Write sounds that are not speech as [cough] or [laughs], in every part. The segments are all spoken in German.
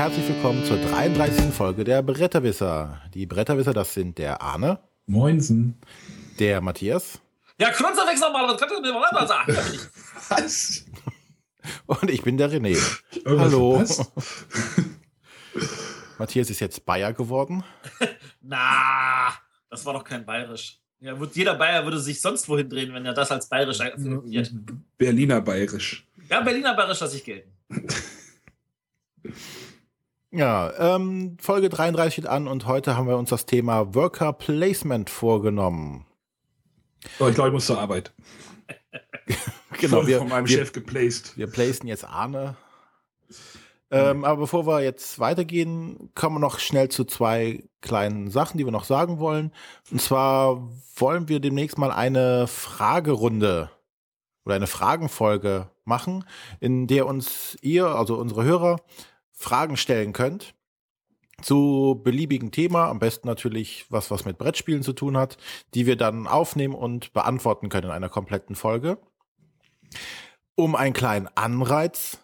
herzlich willkommen zur 33. Folge der Bretterwisser. Die Bretterwisser, das sind der Arne. Moinsen. Der Matthias. Ja, Knunzerwechsel nochmal, was mal sagen? Was? Und ich bin der René. Irgendwas Hallo. [laughs] Matthias ist jetzt Bayer geworden. Na, das war doch kein Bayerisch. Ja, wird, jeder Bayer würde sich sonst wohin drehen, wenn er das als Bayerisch akzeptiert. Berliner Bayerisch. Ja, Berliner Bayerisch lasse ich gelten. [laughs] Ja, ähm, Folge 33 steht an und heute haben wir uns das Thema Worker Placement vorgenommen. So, ich glaube, ich muss zur Arbeit. [laughs] Genau, wir, von meinem wir, Chef geplaced. wir placen jetzt Arne. Ähm, aber bevor wir jetzt weitergehen, kommen wir noch schnell zu zwei kleinen Sachen, die wir noch sagen wollen. Und zwar wollen wir demnächst mal eine Fragerunde oder eine Fragenfolge machen, in der uns ihr, also unsere Hörer, Fragen stellen könnt zu beliebigen Thema, am besten natürlich was, was mit Brettspielen zu tun hat, die wir dann aufnehmen und beantworten können in einer kompletten Folge. Um einen kleinen Anreiz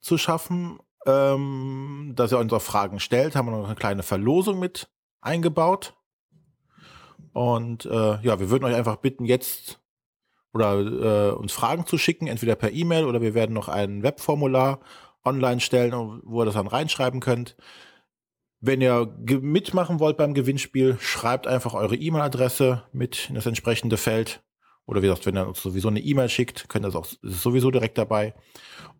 zu schaffen, ähm, dass ihr uns auch Fragen stellt, haben wir noch eine kleine Verlosung mit eingebaut. Und äh, ja, wir würden euch einfach bitten, jetzt oder äh, uns Fragen zu schicken, entweder per E-Mail oder wir werden noch ein Webformular online stellen, wo ihr das dann reinschreiben könnt. Wenn ihr mitmachen wollt beim Gewinnspiel, schreibt einfach eure E-Mail-Adresse mit in das entsprechende Feld. Oder wie gesagt, wenn ihr uns sowieso eine E-Mail schickt, könnt ihr das auch ist es sowieso direkt dabei.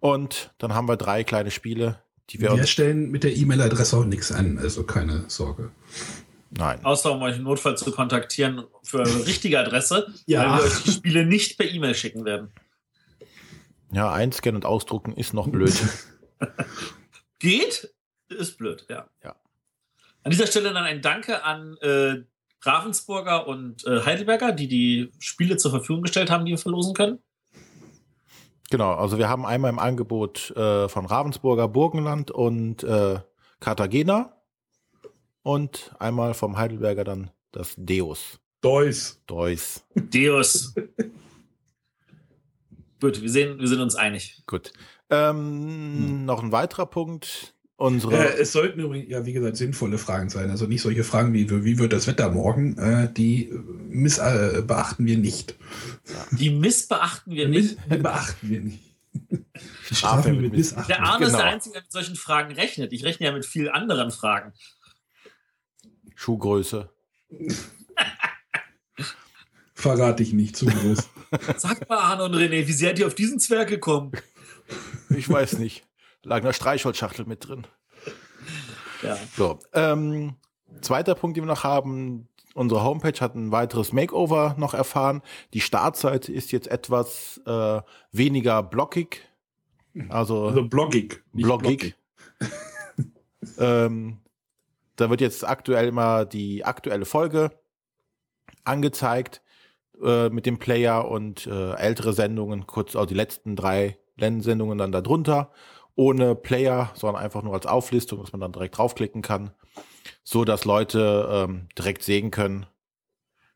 Und dann haben wir drei kleine Spiele, die wir Wir uns. stellen mit der E-Mail-Adresse auch nichts an, also keine Sorge. Nein. Außer um euch im Notfall zu kontaktieren für eure richtige Adresse, Ja. weil wir euch die Spiele nicht per E-Mail schicken werden. Ja, einscannen und ausdrucken ist noch blöd. [laughs] Geht? Ist blöd, ja. Ja. An dieser Stelle dann ein Danke an äh, Ravensburger und äh, Heidelberger, die die Spiele zur Verfügung gestellt haben, die wir verlosen können. genau, also wir haben einmal im Angebot äh, von Ravensburger Burgenland und äh, Cartagena und einmal vom Heidelberger dann das Deus. Deus. Deus. Deus. [laughs] Gut, wir, sehen, wir sind uns einig. Gut. Ähm, Noch ein weiterer Punkt. Unsere. Äh, es sollten übrigens, ja, wie gesagt, sinnvolle Fragen sein. Also nicht solche Fragen wie, wie wird das Wetter morgen? Äh, die äh, miss, äh, beachten wir nicht. Die missbeachten wir nicht. Die beachten wir nicht. Strafe mit mit Miss- Missachten. Der Arne ist Genau. der Einzige, der mit solchen Fragen rechnet. Ich rechne ja mit vielen anderen Fragen. Schuhgröße. [laughs] Verrate ich nicht zu groß. Sag mal, Arne und René, wie seid ihr auf diesen Zwerg gekommen? Ich weiß nicht. Lag eine Streichholzschachtel mit drin. Ja. So, ähm, zweiter Punkt, den wir noch haben. Unsere Homepage hat ein weiteres Makeover noch erfahren. Die Startseite ist jetzt etwas äh, weniger blockig. Also, Also bloggig. nicht blockig. [laughs] ähm, da wird jetzt aktuell immer die aktuelle Folge angezeigt äh, mit dem Player und äh, ältere Sendungen, kurz, also die letzten drei Sendungen dann darunter, ohne Player, sondern einfach nur als Auflistung, dass man dann direkt draufklicken kann, so dass Leute ähm, direkt sehen können,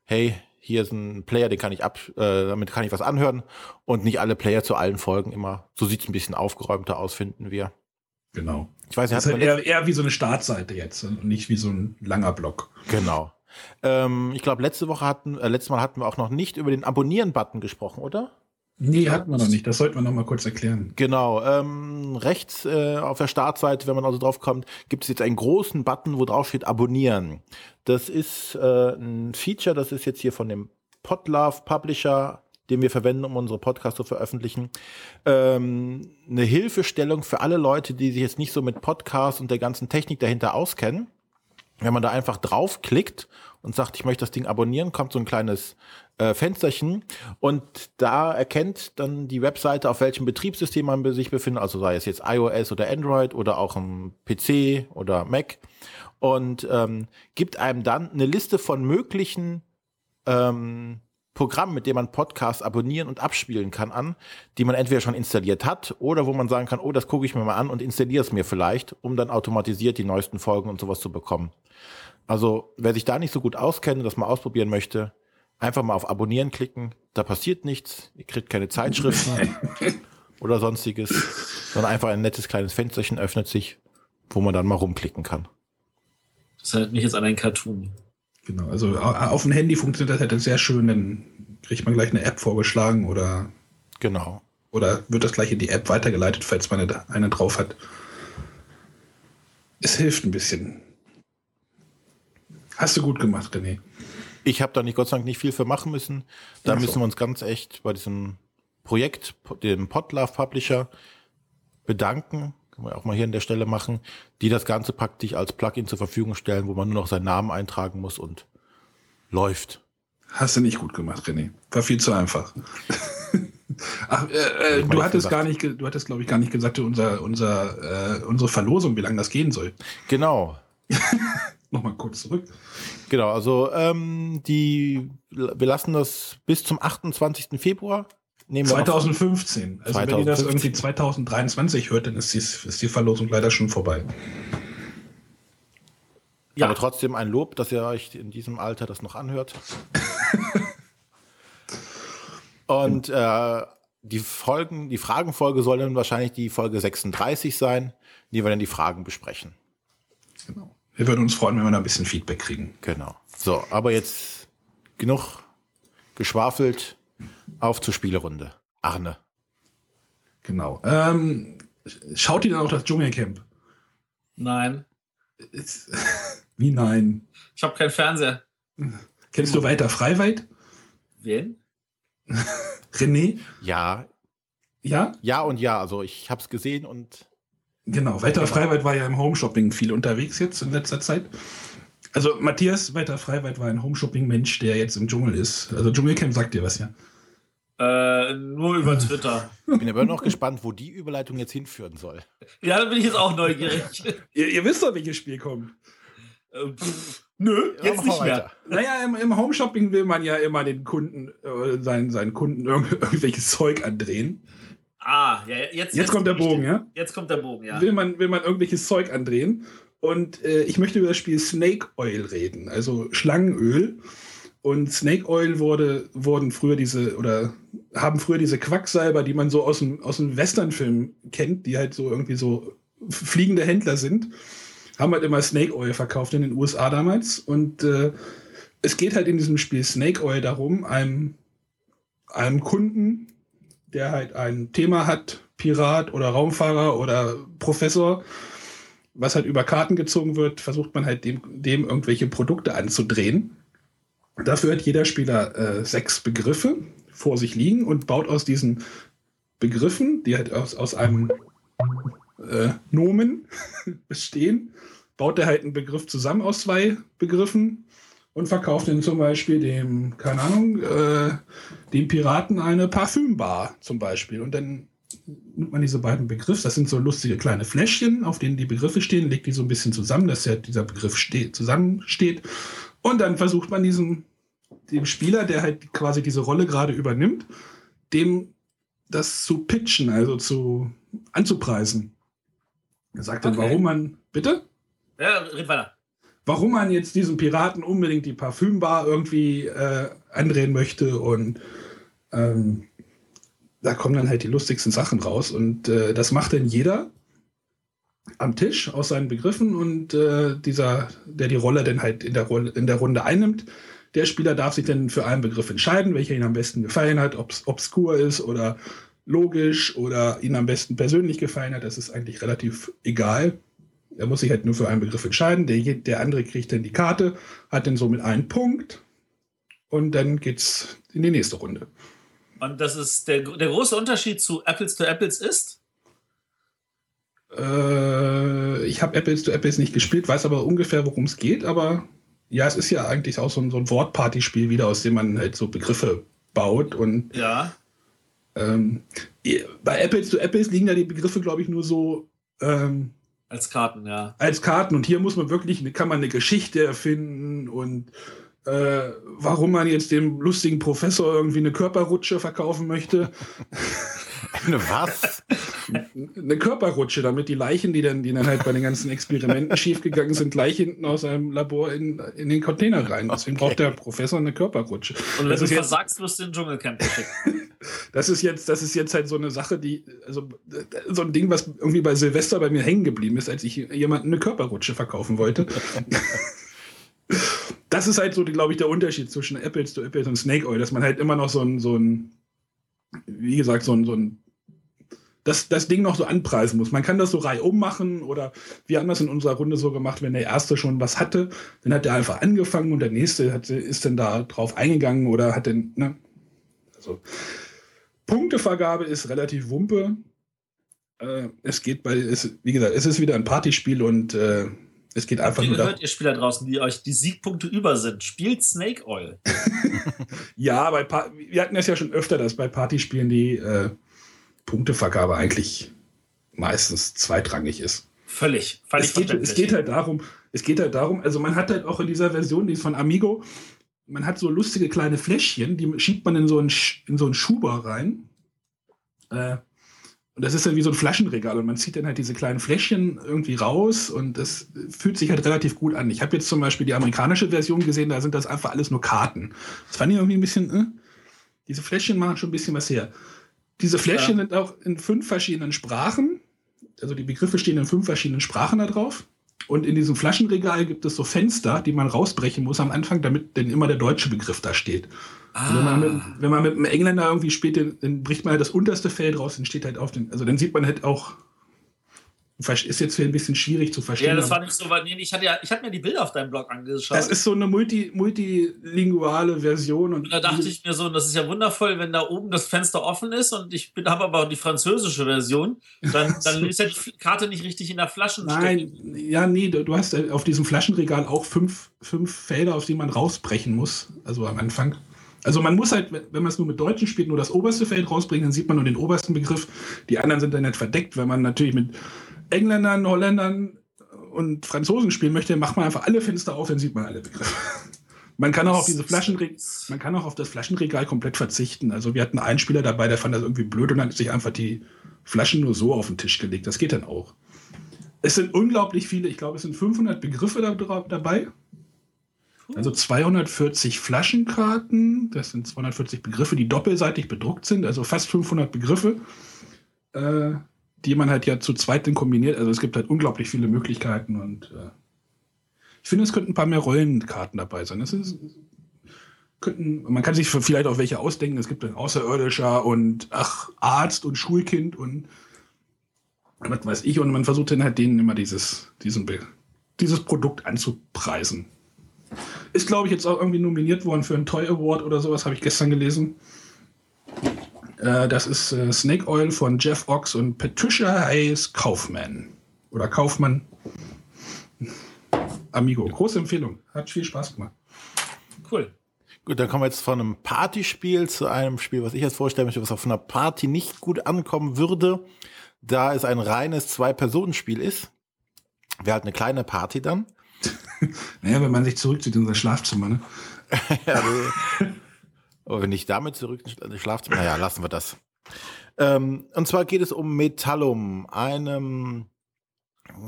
hey, hier ist ein Player, den kann ich ab, äh, damit kann ich was anhören und nicht alle Player zu allen Folgen immer. So sieht's ein bisschen aufgeräumter aus, finden wir. Genau. Ich weiß Das ist halt eher, eher wie so eine Startseite jetzt und nicht wie so ein langer Block. Genau. Ähm, ich glaube, letzte Woche hatten, äh, letztes Mal hatten wir auch noch nicht über den Abonnieren-Button gesprochen, oder? Nee, hatten wir noch nicht. Das sollten wir noch mal kurz erklären. Genau. Ähm, rechts äh, auf der Startseite, wenn man also drauf kommt, gibt es jetzt einen großen Button, wo drauf steht Abonnieren. Das ist äh, ein Feature, das ist jetzt hier von dem Podlove Publisher, den wir verwenden, um unsere Podcasts zu veröffentlichen. Ähm, eine Hilfestellung für alle Leute, die sich jetzt nicht so mit Podcasts und der ganzen Technik dahinter auskennen. Wenn man da einfach draufklickt und sagt, ich möchte das Ding abonnieren, kommt so ein kleines äh, Fensterchen und da erkennt dann die Webseite, auf welchem Betriebssystem man sich befindet, also sei es jetzt iOS oder Android oder auch am PC oder Mac und ähm, gibt einem dann eine Liste von möglichen ähm, Programmen, mit dem man Podcasts abonnieren und abspielen kann, an, die man entweder schon installiert hat oder wo man sagen kann, oh, das gucke ich mir mal an und installiere es mir vielleicht, um dann automatisiert die neuesten Folgen und sowas zu bekommen. Also, wer sich da nicht so gut auskennt und das mal ausprobieren möchte, einfach mal auf Abonnieren klicken. Da passiert nichts. Ihr kriegt keine Zeitschriften [laughs] oder sonstiges, sondern einfach ein nettes kleines Fensterchen öffnet sich, wo man dann mal rumklicken kann. Das erinnert mich jetzt an einen Cartoon. Genau, also auf dem Handy funktioniert das halt sehr schön, dann kriegt man gleich eine App vorgeschlagen oder. Genau. Oder wird das gleich in die App weitergeleitet, falls man eine drauf hat. Es hilft ein bisschen. Hast du gut gemacht, René. Ich habe da nicht Gott sei Dank nicht viel für machen müssen. Da so. müssen wir uns ganz echt bei diesem Projekt, dem Podlove Publisher, bedanken. Können wir auch mal hier an der Stelle machen, die das Ganze praktisch als Plugin zur Verfügung stellen, wo man nur noch seinen Namen eintragen muss und läuft. Hast du nicht gut gemacht, René. War viel zu einfach. [laughs] Ach, äh, äh, du hattest gar nicht, du hattest, glaube ich, gar nicht gesagt, unser, unser, äh, unsere Verlosung, wie lange das gehen soll. Genau. [laughs] Nochmal kurz zurück. Genau, also ähm, die, wir lassen das bis zum 28. Februar. Nehmen 2015. Also 2015. wenn ihr das irgendwie 2023 hört, dann ist die, ist die Verlosung leider schon vorbei. Ja. Aber trotzdem ein Lob, dass ihr euch in diesem Alter das noch anhört. [laughs] Und äh, die Folgen, die Fragenfolge soll dann wahrscheinlich die Folge 36 sein, in die wir dann die Fragen besprechen. Genau. Wir würden uns freuen, wenn wir da ein bisschen Feedback kriegen. Genau. So, aber jetzt genug geschwafelt. Auf zur Spielerunde. Arne. Genau. Ähm, schaut ihr dann auch das Dschungelcamp? Nein. [laughs] Wie nein? Ich habe keinen Fernseher. Kennst du weiter Freiweit? Wen? René? Ja. Ja? Ja und ja. Also ich habe es gesehen und. Genau. Weiter Freiweit war ja im Homeshopping viel unterwegs jetzt in letzter Zeit. Also Matthias Weiter Freiweit war ein Homeshopping-Mensch, der jetzt im Dschungel ist. Also Dschungelcamp sagt dir was, ja? Äh, nur über Twitter. Ich bin aber noch gespannt, wo die Überleitung jetzt hinführen soll. Ja, da bin ich jetzt auch neugierig. [laughs] ihr, ihr, wisst doch, welches Spiel kommt. Äh, pff, nö, ja, jetzt nicht mehr. Naja, im, im Home-Shopping will man ja immer den Kunden, äh, seinen, seinen Kunden irgendw [laughs] irgendwelches Zeug andrehen. Ah, ja, jetzt, jetzt, jetzt kommt der Bogen, ja? Jetzt kommt der Bogen, ja. Will man, will man irgendwelches Zeug andrehen. Und äh, ich möchte über das Spiel Snake Oil reden, also Schlangenöl. Und Snake Oil wurde, wurden früher diese, oder haben früher diese Quacksalber, die man so aus dem, aus dem Westernfilm kennt, die halt so irgendwie so fliegende Händler sind, haben halt immer Snake Oil verkauft in den USA damals. Und äh, es geht halt in diesem Spiel Snake Oil darum, einem, einem Kunden, der halt ein Thema hat, Pirat oder Raumfahrer oder Professor, was halt über Karten gezogen wird, versucht man halt dem, dem irgendwelche Produkte anzudrehen. Dafür hat jeder Spieler äh, sechs Begriffe vor sich liegen und baut aus diesen Begriffen, die halt aus, aus einem äh, Nomen [laughs] bestehen, baut er halt einen Begriff zusammen aus zwei Begriffen und verkauft den zum Beispiel dem, keine Ahnung, äh, dem Piraten eine Parfümbar zum Beispiel. Und dann nimmt man diese beiden Begriffe, das sind so lustige kleine Fläschchen, auf denen die Begriffe stehen, legt die so ein bisschen zusammen, dass ja dieser Begriff steht, zusammensteht und dann versucht man diesem dem Spieler, der halt quasi diese Rolle gerade übernimmt, dem das zu pitchen, also zu anzupreisen. Er sagt dann, okay. warum man. Bitte? Ja, red weiter. Warum man jetzt diesem Piraten unbedingt die Parfümbar irgendwie äh, andrehen möchte und ähm, da kommen dann halt die lustigsten Sachen raus und äh, das macht dann jeder am Tisch aus seinen Begriffen und äh, dieser, der die Rolle dann halt in der, Rolle, in der Runde einnimmt, der Spieler darf sich dann für einen Begriff entscheiden, welcher ihm am besten gefallen hat, ob es obskur ist oder logisch oder ihn am besten persönlich gefallen hat. Das ist eigentlich relativ egal. Er muss sich halt nur für einen Begriff entscheiden. Der, der andere kriegt dann die Karte, hat dann somit einen Punkt und dann geht's in die nächste Runde. Und das ist der, der große Unterschied zu Apples to Apples ist? Äh, ich habe Apples to Apples nicht gespielt, weiß aber ungefähr, worum es geht, aber ja, es ist ja eigentlich auch so ein, so ein Wortpartyspiel wieder, aus dem man halt so Begriffe baut und ja. Ähm, bei Apples to Apples liegen ja die Begriffe, glaube ich, nur so ähm, als Karten, ja. Als Karten und hier muss man wirklich, kann man eine Geschichte erfinden und äh, warum man jetzt dem lustigen Professor irgendwie eine Körperrutsche verkaufen möchte. [laughs] Eine was? eine Körperrutsche, damit die Leichen, die dann, die dann halt bei den ganzen Experimenten schiefgegangen sind, gleich hinten aus einem Labor in, in den Container rein. Deswegen okay. braucht der Professor eine Körperrutsche. Und wenn das du versagst, wirst du in den Dschungelcamp geschickt. [laughs] das ist jetzt, das ist jetzt halt so eine Sache, die, also so ein Ding, was irgendwie bei Silvester bei mir hängen geblieben ist, als ich jemandem eine Körperrutsche verkaufen wollte. [laughs] das ist halt so, glaube ich, der Unterschied zwischen Apples to Apples und Snake Oil, dass man halt immer noch so ein, so ein wie gesagt, so ein, so ein das, das Ding noch so anpreisen muss. Man kann das so reihum machen oder wir haben das in unserer Runde so gemacht, wenn der Erste schon was hatte, dann hat der einfach angefangen und der Nächste hat, ist dann da drauf eingegangen oder hat dann, ne? Also, Punktevergabe ist relativ wumpe. Äh, es geht bei, es, wie gesagt, es ist wieder ein Partyspiel und äh, es geht einfach nur. Hört ihr Spieler draußen, die euch die Siegpunkte über sind? Spielt Snake Oil. [laughs] ja, bei wir hatten es ja schon öfter, dass bei Partyspielen die äh, Punktevergabe eigentlich meistens zweitrangig ist. Völlig. völlig es, geht, es geht halt darum, es geht halt darum, also man hat halt auch in dieser Version, die ist von Amigo, man hat so lustige kleine Fläschchen, die schiebt man in so einen, in so einen Schuber rein. Äh, und das ist dann wie so ein Flaschenregal und man zieht dann halt diese kleinen Fläschchen irgendwie raus und das fühlt sich halt relativ gut an. Ich habe jetzt zum Beispiel die amerikanische Version gesehen, da sind das einfach alles nur Karten. Das fand ich irgendwie ein bisschen, äh, diese Fläschchen machen schon ein bisschen was her. Diese Fläschchen ja. sind auch in fünf verschiedenen Sprachen. Also die Begriffe stehen in fünf verschiedenen Sprachen da drauf. Und in diesem Flaschenregal gibt es so Fenster, die man rausbrechen muss am Anfang, damit denn immer der deutsche Begriff da steht. Ah. Wenn, man mit, wenn man mit einem Engländer irgendwie spielt, dann bricht man halt das unterste Feld raus, dann steht halt auf den, also dann sieht man halt auch ist jetzt ein bisschen schwierig zu verstehen. Ja, das war nicht so, weil nee, ich hatte ja, ich hatte mir die Bilder auf deinem Blog angeschaut. Das ist so eine multi, multilinguale Version. Und, und da dachte ich mir so, das ist ja wundervoll, wenn da oben das Fenster offen ist und ich habe aber auch die französische Version, dann, [laughs] dann ist ja die Karte nicht richtig in der Flasche. Nein, ja, nee, du hast auf diesem Flaschenregal auch fünf, fünf Felder, auf die man rausbrechen muss, also am Anfang. Also man muss halt, wenn man es nur mit Deutschen spielt, nur das oberste Feld rausbringen, dann sieht man nur den obersten Begriff. Die anderen sind dann nicht verdeckt. Wenn man natürlich mit Engländern, Holländern und Franzosen spielen möchte, macht man einfach alle Fenster auf, dann sieht man alle Begriffe. [laughs] Man kann auch auf diese Flaschenregal, man kann auch auf das Flaschenregal komplett verzichten. Also wir hatten einen Spieler dabei, der fand das irgendwie blöd und hat sich einfach die Flaschen nur so auf den Tisch gelegt. Das geht dann auch. Es sind unglaublich viele, ich glaube, es sind 500 Begriffe da, dabei. Also 240 Flaschenkarten, das sind 240 Begriffe, die doppelseitig bedruckt sind, also fast 500 Begriffe. Äh, die man halt ja zu zweit dann kombiniert. Also es gibt halt unglaublich viele Möglichkeiten und äh, ich finde, es könnten ein paar mehr Rollenkarten dabei sein. Das ist, könnten, man kann sich vielleicht auch welche ausdenken. Es gibt ein Außerirdischer und ach, Arzt und Schulkind und was weiß ich. Und man versucht dann halt denen immer dieses, diesen, dieses Produkt anzupreisen. Ist, glaube ich, jetzt auch irgendwie nominiert worden für einen Toy Award oder sowas, habe ich gestern gelesen. Äh, das ist äh, Snake Oil von Jeff Ox und Patricia Hayes Kaufman. Oder Kaufmann. Amigo. Große Empfehlung. Hat viel Spaß gemacht. Cool. Gut, dann kommen wir jetzt von einem Partyspiel zu einem Spiel, was ich jetzt vorstellen möchte, was auf einer Party nicht gut ankommen würde, da es ein reines Zwei-Personen-Spiel ist. Wäre halt eine kleine Party dann. [laughs] naja, wenn man sich zurückzieht in sein Schlafzimmer, ne? [laughs] ja, aber wenn ich damit zurück ins Schlafzimmer, naja, lassen wir das. Ähm, und zwar geht es um Metallum, einem,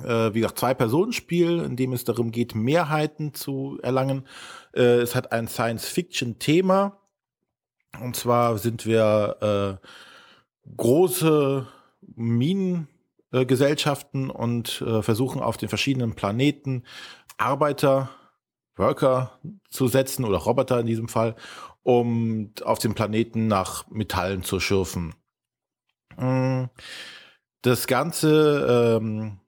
äh, wie gesagt, Zwei-Personen-Spiel, in dem es darum geht, Mehrheiten zu erlangen. Äh, es hat ein Science-Fiction-Thema. Und zwar sind wir äh, große Minengesellschaften und äh, versuchen auf den verschiedenen Planeten Arbeiter, Worker zu setzen oder Roboter in diesem Fall, um auf dem Planeten nach Metallen zu schürfen. Mm, das Ganze, ähm,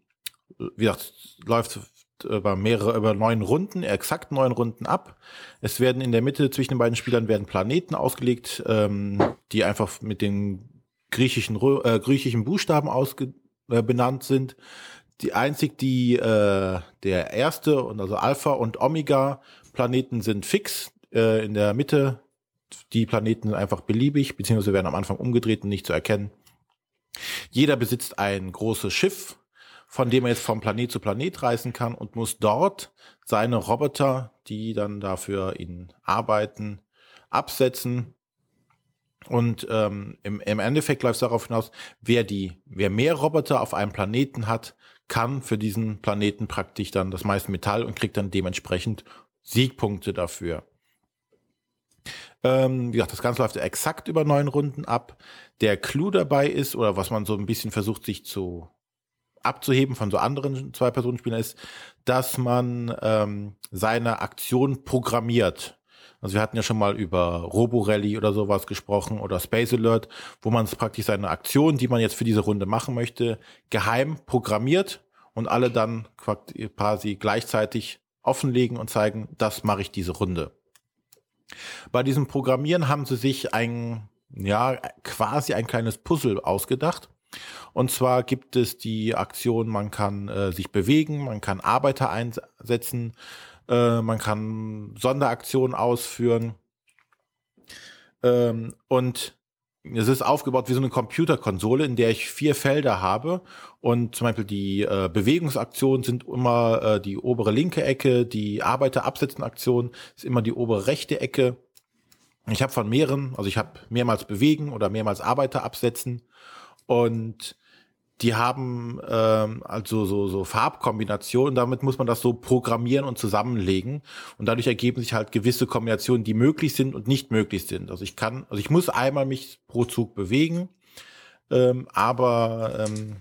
wie gesagt, läuft über mehrere, über neun Runden, exakt neun Runden ab. Es werden in der Mitte zwischen den beiden Spielern werden Planeten ausgelegt, ähm, die einfach mit den griechischen, äh, griechischen Buchstaben ausge, äh, benannt sind. Die einzig, die äh, der erste und also Alpha und Omega Planeten sind fix. Äh, in der Mitte die Planeten sind einfach beliebig, beziehungsweise werden am Anfang umgedreht und nicht zu erkennen. Jeder besitzt ein großes Schiff, von dem er jetzt vom Planet zu Planet reisen kann und muss dort seine Roboter, die dann dafür ihn arbeiten, absetzen. Und ähm, im, im Endeffekt läuft es darauf hinaus, wer die, wer mehr Roboter auf einem Planeten hat, kann für diesen Planeten praktisch dann das meiste Metall und kriegt dann dementsprechend Siegpunkte dafür. Ähm, wie gesagt, das Ganze läuft exakt über neun Runden ab. Der Clou dabei ist, oder was man so ein bisschen versucht, sich zu abzuheben von so anderen Zwei-Personen-Spielern ist, dass man ähm, seine Aktion programmiert. Also wir hatten ja schon mal über Roborally oder sowas gesprochen oder Space Alert, wo man praktisch seine Aktion, die man jetzt für diese Runde machen möchte, geheim programmiert und alle dann quasi gleichzeitig offenlegen und zeigen, das mache ich diese Runde. Bei diesem Programmieren haben sie sich ein, ja, quasi ein kleines Puzzle ausgedacht. Und zwar gibt es die Aktion, man kann äh, sich bewegen, man kann Arbeiter einsetzen, äh, man kann Sonderaktionen ausführen. Ähm, und es ist aufgebaut wie so eine Computerkonsole, in der ich vier Felder habe. Und zum Beispiel die äh, Bewegungsaktionen sind immer äh, die obere linke Ecke, die Arbeiter-Absetzen-Aktion ist immer die obere rechte Ecke. Ich habe von mehreren, also ich habe mehrmals bewegen oder mehrmals Arbeiter absetzen. Und die haben ähm, also so, so Farbkombinationen, damit muss man das so programmieren und zusammenlegen. Und dadurch ergeben sich halt gewisse Kombinationen, die möglich sind und nicht möglich sind. Also ich kann, also ich muss einmal mich pro Zug bewegen, ähm, aber ähm,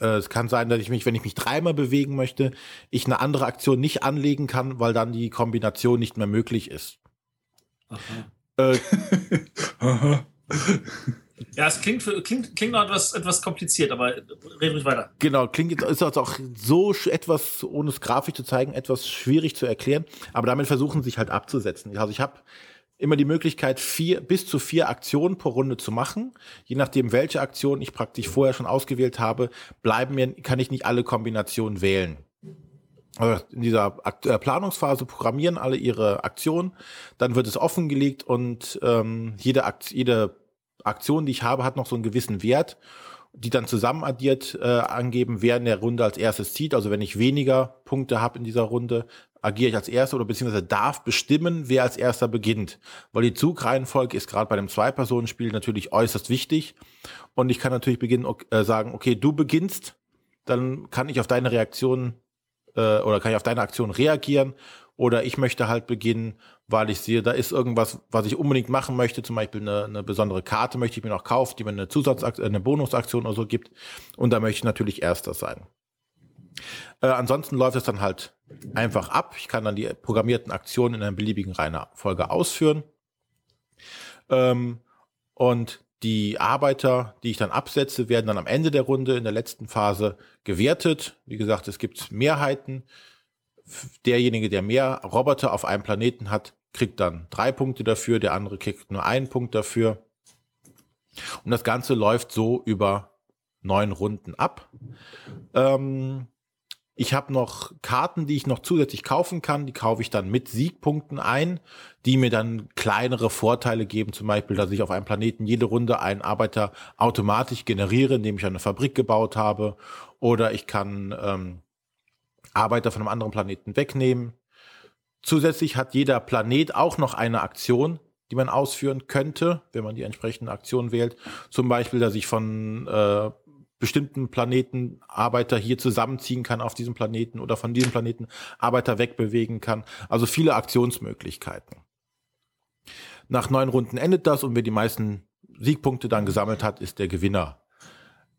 äh, es kann sein, dass ich mich, wenn ich mich dreimal bewegen möchte, ich eine andere Aktion nicht anlegen kann, weil dann die Kombination nicht mehr möglich ist. Aha. Äh, [laughs] Aha. Ja, es klingt, klingt, klingt noch etwas, etwas kompliziert, aber rede ruhig weiter. Genau, klingt ist auch so etwas, ohne es grafisch zu zeigen, etwas schwierig zu erklären, aber damit versuchen sich halt abzusetzen. Also ich habe immer die Möglichkeit, vier, bis zu vier Aktionen pro Runde zu machen. Je nachdem, welche Aktion ich praktisch vorher schon ausgewählt habe, bleiben mir, kann ich nicht alle Kombinationen wählen. Also in dieser äh, Planungsphase programmieren alle ihre Aktionen, dann wird es offengelegt und ähm, jede, Akt, jede Aktion, die ich habe, hat noch so einen gewissen Wert, die dann zusammen addiert äh, angeben, wer in der Runde als erstes zieht. Also wenn ich weniger Punkte habe in dieser Runde, agiere ich als erster oder beziehungsweise darf bestimmen, wer als erster beginnt. Weil die Zugreihenfolge ist gerade bei einem Zwei-Personen-Spiel natürlich äußerst wichtig. Und ich kann natürlich beginnen, äh, sagen, okay, du beginnst, dann kann ich auf deine Reaktion äh, oder kann ich auf deine Aktion reagieren oder ich möchte halt beginnen, weil ich sehe, da ist irgendwas, was ich unbedingt machen möchte, zum Beispiel eine, eine besondere Karte möchte ich mir noch kaufen, die mir eine Zusatzaktion, eine Bonusaktion oder so gibt. Und da möchte ich natürlich Erster sein. Äh, ansonsten läuft es dann halt einfach ab. Ich kann dann die programmierten Aktionen in einer beliebigen Reihenfolge ausführen. Ähm, und die Arbeiter, die ich dann absetze, werden dann am Ende der Runde in der letzten Phase gewertet. Wie gesagt, es gibt Mehrheiten derjenige, der mehr Roboter auf einem Planeten hat, kriegt dann drei Punkte dafür, der andere kriegt nur einen Punkt dafür. Und das Ganze läuft so über neun Runden ab. Ähm, ich habe noch Karten, die ich noch zusätzlich kaufen kann. Die kaufe ich dann mit Siegpunkten ein, die mir dann kleinere Vorteile geben. Zum Beispiel, dass ich auf einem Planeten jede Runde einen Arbeiter automatisch generiere, indem ich eine Fabrik gebaut habe. Oder ich kann ähm, Arbeiter von einem anderen Planeten wegnehmen. Zusätzlich hat jeder Planet auch noch eine Aktion, die man ausführen könnte, wenn man die entsprechende Aktion wählt. Zum Beispiel, dass ich von äh, bestimmten Planeten Arbeiter hier zusammenziehen kann auf diesem Planeten oder von diesem Planeten Arbeiter wegbewegen kann. Also viele Aktionsmöglichkeiten. Nach neun Runden endet das und wer die meisten Siegpunkte dann gesammelt hat, ist der Gewinner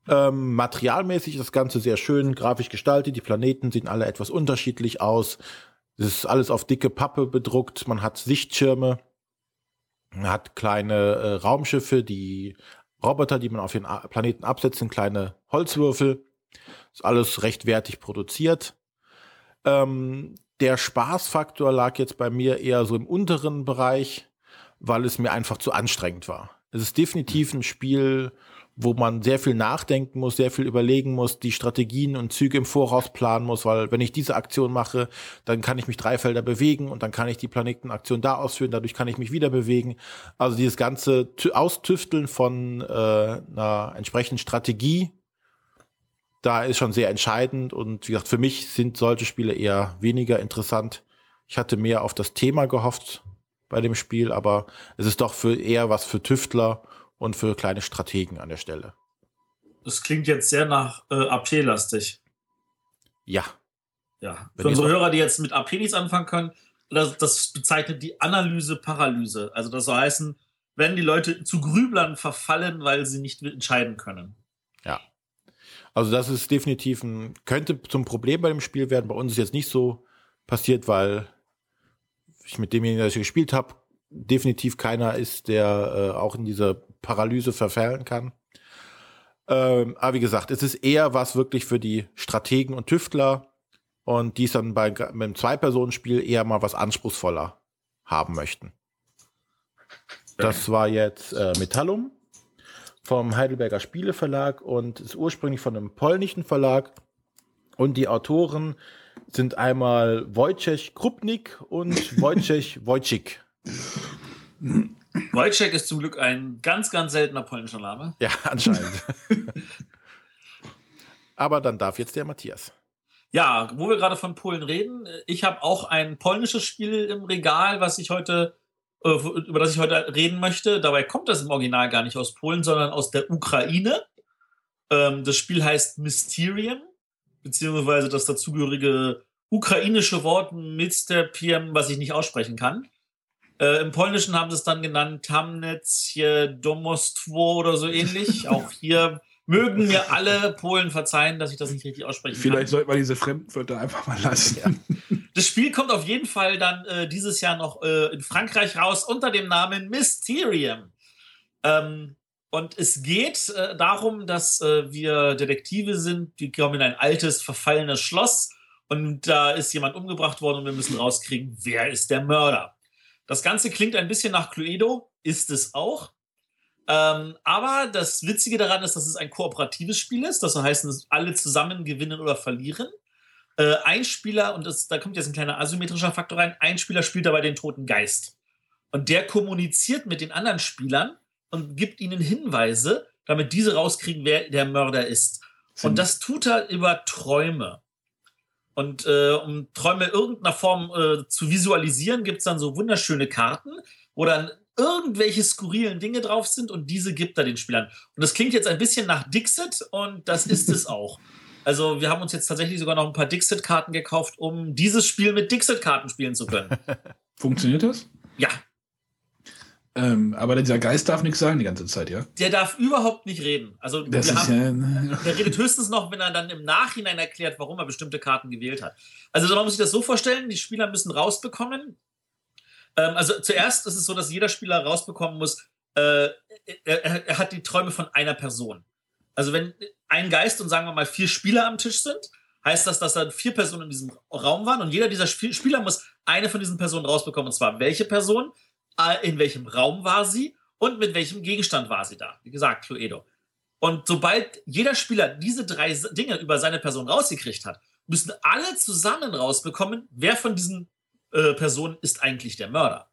ähm, materialmäßig ist das Ganze sehr schön, grafisch gestaltet. Die Planeten sehen alle etwas unterschiedlich aus. Es ist alles auf dicke Pappe bedruckt. Man hat Sichtschirme, man hat kleine äh, Raumschiffe, die Roboter, die man auf den Planeten absetzt, kleine Holzwürfel. Ist alles recht wertig produziert. Ähm, der Spaßfaktor lag jetzt bei mir eher so im unteren Bereich, weil es mir einfach zu anstrengend war. Es ist definitiv ein Spiel, wo man sehr viel nachdenken muss, sehr viel überlegen muss, die Strategien und Züge im Voraus planen muss, weil wenn ich diese Aktion mache, dann kann ich mich drei Felder bewegen und dann kann ich die Planetenaktion da ausführen, dadurch kann ich mich wieder bewegen. Also dieses ganze Austüfteln von äh, einer entsprechenden Strategie, da ist schon sehr entscheidend und wie gesagt, für mich sind solche Spiele eher weniger interessant. Ich hatte mehr auf das Thema gehofft, bei dem Spiel, aber es ist doch für eher was für Tüftler und für kleine Strategen an der Stelle. Das klingt jetzt sehr nach äh, AP-lastig. Ja. Ja. Wenn für unsere Hörer, die jetzt mit AP nichts anfangen können, das, das bezeichnet die Analyse-Paralyse. Also das soll heißen, wenn die Leute zu Grüblern verfallen, weil sie nicht entscheiden können. Ja. Also das ist definitiv ein, könnte zum Problem bei dem Spiel werden. Bei uns ist jetzt nicht so passiert, weil ich mit demjenigen, der ich gespielt habe, definitiv keiner ist, der äh, auch in diese Paralyse verfallen kann. Ähm, aber wie gesagt, es ist eher was wirklich für die Strategen und Tüftler und die es dann bei mit einem Zwei-Personen-Spiel eher mal was anspruchsvoller haben möchten. Das war jetzt äh, Metallum vom Heidelberger Spieleverlag und ist ursprünglich von einem polnischen Verlag. Und die Autoren sind einmal Wojciech Krupnik und Wojciech Wojcik. [laughs] Wojciech ist zum Glück ein ganz, ganz seltener polnischer Name. Ja, anscheinend. [laughs] Aber dann darf jetzt der Matthias. Ja, wo wir gerade von Polen reden, ich habe auch ein polnisches Spiel im Regal, was ich heute, äh, über das ich heute reden möchte. Dabei kommt das im Original gar nicht aus Polen, sondern aus der Ukraine. Ähm, das Spiel heißt Mysterium, beziehungsweise das dazugehörige ukrainische Wort Mysterium, was ich nicht aussprechen kann. Äh, Im Polnischen haben sie es dann genannt Tamnecie Domostwo oder so ähnlich. [laughs] Auch hier mögen mir alle Polen verzeihen, dass ich das nicht richtig aussprechen Vielleicht kann. Vielleicht sollte man diese Fremdwörter einfach mal lassen. Ja. Das Spiel kommt auf jeden Fall dann äh, dieses Jahr noch äh, in Frankreich raus unter dem Namen Mysterium. Ähm, und es geht äh, darum, dass äh, wir Detektive sind. Wir kommen in ein altes, verfallenes Schloss und da ist jemand umgebracht worden und wir müssen rauskriegen, wer ist der Mörder. Das Ganze klingt ein bisschen nach Cluedo, ist es auch. Ähm, aber das Witzige daran ist, dass es ein kooperatives Spiel ist. Das heißt, alle zusammen gewinnen oder verlieren. Äh, ein Spieler, und das, da kommt jetzt ein kleiner asymmetrischer Faktor rein, ein Spieler spielt dabei den toten Geist. Und der kommuniziert mit den anderen Spielern und gibt ihnen Hinweise, damit diese rauskriegen, wer der Mörder ist. Und das tut er über Träume. Und äh, um Träume irgendeiner Form äh, zu visualisieren, gibt es dann so wunderschöne Karten, wo dann irgendwelche skurrilen Dinge drauf sind und diese gibt er den Spielern. Und das klingt jetzt ein bisschen nach Dixit und das ist es [laughs] auch. Also wir haben uns jetzt tatsächlich sogar noch ein paar Dixit-Karten gekauft, um dieses Spiel mit Dixit-Karten spielen zu können. [laughs] Funktioniert das? Ja, ähm, aber dieser Geist darf nichts sagen die ganze Zeit, ja? Der darf überhaupt nicht reden. Also das haben, ja, [laughs] der redet höchstens noch, wenn er dann im Nachhinein erklärt, warum er bestimmte Karten gewählt hat. Also man muss sich das so vorstellen, die Spieler müssen rausbekommen. Ähm, also zuerst ist es so, dass jeder Spieler rausbekommen muss, äh, er, er, hat die Träume von einer Person. Also wenn ein Geist und sagen wir mal vier Spieler am Tisch sind, heißt das, dass dann vier Personen in diesem Raum waren und jeder dieser Spieler muss eine von diesen Personen rausbekommen. Und zwar welche Person, in welchem Raum war sie und mit welchem Gegenstand war sie da. Wie gesagt, Cluedo. Und sobald jeder Spieler diese drei Dinge über seine Person rausgekriegt hat, müssen alle zusammen rausbekommen, wer von diesen äh, Personen ist eigentlich der Mörder.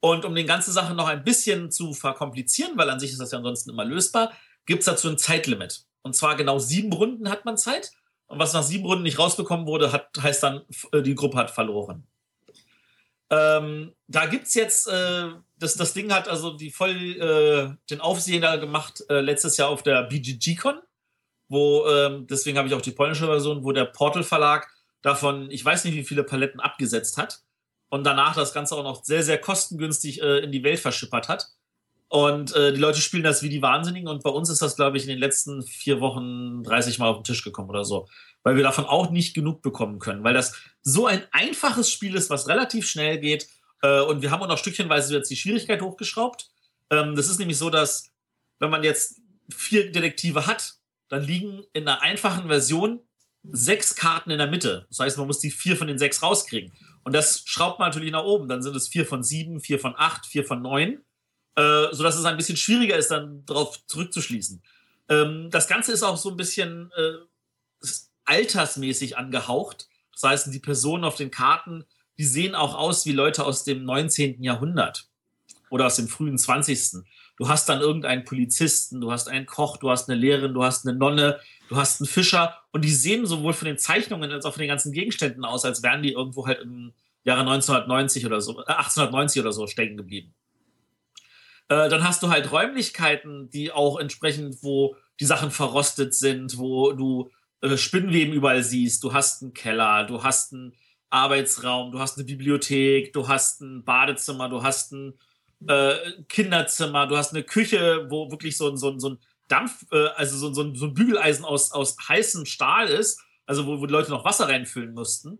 Und um den ganze Sache noch ein bisschen zu verkomplizieren, weil an sich ist das ja ansonsten immer lösbar, gibt es dazu ein Zeitlimit. Und zwar genau sieben Runden hat man Zeit. Und was nach sieben Runden nicht rausbekommen wurde, hat, heißt dann, äh, die Gruppe hat verloren. Ähm, da es jetzt, äh, das, das Ding hat also die voll äh, den Aufsehen gemacht äh, letztes Jahr auf der BGG-Con, wo, ähm, deswegen habe ich auch die polnische Version, wo der Portal Verlag davon, ich weiß nicht, wie viele Paletten abgesetzt hat und danach das Ganze auch noch sehr, sehr kostengünstig äh, in die Welt verschippert hat. Und äh, die Leute spielen das wie die Wahnsinnigen und bei uns ist das, glaube ich, in den letzten vier Wochen 30 Mal auf den Tisch gekommen oder so weil wir davon auch nicht genug bekommen können, weil das so ein einfaches Spiel ist, was relativ schnell geht. Äh, und wir haben auch noch stückchenweise jetzt die Schwierigkeit hochgeschraubt. Ähm, das ist nämlich so, dass wenn man jetzt vier Detektive hat, dann liegen in einer einfachen Version sechs Karten in der Mitte. Das heißt, man muss die vier von den sechs rauskriegen. Und das schraubt man natürlich nach oben. Dann sind es vier von sieben, vier von acht, vier von neun, äh, sodass es ein bisschen schwieriger ist, dann darauf zurückzuschließen. Ähm, das Ganze ist auch so ein bisschen äh, altersmäßig angehaucht. Das heißt, die Personen auf den Karten, die sehen auch aus wie Leute aus dem 19. Jahrhundert oder aus dem frühen 20. Du hast dann irgendeinen Polizisten, du hast einen Koch, du hast eine Lehrerin, du hast eine Nonne, du hast einen Fischer und die sehen sowohl von den Zeichnungen als auch von den ganzen Gegenständen aus, als wären die irgendwo halt im Jahre 1990 oder so, äh, 1890 oder so stecken geblieben. Äh, dann hast du halt Räumlichkeiten, die auch entsprechend, wo die Sachen verrostet sind, wo du äh, Spinnweben überall siehst. Du hast einen Keller, du hast einen Arbeitsraum, du hast eine Bibliothek, du hast ein Badezimmer, du hast ein äh, Kinderzimmer, du hast eine Küche, wo wirklich so, so, so ein Dampf, äh, also so, so, so ein Bügeleisen aus, aus heißem Stahl ist, also wo, wo die Leute noch Wasser reinfüllen mussten.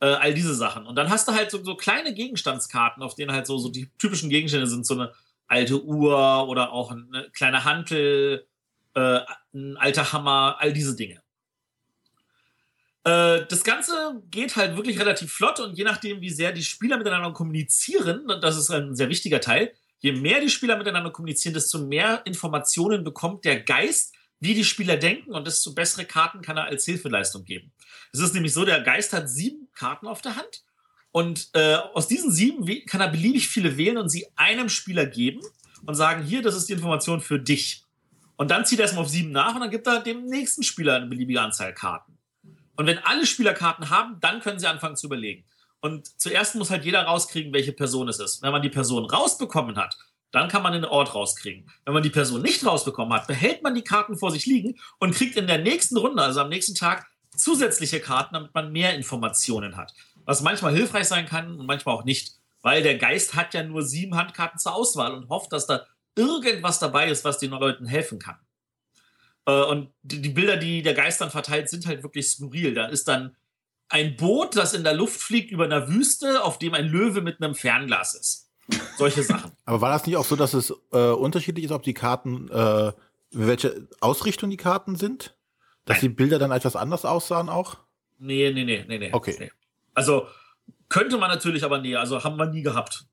Äh, all diese Sachen. Und dann hast du halt so, so kleine Gegenstandskarten, auf denen halt so, so die typischen Gegenstände sind, so eine alte Uhr oder auch eine kleine Hantel, äh, ein alter Hammer, all diese Dinge. Äh, das Ganze geht halt wirklich relativ flott und je nachdem, wie sehr die Spieler miteinander kommunizieren, und das ist ein sehr wichtiger Teil, je mehr die Spieler miteinander kommunizieren, desto mehr Informationen bekommt der Geist, wie die Spieler denken und desto bessere Karten kann er als Hilfeleistung geben. Es ist nämlich so, der Geist hat sieben Karten auf der Hand und äh, aus diesen sieben kann er beliebig viele wählen und sie einem Spieler geben und sagen, hier, das ist die Information für dich. Und dann zieht er erstmal auf sieben nach und dann gibt er dem nächsten Spieler eine beliebige Anzahl Karten. Und wenn alle Spieler Karten haben, dann können sie anfangen zu überlegen. Und zuerst muss halt jeder rauskriegen, welche Person es ist. Wenn man die Person rausbekommen hat, dann kann man den Ort rauskriegen. Wenn man die Person nicht rausbekommen hat, behält man die Karten vor sich liegen und kriegt in der nächsten Runde, also am nächsten Tag, zusätzliche Karten, damit man mehr Informationen hat. Was manchmal hilfreich sein kann und manchmal auch nicht. Weil der Geist hat ja nur sieben Handkarten zur Auswahl und hofft, dass da irgendwas dabei ist, was den Leuten helfen kann. Äh, und die Bilder, die der Geist dann verteilt, sind halt wirklich skurril. Da ist dann ein Boot, das in der Luft fliegt über einer Wüste, auf dem ein Löwe mit einem Fernglas ist. Solche Sachen. [laughs] Aber war das nicht auch so, dass es äh, unterschiedlich ist, ob die Karten, äh, welche Ausrichtung die Karten sind? Dass Nein. die Bilder dann etwas anders aussahen auch? Nee, nee, nee, nee, nee. Okay. Nee. Also könnte man natürlich, aber nee, also haben wir nie gehabt.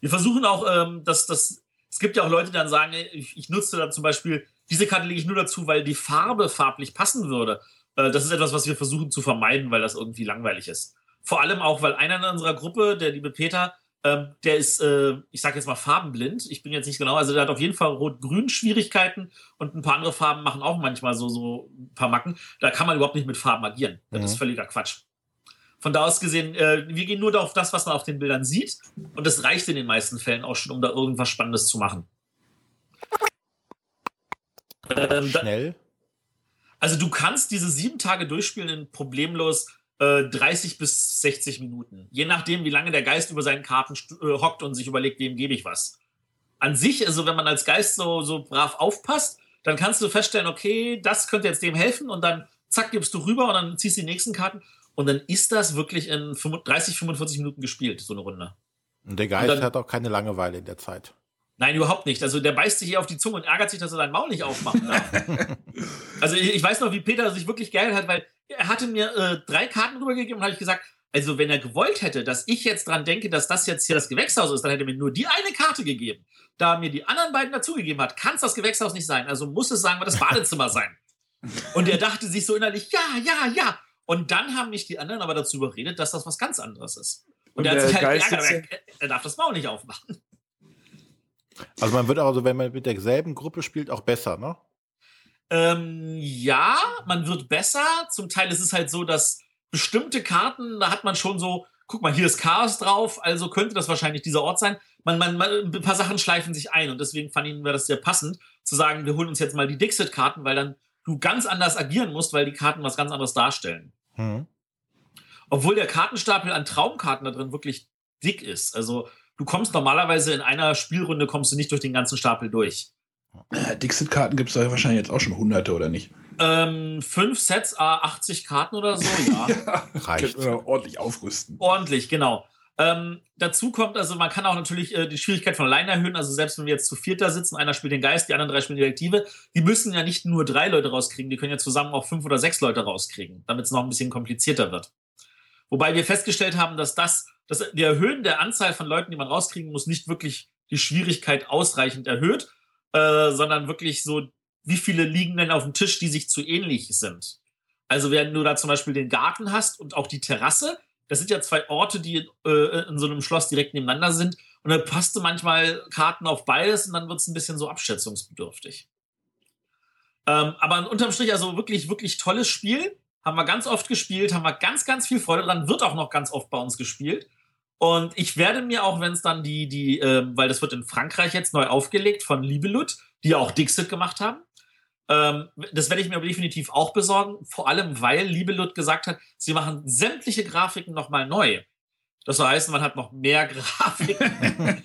Wir versuchen auch, ähm, dass das, es gibt ja auch Leute, die dann sagen, ich, ich nutze da zum Beispiel diese Karte lege ich nur dazu, weil die Farbe farblich passen würde. Äh, das ist etwas, was wir versuchen zu vermeiden, weil das irgendwie langweilig ist. Vor allem auch, weil einer in unserer Gruppe, der liebe Peter, ähm, der ist, äh, ich sage jetzt mal farbenblind. Ich bin jetzt nicht genau, also der hat auf jeden Fall rot-grün Schwierigkeiten und ein paar andere Farben machen auch manchmal so, so ein paar Macken. Da kann man überhaupt nicht mit Farben agieren. Das mhm. ist völliger Quatsch. Von da aus gesehen, äh, wir gehen nur auf das, was man auf den Bildern sieht. Und das reicht in den meisten Fällen auch schon, um da irgendwas Spannendes zu machen. Ähm, Schnell? Also du kannst diese sieben Tage durchspielen in problemlos äh, 30 bis 60 Minuten. Je nachdem, wie lange der Geist über seinen Karten äh, hockt und sich überlegt, wem gebe ich was. An sich, also wenn man als Geist so, so brav aufpasst, dann kannst du feststellen, okay, das könnte jetzt dem helfen und dann zack, gibst du rüber und dann ziehst du die nächsten Karten und dann ist das wirklich in 30, 45 Minuten gespielt, so eine Runde. Und der Geist und dann, hat auch keine Langeweile in der Zeit. Nein, überhaupt nicht. Also der beißt sich hier auf die Zunge und ärgert sich, dass er sein Maul nicht aufmachen darf. [laughs] also ich, ich, weiß noch, wie Peter sich wirklich geärgert hat, weil er hatte mir äh, drei Karten rübergegeben und habe ich gesagt, also wenn er gewollt hätte, dass ich jetzt dran denke, dass das jetzt hier das Gewächshaus ist, dann hätte er mir nur die eine Karte gegeben. Da er mir die anderen beiden dazugegeben hat, kann es das Gewächshaus nicht sein. Also muss es sagen wir das Badezimmer sein. Und er dachte sich so innerlich, ja, ja, ja. Und dann haben mich die anderen aber dazu überredet, dass das was ganz anderes ist. Und, und er hat sich halt geärgert, er, er darf das Maul nicht aufmachen. Also man wird also, wenn man mit derselben Gruppe spielt, auch besser, ne? Ähm, ja, man wird besser. Zum Teil ist es halt so, dass bestimmte Karten, da hat man schon so, guck mal, hier ist Chaos drauf, also könnte das wahrscheinlich dieser Ort sein. Man, man, man, ein paar Sachen schleifen sich ein und deswegen fanden wir das sehr passend, zu sagen, wir holen uns jetzt mal die Dixit-Karten, weil dann du ganz anders agieren musst, weil die Karten was ganz anderes darstellen. Hm. Obwohl der Kartenstapel an Traumkarten da drin wirklich dick ist. Also du kommst normalerweise in einer Spielrunde kommst du nicht durch den ganzen Stapel durch. Äh, Dixit-Karten gibt es da wahrscheinlich jetzt auch schon hunderte, oder nicht? Ähm, fünf Sets, äh, 80 Karten oder so, ja. [laughs] ja Reicht. ordentlich aufrüsten. Ordentlich, genau. Ähm, dazu kommt, also man kann auch natürlich äh, die Schwierigkeit von alleine erhöhen. Also selbst wenn wir jetzt zu viert da sitzen, einer spielt den Geist, die anderen drei spielen die Detektive, die müssen ja nicht nur drei Leute rauskriegen, die können ja zusammen auch fünf oder sechs Leute rauskriegen, damit es noch ein bisschen komplizierter wird. Wobei wir festgestellt haben, dass das das, die Erhöhen der Anzahl von Leuten, die man rauskriegen muss, nicht wirklich die Schwierigkeit ausreichend erhöht, äh, sondern wirklich so, wie viele liegen denn auf dem Tisch, die sich zu ähnlich sind. Also wenn du da zum Beispiel den Garten hast und auch die Terrasse, das sind ja zwei Orte, die äh, in so einem Schloss direkt nebeneinander sind. Und da passt du manchmal Karten auf beides und dann wird es ein bisschen so abschätzungsbedürftig. Ähm, aber unterm Strich also wirklich, wirklich tolles Spiel. Haben wir ganz oft gespielt, haben wir ganz, ganz viel Freude dran, wird auch noch ganz oft bei uns gespielt. Und ich werde mir auch, wenn es dann die, die, äh, weil das wird in Frankreich jetzt neu aufgelegt von Libelut, die ja auch Dixit gemacht haben. Ähm, das werde ich mir aber definitiv auch besorgen, vor allem weil Libelut gesagt hat, sie machen sämtliche Grafiken nochmal neu. Das heißt, man hat noch mehr [laughs] Grafiken.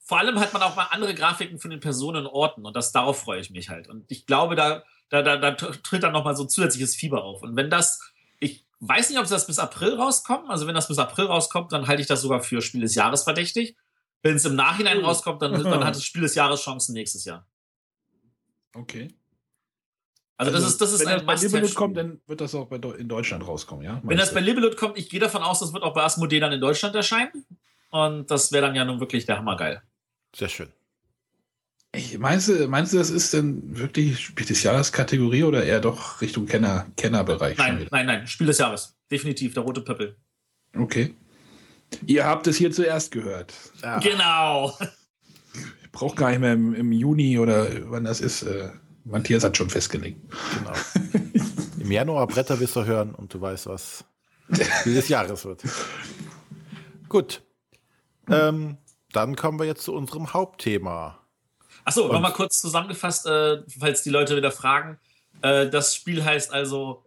vor allem hat man auch mal andere Grafiken von den Personen und Orten und das darauf freue ich mich halt. Und ich glaube, da, da, da, da tritt dann nochmal so zusätzliches Fieber auf. Und wenn das weiß nicht, ob das bis April rauskommt. Also wenn das bis April rauskommt, dann halte ich das sogar für Spiel des Jahres verdächtig. Wenn es im Nachhinein oh. rauskommt, dann, dann hat [laughs] das Spiel des Jahres Chancen nächstes Jahr. Okay. Also, also das ist, das ist wenn ein das bei Libelud kommt, dann wird das auch bei, in Deutschland rauskommen, ja? Wenn das du? bei Libelud kommt, ich gehe davon aus, das wird auch bei Asmodee dann in Deutschland erscheinen. Und das wäre dann ja nun wirklich der Hammergeil. Sehr schön. Ich, meinst, du, meinst du, das ist denn wirklich Spiel des Jahres Kategorie oder eher doch Richtung Kenner, Kennerbereich? Nein, nein, nein, Spiel des Jahres. Definitiv, der rote Pöppel. Okay. Ihr habt es hier zuerst gehört. Ja. Genau. [laughs] Ich brauche gar nicht mehr im, im, Juni oder wann das ist. Äh, Matthias hat schon festgelegt. Genau. [laughs] Im Januar Bretter wirst du hören und du weißt, was Spiel des Jahres wird. Gut. Ähm, dann kommen wir jetzt zu unserem Hauptthema. Achso, nochmal kurz zusammengefasst, äh, falls die Leute wieder fragen. Äh, das Spiel heißt also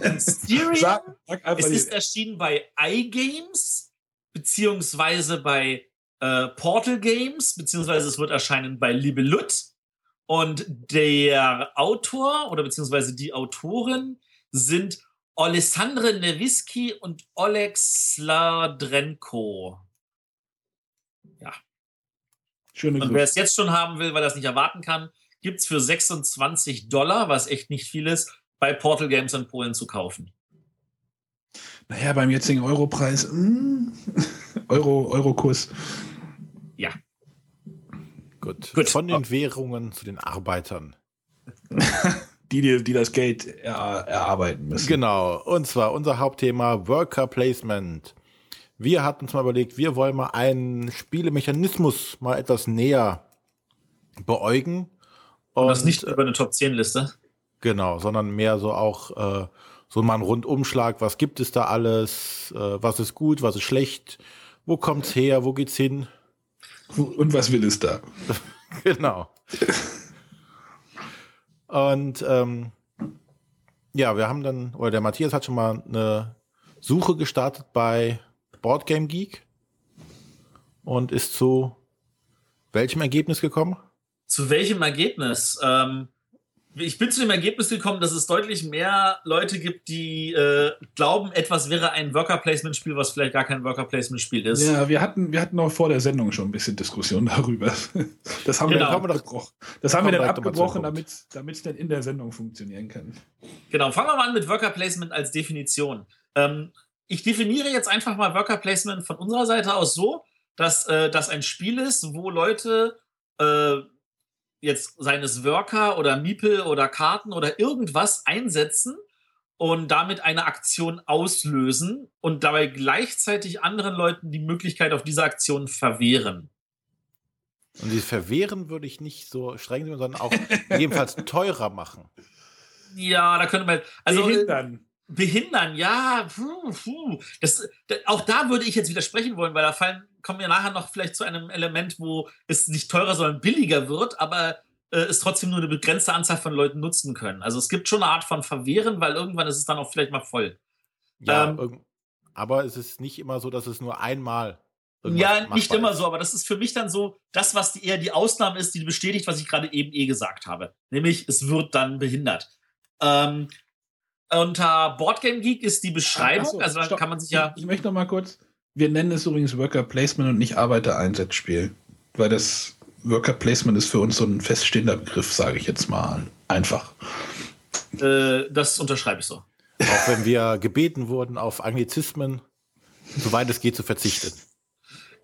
Mysterium. Sag, sag es ist erschienen bei iGames, beziehungsweise bei äh, Portal Games, beziehungsweise es wird erscheinen bei Libelut. Und der Autor oder beziehungsweise die Autorin sind Alessandre Newiski und Oleg Sladrenko. Schöne Und wer es jetzt schon haben will, weil er es nicht erwarten kann, gibt es für 26 Dollar, was echt nicht viel ist, bei Portal Games in Polen zu kaufen. Naja, beim jetzigen Europreis, mm, [laughs] Euro, Eurokurs. Ja. Gut. Gut. Von den Währungen zu den Arbeitern. [laughs] die, die das Geld er, erarbeiten müssen. Genau. Und zwar unser Hauptthema Worker Placement. Wir hatten uns mal überlegt, wir wollen mal einen Spielemechanismus mal etwas näher beäugen. Und, und das nicht über eine Top 10 Liste. Genau, sondern mehr so auch äh, so mal ein Rundumschlag. Was gibt es da alles? Äh, was ist gut? Was ist schlecht? Wo kommt's her? Wo geht's hin? Und was will es da? [laughs] genau. Und ähm, ja, wir haben dann, oder der Matthias hat schon mal eine Suche gestartet bei Boardgame Geek und ist zu welchem Ergebnis gekommen? Zu welchem Ergebnis? Ähm, ich bin zu dem Ergebnis gekommen, dass es deutlich mehr Leute gibt, die äh, glauben, etwas wäre ein Worker Placement Spiel, was vielleicht gar kein Worker Placement Spiel ist. Ja, wir hatten, wir hatten auch vor der Sendung schon ein bisschen Diskussion darüber. [laughs] Das haben genau. wir, dann abgebrochen. Das haben wir dann abgebrochen, damit es dann in der Sendung funktionieren kann. Genau, fangen wir mal an mit Worker Placement als Definition. Ähm, ich definiere jetzt einfach mal Worker Placement von unserer Seite aus so, dass äh, das ein Spiel ist, wo Leute äh, jetzt seines Worker oder Miepel oder Karten oder irgendwas einsetzen und damit eine Aktion auslösen und dabei gleichzeitig anderen Leuten die Möglichkeit auf diese Aktion verwehren. Und die verwehren würde ich nicht so streng sondern auch [laughs] jedenfalls teurer machen. Ja, da könnte man. Also, Behindern. Behindern, ja, puh, puh. Das, auch da würde ich jetzt widersprechen wollen, weil da fallen, kommen wir nachher noch vielleicht zu einem Element, wo es nicht teurer, sondern billiger wird, aber äh, es trotzdem nur eine begrenzte Anzahl von Leuten nutzen können. Also es gibt schon eine Art von Verwehren, weil irgendwann ist es dann auch vielleicht mal voll. Ja, ähm, aber es ist nicht immer so, dass es nur einmal. Ja, nicht immer ist. so, aber das ist für mich dann so, das, was die, eher die Ausnahme ist, die bestätigt, was ich gerade eben eh gesagt habe. Nämlich, es wird dann behindert. Ähm, unter Boardgame Geek ist die Beschreibung, so, also da stopp. kann man sich ja. Ich, ich möchte noch mal kurz, wir nennen es übrigens Worker Placement und nicht Arbeitereinsatzspiel, weil das Worker Placement ist für uns so ein feststehender Begriff, sage ich jetzt mal einfach. Äh, das unterschreibe ich so. Auch wenn wir gebeten wurden, auf Anglizismen, soweit es geht, zu verzichten.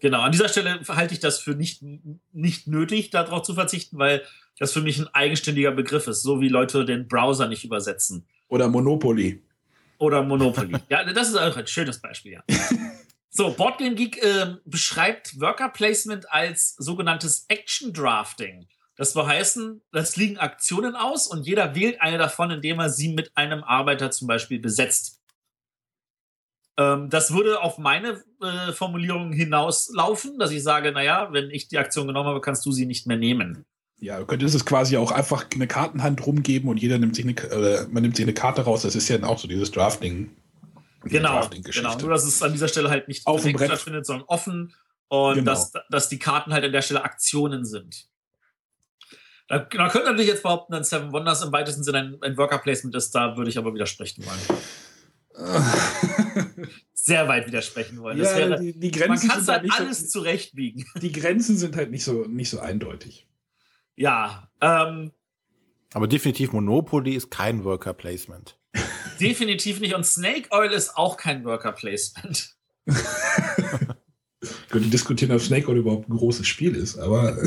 Genau, an dieser Stelle halte ich das für nicht, nicht nötig, darauf zu verzichten, weil das für mich ein eigenständiger Begriff ist, so wie Leute den Browser nicht übersetzen. Oder Monopoly. Oder Monopoly. ja, das ist auch ein schönes Beispiel, ja. [laughs] So, Boardgame Geek äh, beschreibt Worker Placement als sogenanntes Action Drafting. Das will heißen, das liegen Aktionen aus und jeder wählt eine davon, indem er sie mit einem Arbeiter zum Beispiel besetzt. Ähm, das würde auf meine äh, Formulierung hinauslaufen, dass ich sage, naja, wenn ich die Aktion genommen habe, kannst du sie nicht mehr nehmen. Ja, du könntest es quasi auch einfach eine Kartenhand rumgeben und jeder nimmt sich eine, äh, man nimmt sich eine Karte raus. Das ist ja auch so dieses Drafting. Genau, genau. Nur, dass es an dieser Stelle halt nicht auf dem Brett stattfindet, sondern offen und genau. dass, dass die Karten halt an der Stelle Aktionen sind. Da, man könnte natürlich jetzt behaupten, dass Seven Wonders im weitesten Sinne ein, ein Worker Placement ist, da würde ich aber widersprechen wollen. [laughs] Sehr weit widersprechen wollen. Ja, wäre, die, die Grenzen man kann halt, halt alles so, zurechtbiegen. Die Grenzen sind halt nicht so, nicht so eindeutig. Ja. Ähm, aber definitiv Monopoly ist kein Worker Placement. Definitiv nicht. Und Snake Oil ist auch kein Worker Placement. [laughs] Ich könnte diskutieren, ob Snake Oil überhaupt ein großes Spiel ist, aber. [laughs]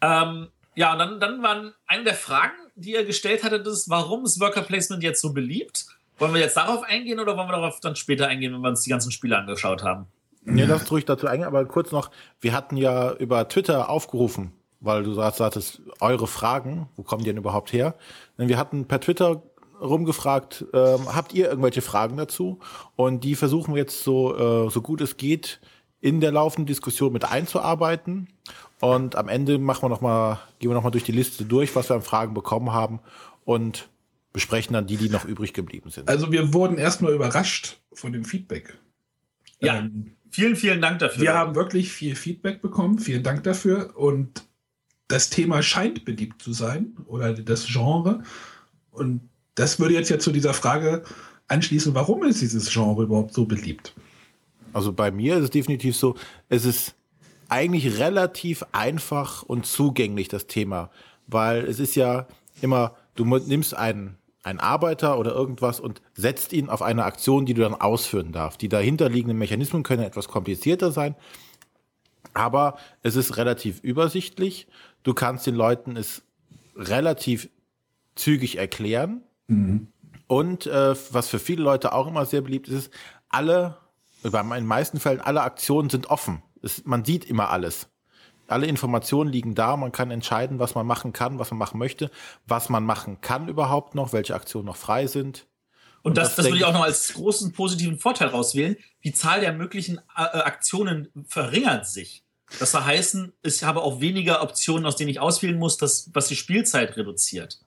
ähm, ja, und dann, dann waren eine der Fragen, die ihr gestellt hattet, ist, warum ist Worker Placement jetzt so beliebt? Wollen wir jetzt darauf eingehen oder wollen wir darauf dann später eingehen, wenn wir uns die ganzen Spiele angeschaut haben? Ja, das ruhig dazu eingehen, aber kurz noch, wir hatten ja über Twitter aufgerufen, weil du sagtest, eure Fragen, wo kommen die denn überhaupt her? Denn wir hatten per Twitter rumgefragt, ähm, habt ihr irgendwelche Fragen dazu? Und die versuchen wir jetzt so, äh, so gut es geht in der laufenden Diskussion mit einzuarbeiten. Und am Ende machen wir noch mal, gehen wir noch mal durch die Liste durch, was wir an Fragen bekommen haben und besprechen dann die, die noch übrig geblieben sind. Also wir wurden erstmal überrascht von dem Feedback. Ja, ähm, vielen, vielen Dank dafür. Wir haben wirklich viel Feedback bekommen. Vielen Dank dafür. Und das Thema scheint beliebt zu sein oder das Genre. Und das würde jetzt ja zu dieser Frage anschließen, warum ist dieses Genre überhaupt so beliebt? Also bei mir ist es definitiv so, es ist eigentlich relativ einfach und zugänglich, das Thema. Weil es ist ja immer, du nimmst einen, einen Arbeiter oder irgendwas und setzt ihn auf eine Aktion, die du dann ausführen darfst. Die dahinterliegenden Mechanismen können etwas komplizierter sein, aber es ist relativ übersichtlich. Du kannst den Leuten es relativ zügig erklären. Mhm. Und äh, was für viele Leute auch immer sehr beliebt ist, alle, in den meisten Fällen, alle Aktionen sind offen. Es, man sieht immer alles. Alle Informationen liegen da, man kann entscheiden, was man machen kann, was man machen möchte, was man machen kann überhaupt noch, welche Aktionen noch frei sind. Und, das, das, das würde ich auch noch als großen positiven Vorteil rauswählen. Die Zahl der möglichen äh, Aktionen verringert sich. Das heißt, ich habe auch weniger Optionen, aus denen ich auswählen muss, das, was die Spielzeit reduziert.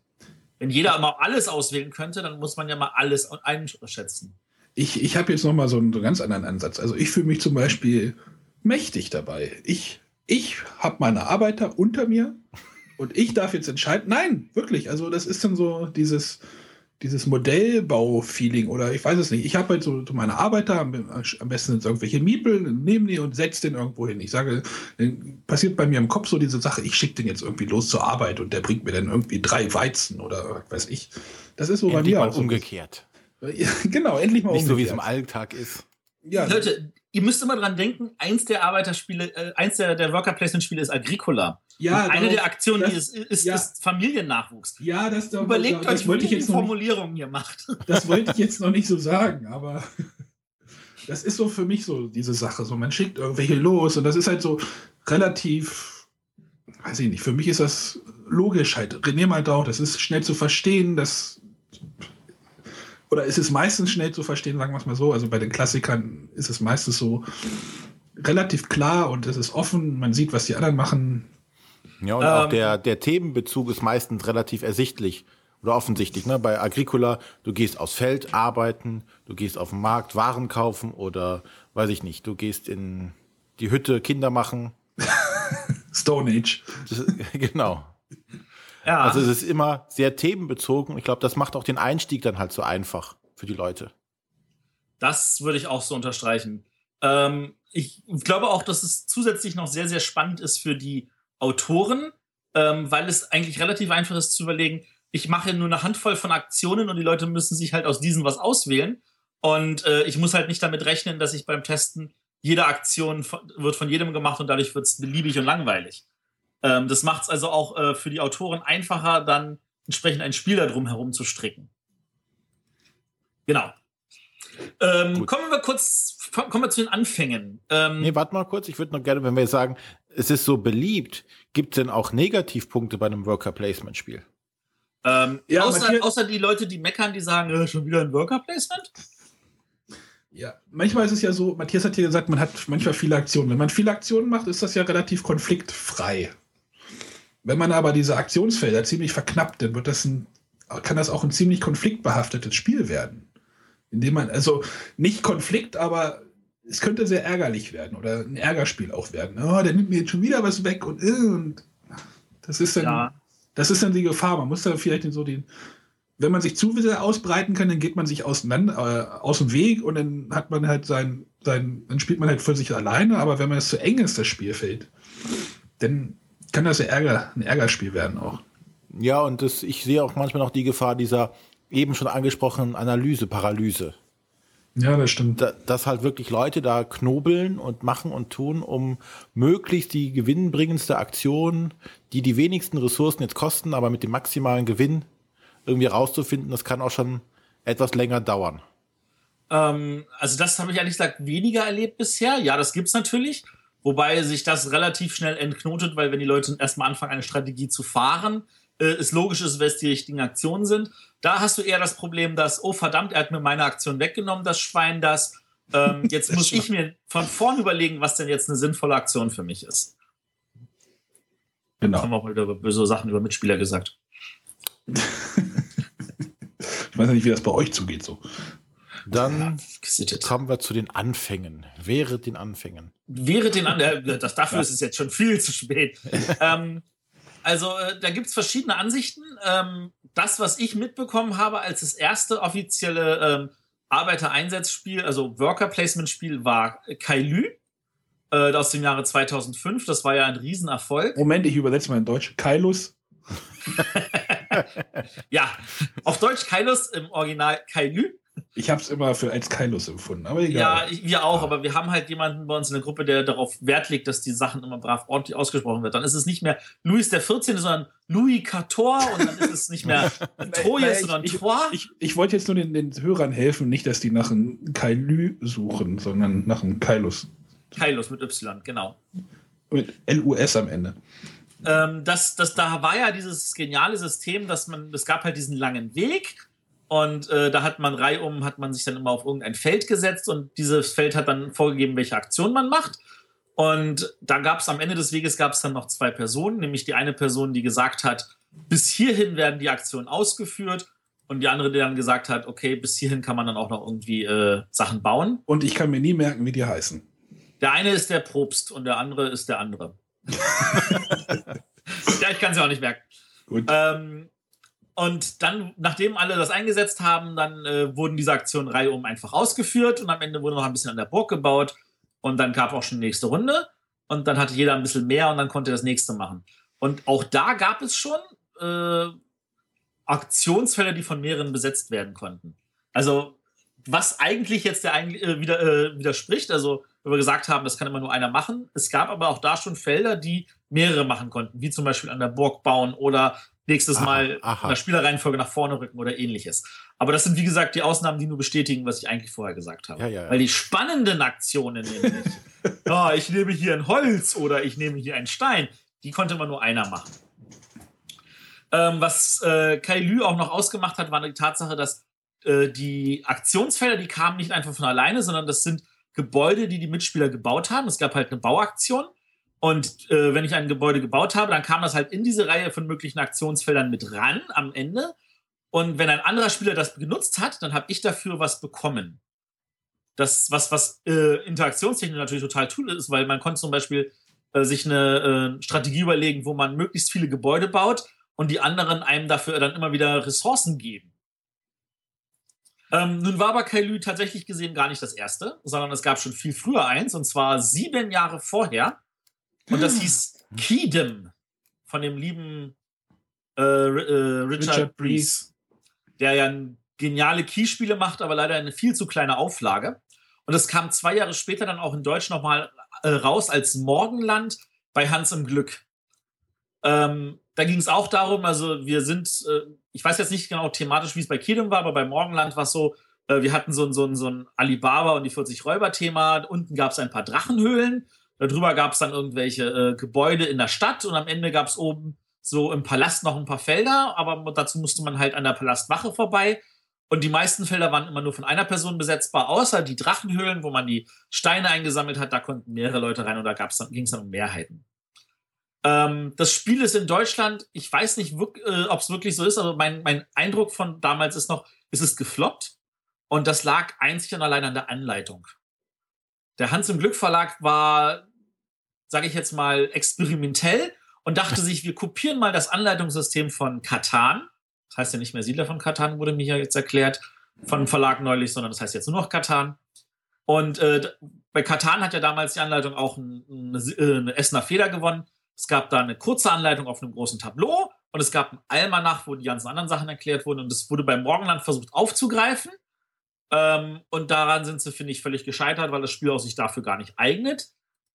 Wenn jeder mal alles auswählen könnte, dann muss man ja mal alles einschätzen. Ich, ich habe jetzt noch mal so einen, so einen ganz anderen Ansatz. Also ich fühle mich zum Beispiel mächtig dabei. Ich, ich habe meine Arbeiter unter mir und ich darf jetzt entscheiden. Nein, wirklich. Also das ist dann so dieses, dieses Modellbau-Feeling oder ich weiß es nicht. Ich habe halt so, meine Arbeiter, am, besten sind irgendwelche Miepel, neben die und setze den irgendwo hin. Ich sage, passiert bei mir im Kopf so diese Sache, ich schicke den jetzt irgendwie los zur Arbeit und der bringt mir dann irgendwie drei Weizen oder was weiß ich. Das ist so endlich bei mir mal auch umgekehrt. So. [laughs] genau, endlich mal Nicht umgekehrt. so, wie es im Alltag ist. Ja, Leute, ihr müsst immer dran denken, eins der Arbeiterspiele, äh, eins der, der Worker Placement Spiele ist Agricola. Ja, eine der Aktionen das, ist, ist, ja. ist, Familiennachwuchs. Ja, das da, Überlegt das, euch, wie ihr die Formulierung hier macht. [laughs] Das wollte ich jetzt noch nicht so sagen, aber [laughs] das ist so für mich so diese Sache. So, man schickt irgendwelche los und das ist halt so relativ, weiß ich nicht, für mich ist das logisch halt. René meint auch, das ist schnell zu verstehen, das oder ist es meistens schnell zu verstehen, sagen wir es mal so. Also bei den Klassikern ist es meistens so relativ klar und es ist offen, man sieht, was die anderen machen. Ja, und ähm, auch der, der Themenbezug ist meistens relativ ersichtlich oder offensichtlich. Ne? Bei Agricola, du gehst aufs Feld arbeiten, du gehst auf den Markt Waren kaufen oder weiß ich nicht, du gehst in die Hütte Kinder machen. [laughs] Stone Age. Das, [laughs] genau. Ja. Also es ist immer sehr themenbezogen. Ich glaube, das macht auch den Einstieg dann halt so einfach für die Leute. Das würde ich auch so unterstreichen. Ähm, ich glaube auch, dass es zusätzlich noch sehr, sehr spannend ist für die Autoren, ähm, weil es eigentlich relativ einfach ist zu überlegen, ich mache nur eine Handvoll von Aktionen und die Leute müssen sich halt aus diesen was auswählen. Und äh, ich muss halt nicht damit rechnen, dass ich beim Testen jede Aktion von, wird von jedem gemacht und dadurch wird es beliebig und langweilig. Ähm, das macht es also auch äh, für die Autoren einfacher, dann entsprechend ein Spiel darum herum zu stricken. Genau. Ähm, kommen wir kurz, kommen wir zu den Anfängen. Ähm, nee, warte mal kurz. Ich würde noch gerne, wenn wir sagen, es ist so beliebt, gibt es denn auch Negativpunkte bei einem Worker Placement Spiel? Ähm, ja, außer, außer, die Leute, die meckern, die sagen, äh, schon wieder ein Worker Placement? Ja, manchmal ist es ja so, Matthias hat hier gesagt, man hat manchmal viele Aktionen. Wenn man viele Aktionen macht, ist das ja relativ konfliktfrei. Wenn man aber diese Aktionsfelder ziemlich verknappt, dann wird das ein, kann das auch ein ziemlich konfliktbehaftetes Spiel werden. Indem man, also nicht Konflikt, aber es könnte sehr ärgerlich werden oder ein Ärgerspiel auch werden. Oh, der nimmt mir jetzt schon wieder was weg und, äh, und das ist dann, ja. das ist dann die Gefahr. Man muss da vielleicht so den, wenn man sich zu sehr ausbreiten kann, dann geht man sich auseinander, äh, aus dem Weg und dann hat man halt sein, sein, dann spielt man halt für sich alleine, aber wenn man es zu eng ist, das Spielfeld, dann kann das ja Ärger, ein Ärgerspiel werden auch. Ja, und das, ich sehe auch manchmal noch die Gefahr dieser eben schon angesprochenen Analyse, Paralyse. Ja, das stimmt. Da, dass halt wirklich Leute da knobeln und machen und tun, um möglichst die gewinnbringendste Aktion, die die wenigsten Ressourcen jetzt kosten, aber mit dem maximalen Gewinn irgendwie rauszufinden, das kann auch schon etwas länger dauern. Ähm, also das habe ich ehrlich gesagt weniger erlebt bisher. Ja, das gibt's natürlich. Wobei sich das relativ schnell entknotet, weil wenn die Leute erstmal anfangen, eine Strategie zu fahren, äh, es logisch ist, was die richtigen Aktionen sind. Da hast du eher das Problem, dass, oh verdammt, er hat mir meine Aktion weggenommen, das Schwein das. Ähm, [laughs] jetzt muss ich mir von vorn überlegen, was denn jetzt eine sinnvolle Aktion für mich ist. Genau. Das haben wir auch wieder böse Sachen über Mitspieler gesagt. [laughs] ich weiß nicht, wie das bei euch zugeht so. Dann ja, kommen wir zu den Anfängen. Wäre den Anfängen. Wäre den Anfängen. Äh, das, dafür ja. ist es jetzt schon viel zu spät. [laughs] ähm, also äh, da gibt es verschiedene Ansichten. Ähm, das, was ich mitbekommen habe als das erste offizielle ähm, Arbeitereinsatzspiel, also Worker Placement Spiel, war Kailü äh, aus dem Jahre 2005. Das war ja ein Riesenerfolg. Moment, ich übersetze mal in Deutsch. Kailus. [laughs] ja, auf Deutsch Kailus, im Original Kailü. Ich habe es immer für als Kailus empfunden, aber egal. Ja, wir auch, aber wir haben halt jemanden bei uns in der Gruppe, der darauf Wert legt, dass die Sachen immer brav ordentlich ausgesprochen wird. Dann ist es nicht mehr Louis der 14., sondern Louis Cator und dann ist es nicht mehr [laughs] Troyes, sondern ich, Trois. Ich, ich, ich wollte jetzt nur den, den, Hörern helfen, nicht, dass die nach einem Kailü suchen, sondern nach einem Kailus. Kailus mit Y, genau. Mit LUS am Ende. Ähm, das, das, da war ja dieses geniale System, dass man, es gab halt diesen langen Weg und äh, da hat man reihum, hat man sich dann immer auf irgendein Feld gesetzt und dieses Feld hat dann vorgegeben, welche Aktion man macht. Und da gab es am Ende des Weges gab es dann noch zwei Personen, nämlich die eine Person, die gesagt hat, bis hierhin werden die Aktionen ausgeführt und die andere, die dann gesagt hat, okay, bis hierhin kann man dann auch noch irgendwie äh, Sachen bauen. Und ich kann mir nie merken, wie die heißen. Der eine ist der Probst und der andere ist der andere. [laughs] ja, ich kann es ja auch nicht merken. Gut. Ähm, und dann, nachdem alle das eingesetzt haben, dann äh, wurden diese Aktionen reihum einfach ausgeführt und am Ende wurde noch ein bisschen an der Burg gebaut und dann gab auch schon die nächste Runde und dann hatte jeder ein bisschen mehr und dann konnte das nächste machen. Und auch da gab es schon äh, Aktionsfälle, die von mehreren besetzt werden konnten. Also was eigentlich jetzt der äh, wieder, äh, widerspricht, also wenn wir gesagt haben, das kann immer nur einer machen. Es gab aber auch da schon Felder, die mehrere machen konnten, wie zum Beispiel an der Burg bauen oder nächstes aha, Mal aha. in der Spielerreihenfolge nach vorne rücken oder ähnliches. Aber das sind, wie gesagt, die Ausnahmen, die nur bestätigen, was ich eigentlich vorher gesagt habe. Ja, ja, ja. Weil die spannenden Aktionen nämlich, [laughs] oh, ich nehme hier ein Holz oder ich nehme hier einen Stein, die konnte immer nur einer machen. Ähm, was äh, Kai Lü auch noch ausgemacht hat, war die Tatsache, dass äh, die Aktionsfelder, die kamen nicht einfach von alleine, sondern das sind Gebäude, die die Mitspieler gebaut haben. Es gab halt eine Bauaktion und äh, wenn ich ein Gebäude gebaut habe, dann kam das halt in diese Reihe von möglichen Aktionsfeldern mit ran am Ende. Und wenn ein anderer Spieler das genutzt hat, dann habe ich dafür was bekommen. Das, was, was äh, Interaktionstechnik natürlich total toll ist, weil man konnte zum Beispiel äh, sich eine äh, Strategie überlegen, wo man möglichst viele Gebäude baut und die anderen einem dafür dann immer wieder Ressourcen geben. Ähm, nun war aber Kailü tatsächlich gesehen gar nicht das erste, sondern es gab schon viel früher eins, und zwar sieben Jahre vorher. Und das hieß Keedem von dem lieben äh, äh, Richard, Richard Breeze, der ja geniale Keyspiele macht, aber leider eine viel zu kleine Auflage. Und es kam zwei Jahre später dann auch in Deutsch nochmal äh, raus als Morgenland bei Hans im Glück. Ähm, da ging es auch darum, also wir sind, äh, ich weiß jetzt nicht genau thematisch, wie es bei Kedem war, aber bei Morgenland war es so, äh, wir hatten so, so, so ein Alibaba und die 40 Räuber-Thema. Unten gab es ein paar Drachenhöhlen Darüber gab es dann irgendwelche äh, Gebäude in der Stadt und am Ende gab es oben so im Palast noch ein paar Felder, aber dazu musste man halt an der Palastwache vorbei. Und die meisten Felder waren immer nur von einer Person besetzbar, außer die Drachenhöhlen, wo man die Steine eingesammelt hat. Da konnten mehrere Leute rein und da ging es dann um Mehrheiten. Ähm, das Spiel ist in Deutschland, ich weiß nicht, äh, ob es wirklich so ist, aber mein, mein Eindruck von damals ist noch, es ist gefloppt. Und das lag einzig und allein an der Anleitung. Der Hans im Glück Verlag war, sage ich jetzt mal, experimentell und dachte sich, wir kopieren mal das Anleitungssystem von Katan. Das heißt ja nicht mehr Siedler von Katan, wurde mir ja jetzt erklärt, von dem Verlag neulich, sondern das heißt jetzt nur noch Katan. Und äh, bei Katan hat ja damals die Anleitung auch ein, eine, äh, eine Essener Feder gewonnen. Es gab da eine kurze Anleitung auf einem großen Tableau und es gab ein Almanach, wo die ganzen anderen Sachen erklärt wurden und das wurde beim Morgenland versucht aufzugreifen. Ähm, und daran sind sie, finde ich, völlig gescheitert, weil das Spiel auch sich dafür gar nicht eignet.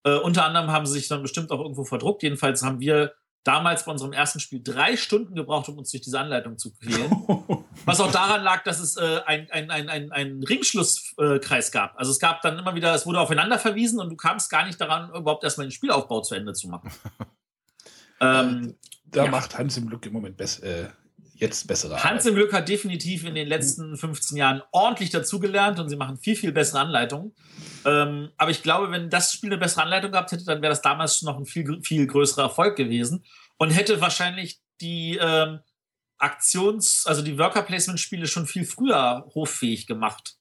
Äh, unter anderem haben sie sich dann bestimmt auch irgendwo verdruckt. Jedenfalls haben wir damals bei unserem ersten Spiel drei Stunden gebraucht, um uns durch diese Anleitung zu quälen. [laughs] Was auch daran lag, dass es äh, einen ein, ein, ein Ringschlusskreis äh, gab. Also es gab dann immer wieder, es wurde aufeinander verwiesen und du kamst gar nicht daran, überhaupt erstmal den Spielaufbau zu Ende zu machen. [laughs] ähm, da ja. macht Hans im Glück im Moment besser, äh, jetzt bessere Arbeit. Hans im Glück hat definitiv in den letzten 15 Jahren ordentlich dazugelernt und sie machen viel, viel bessere Anleitungen. Ähm, aber ich glaube, wenn das Spiel eine bessere Anleitung gehabt hätte, dann wäre das damals noch ein viel, viel größerer Erfolg gewesen und hätte wahrscheinlich die ähm, Aktions-, also die Worker-Placement-Spiele schon viel früher hoffähig gemacht.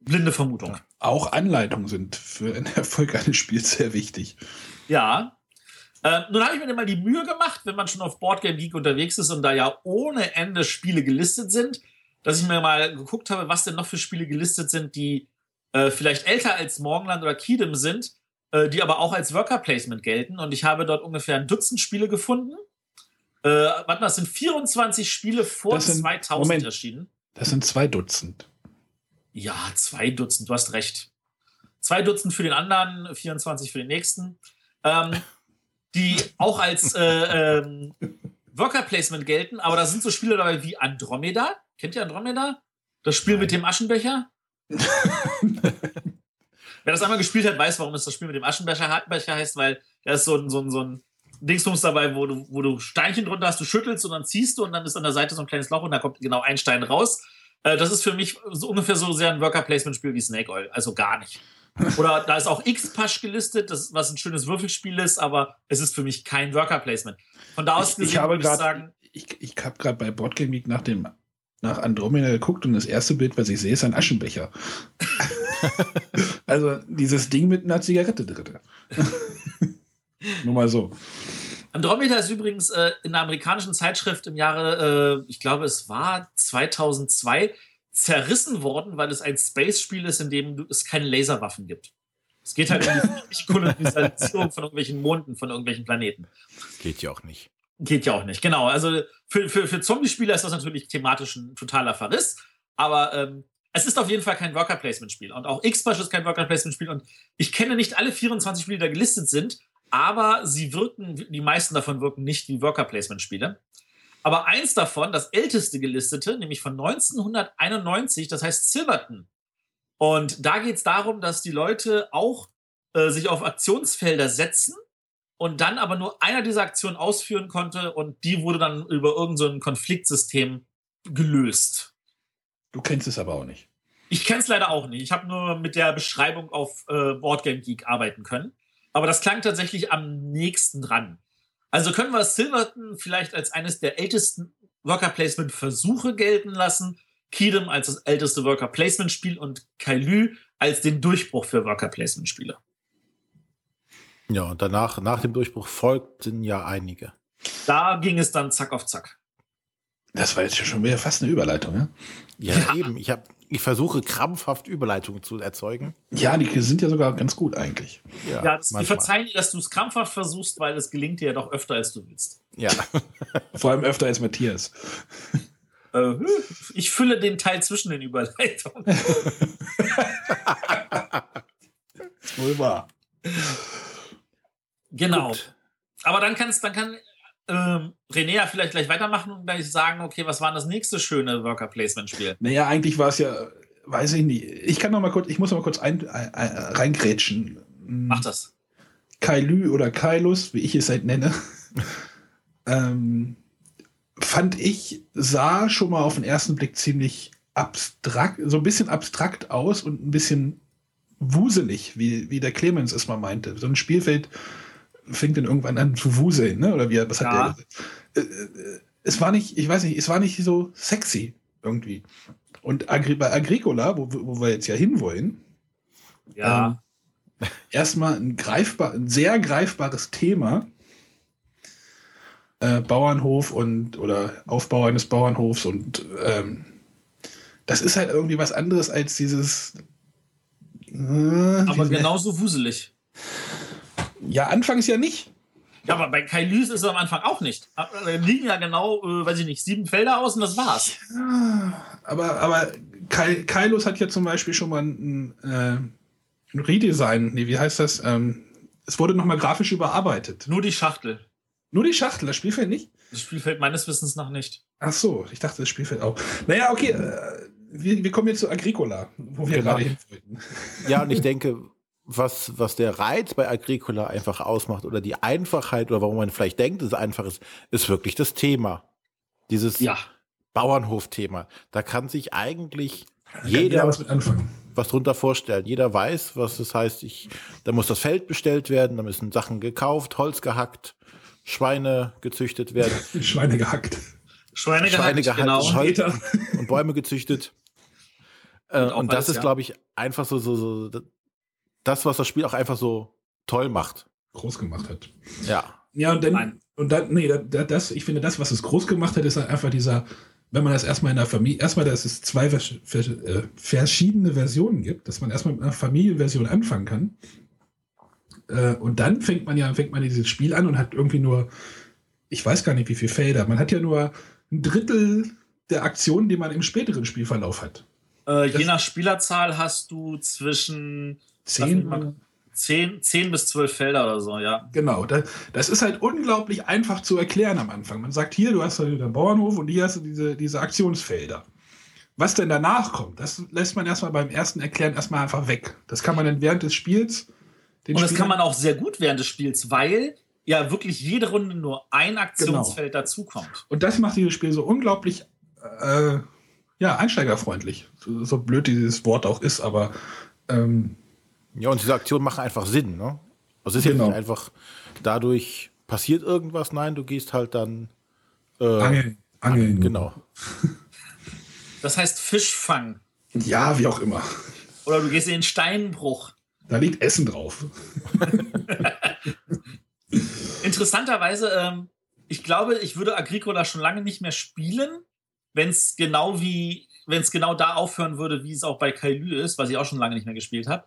Blinde Vermutung. Auch Anleitungen sind für den [laughs] Erfolg eines Spiels sehr wichtig. Ja, äh, nun habe ich mir mal die Mühe gemacht, wenn man schon auf Boardgame Geek unterwegs ist und da ja ohne Ende Spiele gelistet sind, dass ich mir mal geguckt habe, was denn noch für Spiele gelistet sind, die äh, vielleicht älter als Morgenland oder Kingdom sind, äh, die aber auch als Worker Placement gelten. Und ich habe dort ungefähr ein Dutzend Spiele gefunden. Äh, warte mal, das sind 24 Spiele vor sind, 2000 Moment, erschienen. Das sind zwei Dutzend. Ja, zwei Dutzend, du hast recht. Zwei Dutzend für den anderen, 24 für den nächsten. Ähm, die auch als äh, ähm, Worker Placement gelten, aber da sind so Spiele dabei wie Andromeda. Kennt ihr Andromeda? Das Spiel Nein. mit dem Aschenbecher? [laughs] Wer das einmal gespielt hat, weiß, warum es das Spiel mit dem Aschenbecher heißt, weil da ist so ein, so ein, so ein Dingsbums dabei, wo du, wo du Steinchen drunter hast, du schüttelst und dann ziehst du und dann ist an der Seite so ein kleines Loch und da kommt genau ein Stein raus. Äh, das ist für mich so ungefähr so sehr ein Worker-Placement-Spiel wie Snake Oil. Also gar nicht. Oder da ist auch X-Pasch gelistet, das, was ein schönes Würfelspiel ist, aber es ist für mich kein Worker-Placement. Von da aus ich, gesehen, ich habe gerade ich, ich habe gerade bei Boardgame Week nach dem nach Andromeda geguckt und das erste Bild, was ich sehe, ist ein Aschenbecher. [laughs] also dieses Ding mit einer Zigarette drin. [laughs] Nur mal so. Andromeda ist übrigens äh, in einer amerikanischen Zeitschrift im Jahre, äh, ich glaube, es war 2002, zerrissen worden, weil es ein Space-Spiel ist, in dem es keine Laserwaffen gibt. Es geht halt um die [laughs] Kolonisation von irgendwelchen Monden, von irgendwelchen Planeten. Geht ja auch nicht. Geht ja auch nicht, genau. Also für, für, für Zombie-Spieler ist das natürlich thematisch ein totaler Verriss, aber ähm, es ist auf jeden Fall kein Worker-Placement-Spiel. Und auch X-Bash ist kein Worker-Placement-Spiel. Und ich kenne nicht alle 24 Spiele, die da gelistet sind, aber sie wirken, die meisten davon wirken nicht wie Worker-Placement-Spiele. Aber eins davon, das älteste gelistete, nämlich von 1991, das heißt Silverton. Und da geht es darum, dass die Leute auch äh, sich auf Aktionsfelder setzen und dann aber nur einer dieser Aktionen ausführen konnte und die wurde dann über irgendein so Konfliktsystem gelöst. Du kennst es aber auch nicht. Ich kenne es leider auch nicht. Ich habe nur mit der Beschreibung auf äh, Boardgame Geek arbeiten können. Aber das klang tatsächlich am nächsten dran. Also können wir Silverton vielleicht als eines der ältesten Worker Placement Versuche gelten lassen, Kidem als das älteste Worker Placement Spiel und Kailü als den Durchbruch für Worker Placement Spiele. Ja, und danach, nach dem Durchbruch folgten ja einige. Da ging es dann zack auf zack. Das war jetzt schon wieder fast eine Überleitung, ja? Ja, ja. eben. Ich habe ich versuche krampfhaft Überleitungen zu erzeugen. Ja, die sind ja sogar ganz gut eigentlich. Ja, ja das, die verzeihen dir, dass du es krampfhaft versuchst, weil es gelingt dir ja doch öfter, als du willst. Ja. [laughs] Vor allem öfter als Matthias. Äh, ich fülle den Teil zwischen den Überleitungen. Wohl wahr. Genau. Gut. Aber dann kannst, dann kann ähm, René ja vielleicht gleich weitermachen und gleich sagen, okay, was war das nächste schöne Worker Placement Spiel? Naja, eigentlich war es ja, weiß ich nicht. Ich kann noch mal kurz, ich muss noch mal kurz ein, ein, ein, reingrätschen. Mach das. Kailü oder Kailus, wie ich es halt nenne. [laughs] ähm, fand ich, sah schon mal auf den ersten Blick ziemlich abstrakt, so ein bisschen abstrakt aus und ein bisschen wuselig, wie, wie der Clemens es mal meinte. So ein Spielfeld fängt dann irgendwann an zu wuseln, ne? Oder wie, was ja. hat der? Äh, äh, es war nicht, ich weiß nicht, es war nicht so sexy irgendwie. Und Agri bei Agricola, wo, wo wir jetzt ja hinwollen, ja. Ähm, erstmal ein greifbar, ein sehr greifbares Thema. Äh, Bauernhof und oder Aufbau eines Bauernhofs und ähm, das ist halt irgendwie was anderes als dieses. Äh, Aber genauso wuselig. Ja, anfangs ja nicht. Ja, aber bei Kai Lys ist es am Anfang auch nicht. Da liegen ja genau, äh, weiß ich nicht, sieben Felder aus und das war's. Ja, aber, aber Kai, Kailos hat ja zum Beispiel schon mal ein, äh, ein Redesign. Nee, wie heißt das? Ähm, es wurde nochmal grafisch überarbeitet. Nur die Schachtel. Nur die Schachtel, das Spielfeld nicht? Das Spielfeld meines Wissens noch nicht. Ach so, ich dachte, das Spielfeld auch. Naja, okay, äh, wir, wir, kommen jetzt zu Agricola, wo wir genau. gerade hin wollten. Ja, und ich denke, was, was der Reiz bei Agricola einfach ausmacht oder die Einfachheit oder warum man vielleicht denkt, dass es einfach ist, ist wirklich das Thema. Dieses ja. Bauernhof-Thema. Da kann sich eigentlich da jeder was, mit anfangen. was drunter vorstellen. Jeder weiß, was das heißt. Ich, da muss das Feld bestellt werden, da müssen Sachen gekauft, Holz gehackt, Schweine gezüchtet werden. [laughs] Schweine gehackt. Schweine, Schweine gehackt, genau. Holz und Bäume gezüchtet. [laughs] Äh, und, und das ist, ja. glaube ich, einfach so, so, so das, was das Spiel auch einfach so toll macht. Groß gemacht hat. Ja. Ja, und dann, Nein. und dann, nee, das, ich finde, das, was es groß gemacht hat, ist einfach dieser, wenn man das erstmal in der Familie, erstmal, dass es zwei äh, verschiedene Versionen gibt, dass man erstmal mit einer Familienversion anfangen kann. Äh, und dann fängt man ja, fängt man dieses Spiel an und hat irgendwie nur, ich weiß gar nicht, wie viele Felder. Man hat ja nur ein Drittel der Aktionen, die man im späteren Spielverlauf hat. Äh, je nach Spielerzahl hast du zwischen zehn, zehn, zehn bis zwölf Felder oder so, ja. Genau, das, das ist halt unglaublich einfach zu erklären am Anfang. Man sagt hier, du hast halt den Bauernhof und hier hast du diese, diese Aktionsfelder. Was denn danach kommt, das lässt man erstmal beim ersten Erklären erstmal einfach weg. Das kann man dann während des Spiels. und das kann man auch sehr gut während des Spiels, weil ja wirklich jede Runde nur ein Aktionsfeld genau. dazukommt. Und das macht dieses Spiel so unglaublich äh, ja, einsteigerfreundlich. So, so, blöd dieses Wort auch ist, aber ähm, ja, und diese Aktionen machen einfach Sinn, ne? Also es ist genau. ja nicht einfach, dadurch passiert irgendwas, nein, du gehst halt dann äh, Angeln. Angeln. Genau. [laughs] Das heißt Fischfang. Ja, wie auch immer. Oder du gehst in den Steinbruch. Da liegt Essen drauf. [laughs] Interessanterweise, ähm, ich glaube, ich würde Agricola schon lange nicht mehr spielen, wenn es genau wie, wenn es genau da aufhören würde, wie es auch bei Kailü ist, was ich auch schon lange nicht mehr gespielt habe.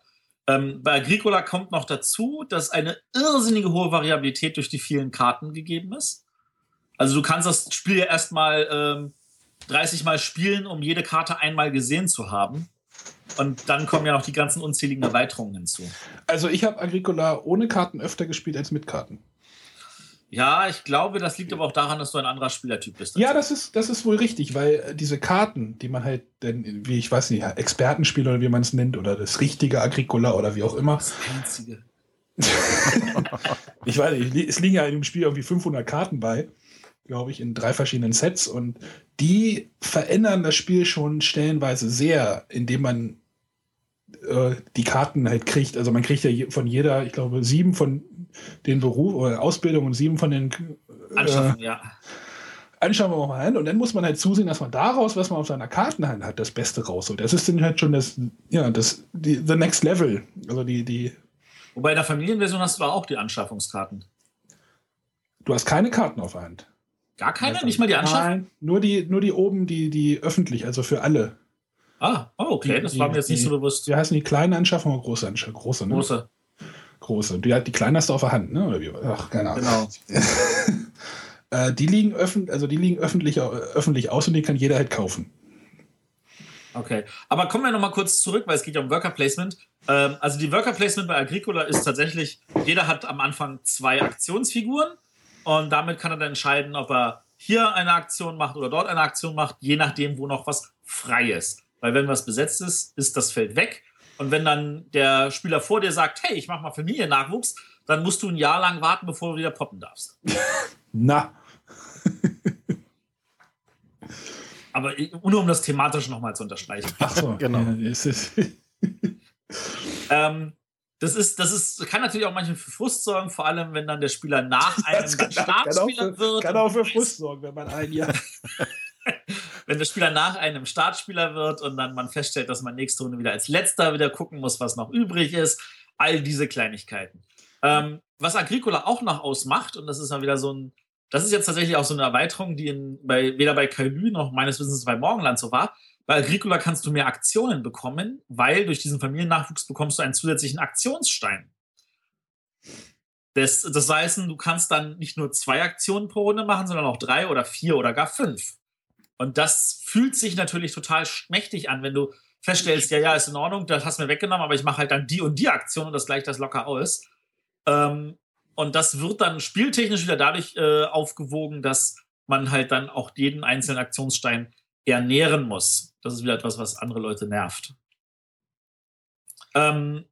Ähm, bei Agricola kommt noch dazu, dass eine irrsinnige hohe Variabilität durch die vielen Karten gegeben ist. Also du kannst das Spiel ja erstmal ähm, 30 Mal spielen, um jede Karte einmal gesehen zu haben. Und dann kommen ja noch die ganzen unzähligen Erweiterungen hinzu. Also ich habe Agricola ohne Karten öfter gespielt als mit Karten. Ja, ich glaube, das liegt aber auch daran, dass du ein anderer Spielertyp bist. Ja, das ist, das ist wohl richtig, weil äh, diese Karten, die man halt, denn, wie ich weiß nicht, Expertenspiel oder wie man es nennt, oder das richtige Agricola oder wie auch immer. Das einzige. [laughs] ich weiß nicht, es liegen ja in dem Spiel irgendwie 500 Karten bei, glaube ich, in drei verschiedenen Sets und die verändern das Spiel schon stellenweise sehr, indem man äh, die Karten halt kriegt. Also man kriegt ja von jeder, ich glaube, sieben von den Beruf oder Ausbildung und sieben von den äh, Anschaffen, ja. Anschauen wir mal hin und dann muss man halt zusehen, dass man daraus, was man auf seiner Kartenhand hat, das Beste rausholt. Das ist dann halt schon das, ja, das, die, the next level. Also die, die. Wobei in der Familienversion hast du auch die Anschaffungskarten. Du hast keine Karten auf der Hand. Gar keine? Nicht mal die Anschaffung? Nein, nur die, nur die oben, die, die öffentlich, also für alle. Ah, oh, okay, die, das war mir jetzt nicht so bewusst. Wie heißen die kleinen Anschaffungen oder große Anschaffungen? Große, ne? Große große. Die, die kleine hast du auf der Hand, ne? Oder wie? Ach, keine Ahnung. Genau. [laughs] äh, die liegen, öffn also die liegen öffentlich, äh, öffentlich aus und die kann jeder halt kaufen. Okay, aber kommen wir nochmal kurz zurück, weil es geht ja um Worker Placement. Ähm, also die Worker Placement bei Agricola ist tatsächlich, jeder hat am Anfang zwei Aktionsfiguren und damit kann er dann entscheiden, ob er hier eine Aktion macht oder dort eine Aktion macht, je nachdem, wo noch was frei ist. Weil wenn was besetzt ist, ist das Feld weg und wenn dann der Spieler vor dir sagt, hey, ich mache mal Familiennachwuchs, dann musst du ein Jahr lang warten, bevor du wieder poppen darfst. [laughs] Na. [laughs] Aber nur um das thematisch nochmal zu unterstreichen. Ach so, genau. Ja, ist es. [laughs] ähm, das ist, das ist, kann natürlich auch manchmal für Frust sorgen, vor allem wenn dann der Spieler nach einem Startspieler wird. Kann auch für Frust sorgen, wenn man ein Jahr. Wenn der Spieler nach einem Startspieler wird und dann man feststellt, dass man nächste Runde wieder als letzter wieder gucken muss, was noch übrig ist. All diese Kleinigkeiten. Ähm, was Agricola auch noch ausmacht, und das ist ja wieder so ein, das ist jetzt tatsächlich auch so eine Erweiterung, die in, bei, weder bei Kailü noch meines Wissens bei Morgenland so war. Bei Agricola kannst du mehr Aktionen bekommen, weil durch diesen Familiennachwuchs bekommst du einen zusätzlichen Aktionsstein. Das, das heißt, du kannst dann nicht nur zwei Aktionen pro Runde machen, sondern auch drei oder vier oder gar fünf. Und das fühlt sich natürlich total mächtig an, wenn du feststellst, ja, ja, ist in Ordnung, das hast du mir weggenommen, aber ich mache halt dann die und die Aktion und das gleicht das locker aus. Ähm, und das wird dann spieltechnisch wieder dadurch äh, aufgewogen, dass man halt dann auch jeden einzelnen Aktionsstein ernähren muss. Das ist wieder etwas, was andere Leute nervt. Ähm,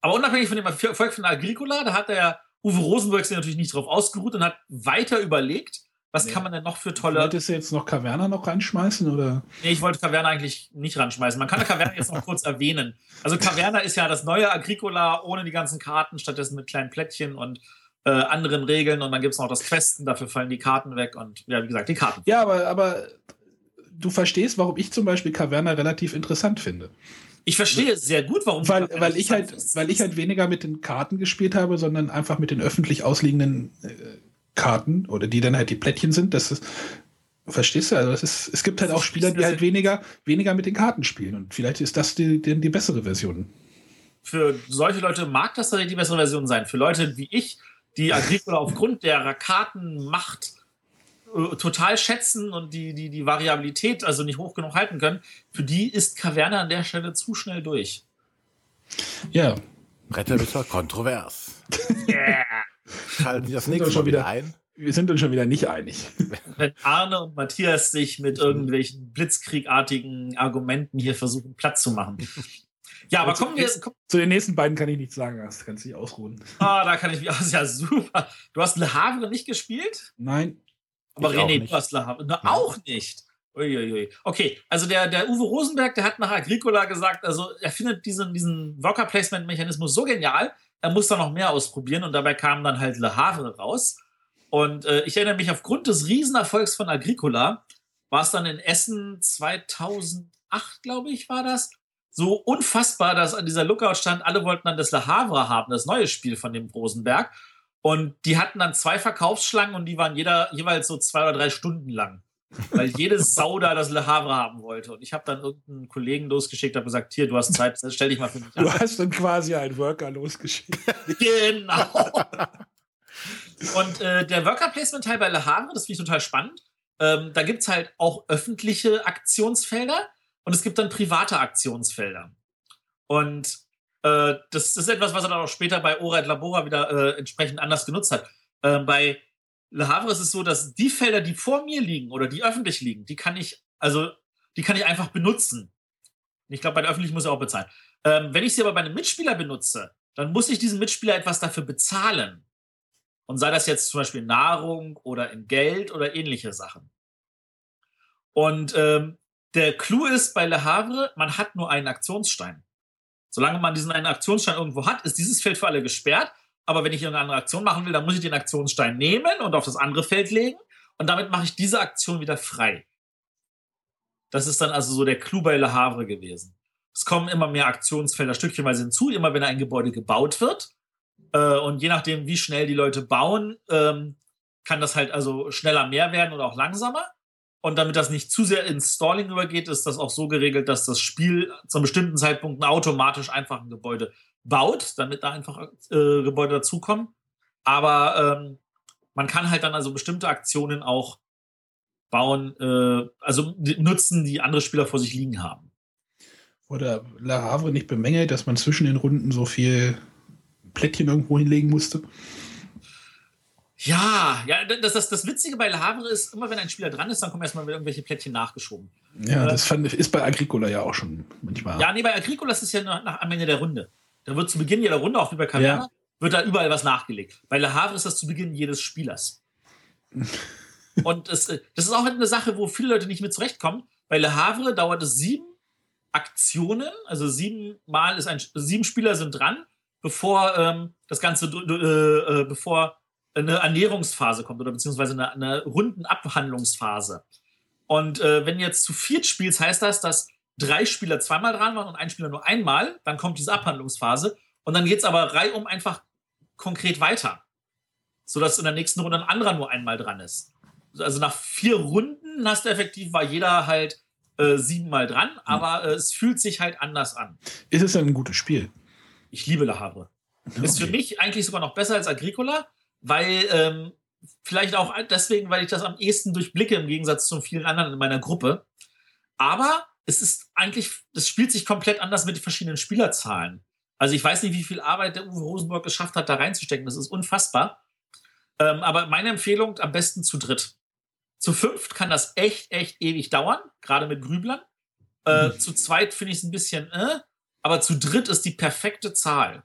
aber unabhängig von dem Erfolg von Agricola, da hat der Uwe Rosenberg sich natürlich nicht drauf ausgeruht und hat weiter überlegt, was nee. kann man denn noch für tolle. Wolltest du jetzt noch Caverna noch reinschmeißen? Oder? Nee, ich wollte Caverna eigentlich nicht ranschmeißen. Man kann Caverna jetzt noch kurz erwähnen. Also Caverna ist ja das neue Agricola ohne die ganzen Karten, stattdessen mit kleinen Plättchen und äh, anderen Regeln. Und dann gibt es noch das Questen, dafür fallen die Karten weg und ja, wie gesagt, die Karten. Ja, aber, aber du verstehst, warum ich zum Beispiel Caverna relativ interessant finde. Ich verstehe sehr gut, warum. Weil, weil ich halt, weil ich halt weniger mit den Karten gespielt habe, sondern einfach mit den öffentlich ausliegenden äh, Karten oder die dann halt die Plättchen sind. Das ist, verstehst du? Also es, ist, es gibt halt auch Spieler, die halt weniger, weniger mit den Karten spielen. Und vielleicht ist das die, die, die bessere Version. Für solche Leute mag das tatsächlich die bessere Version sein. Für Leute wie ich, die Agricola [laughs] aufgrund der Kartenmacht äh, total schätzen und die, die, die Variabilität also nicht hoch genug halten können, für die ist Kaverne an der Stelle zu schnell durch. Ja. Bretterwisser kontrovers. [laughs] Yeah. Schalten Sie das nächste Mal wieder ein. Wir sind uns schon wieder nicht einig. Wenn Arne und Matthias sich mit irgendwelchen blitzkriegartigen Argumenten hier versuchen, Platz zu machen. Ja, aber kommen wir. Komm. Zu den nächsten beiden kann ich nichts sagen, das kannst du dich ausruhen. Ah, da kann ich mich. [laughs] Ist ja super. Du hast Le Havre nicht gespielt? Nein. Aber René, du hast Le Havre. Na, auch nicht. Uiuiui. Okay, also der, der Uwe Rosenberg, der hat nach Agricola gesagt, also er findet diesen, diesen Worker-Placement-Mechanismus so genial, er muss da noch mehr ausprobieren und dabei kam dann halt Le Havre raus. Und äh, ich erinnere mich, aufgrund des Riesenerfolgs von Agricola war es dann in Essen 2008, glaube ich, war das, so unfassbar, dass an dieser Lookout stand, alle wollten dann das Le Havre haben, das neue Spiel von dem Rosenberg. Und die hatten dann zwei Verkaufsschlangen und die waren jeder jeweils so zwei oder drei Stunden lang. Weil jede Sau da das Le Havre haben wollte. Und ich habe dann irgendeinen Kollegen losgeschickt, habe gesagt, hier, du hast Zeit, stell dich mal für mich an. Du hast dann quasi einen Worker losgeschickt. [laughs] genau. Und äh, der Worker-Placement-Teil bei Le Havre, das finde ich total spannend. Ähm, da gibt es halt auch öffentliche Aktionsfelder und es gibt dann private Aktionsfelder. Und äh, das, ist etwas, was er dann auch später bei Ora et Labora wieder äh, entsprechend anders genutzt hat. Äh, bei Le Havre ist es so, dass die Felder, die vor mir liegen oder die öffentlich liegen, die kann ich, also die kann ich einfach benutzen. Ich glaube, bei der öffentlichen muss ich auch bezahlen. Ähm, wenn ich sie aber bei einem Mitspieler benutze, dann muss ich diesem Mitspieler etwas dafür bezahlen. Und sei das jetzt zum Beispiel Nahrung oder in Geld oder ähnliche Sachen. Und ähm, der Clou ist bei Le Havre, man hat nur einen Aktionsstein. Solange man diesen einen Aktionsstein irgendwo hat, ist dieses Feld für alle gesperrt aber wenn ich eine andere Aktion machen will, dann muss ich den Aktionsstein nehmen und auf das andere Feld legen. Und damit mache ich diese Aktion wieder frei. Das ist dann also so der Clou bei Le Havre gewesen. Es kommen immer mehr Aktionsfelder stückchenweise hinzu, immer wenn ein Gebäude gebaut wird. Äh, und je nachdem, wie schnell die Leute bauen, ähm, kann das halt also schneller mehr werden oder auch langsamer. Und damit das nicht zu sehr ins Stalling übergeht, ist das auch so geregelt, dass das Spiel zu bestimmten Zeitpunkten automatisch einfach ein Gebäude baut, damit da einfach äh, Gebäude dazukommen. Aber ähm, man kann halt dann also bestimmte Aktionen auch bauen, äh, also nutzen, die andere Spieler vor sich liegen haben. Oder La Havre nicht bemängelt, dass man zwischen den Runden so viel Plättchen irgendwo hinlegen musste? Ja, ja, das, das, das Witzige bei Le Havre ist, immer wenn ein Spieler dran ist, dann kommen erstmal wieder irgendwelche Plättchen nachgeschoben. Ja, äh, das fand, ist bei Agricola ja auch schon manchmal. Ja, nee, bei Agricola ist es ja nach, nach, am Ende der Runde. Da wird zu Beginn jeder Runde, auch wie bei Caverna, ja. wird da überall was nachgelegt. Bei Le Havre ist das zu Beginn jedes Spielers. [laughs] Und das, das ist auch eine Sache, wo viele Leute nicht mit zurechtkommen. Bei Le Havre dauert es sieben Aktionen, also sieben Mal ist ein, sieben Spieler sind dran, bevor ähm, das Ganze, äh, äh, bevor eine Ernährungsphase kommt oder beziehungsweise eine, eine Rundenabhandlungsphase. Und äh, wenn jetzt zu viert spielst, heißt das, dass drei Spieler zweimal dran waren und ein Spieler nur einmal, dann kommt diese Abhandlungsphase und dann geht es aber reihum einfach konkret weiter, sodass in der nächsten Runde ein anderer nur einmal dran ist. Also nach vier Runden hast du effektiv, war jeder halt äh, siebenmal dran, hm. aber äh, es fühlt sich halt anders an. Ist es denn ein gutes Spiel? Ich liebe Le Havre. Okay. [laughs] Ist für mich eigentlich sogar noch besser als Agricola, weil ähm, vielleicht auch deswegen, weil ich das am ehesten durchblicke im Gegensatz zu vielen anderen in meiner Gruppe. Aber es ist eigentlich, es spielt sich komplett anders mit den verschiedenen Spielerzahlen. Also ich weiß nicht, wie viel Arbeit der Uwe Rosenburg geschafft hat, da reinzustecken. Das ist unfassbar. Ähm, aber meine Empfehlung, am besten zu dritt. Zu fünft kann das echt, echt ewig dauern, gerade mit Grüblern. Äh, mhm. Zu zweit finde ich es ein bisschen, äh, aber zu dritt ist die perfekte Zahl.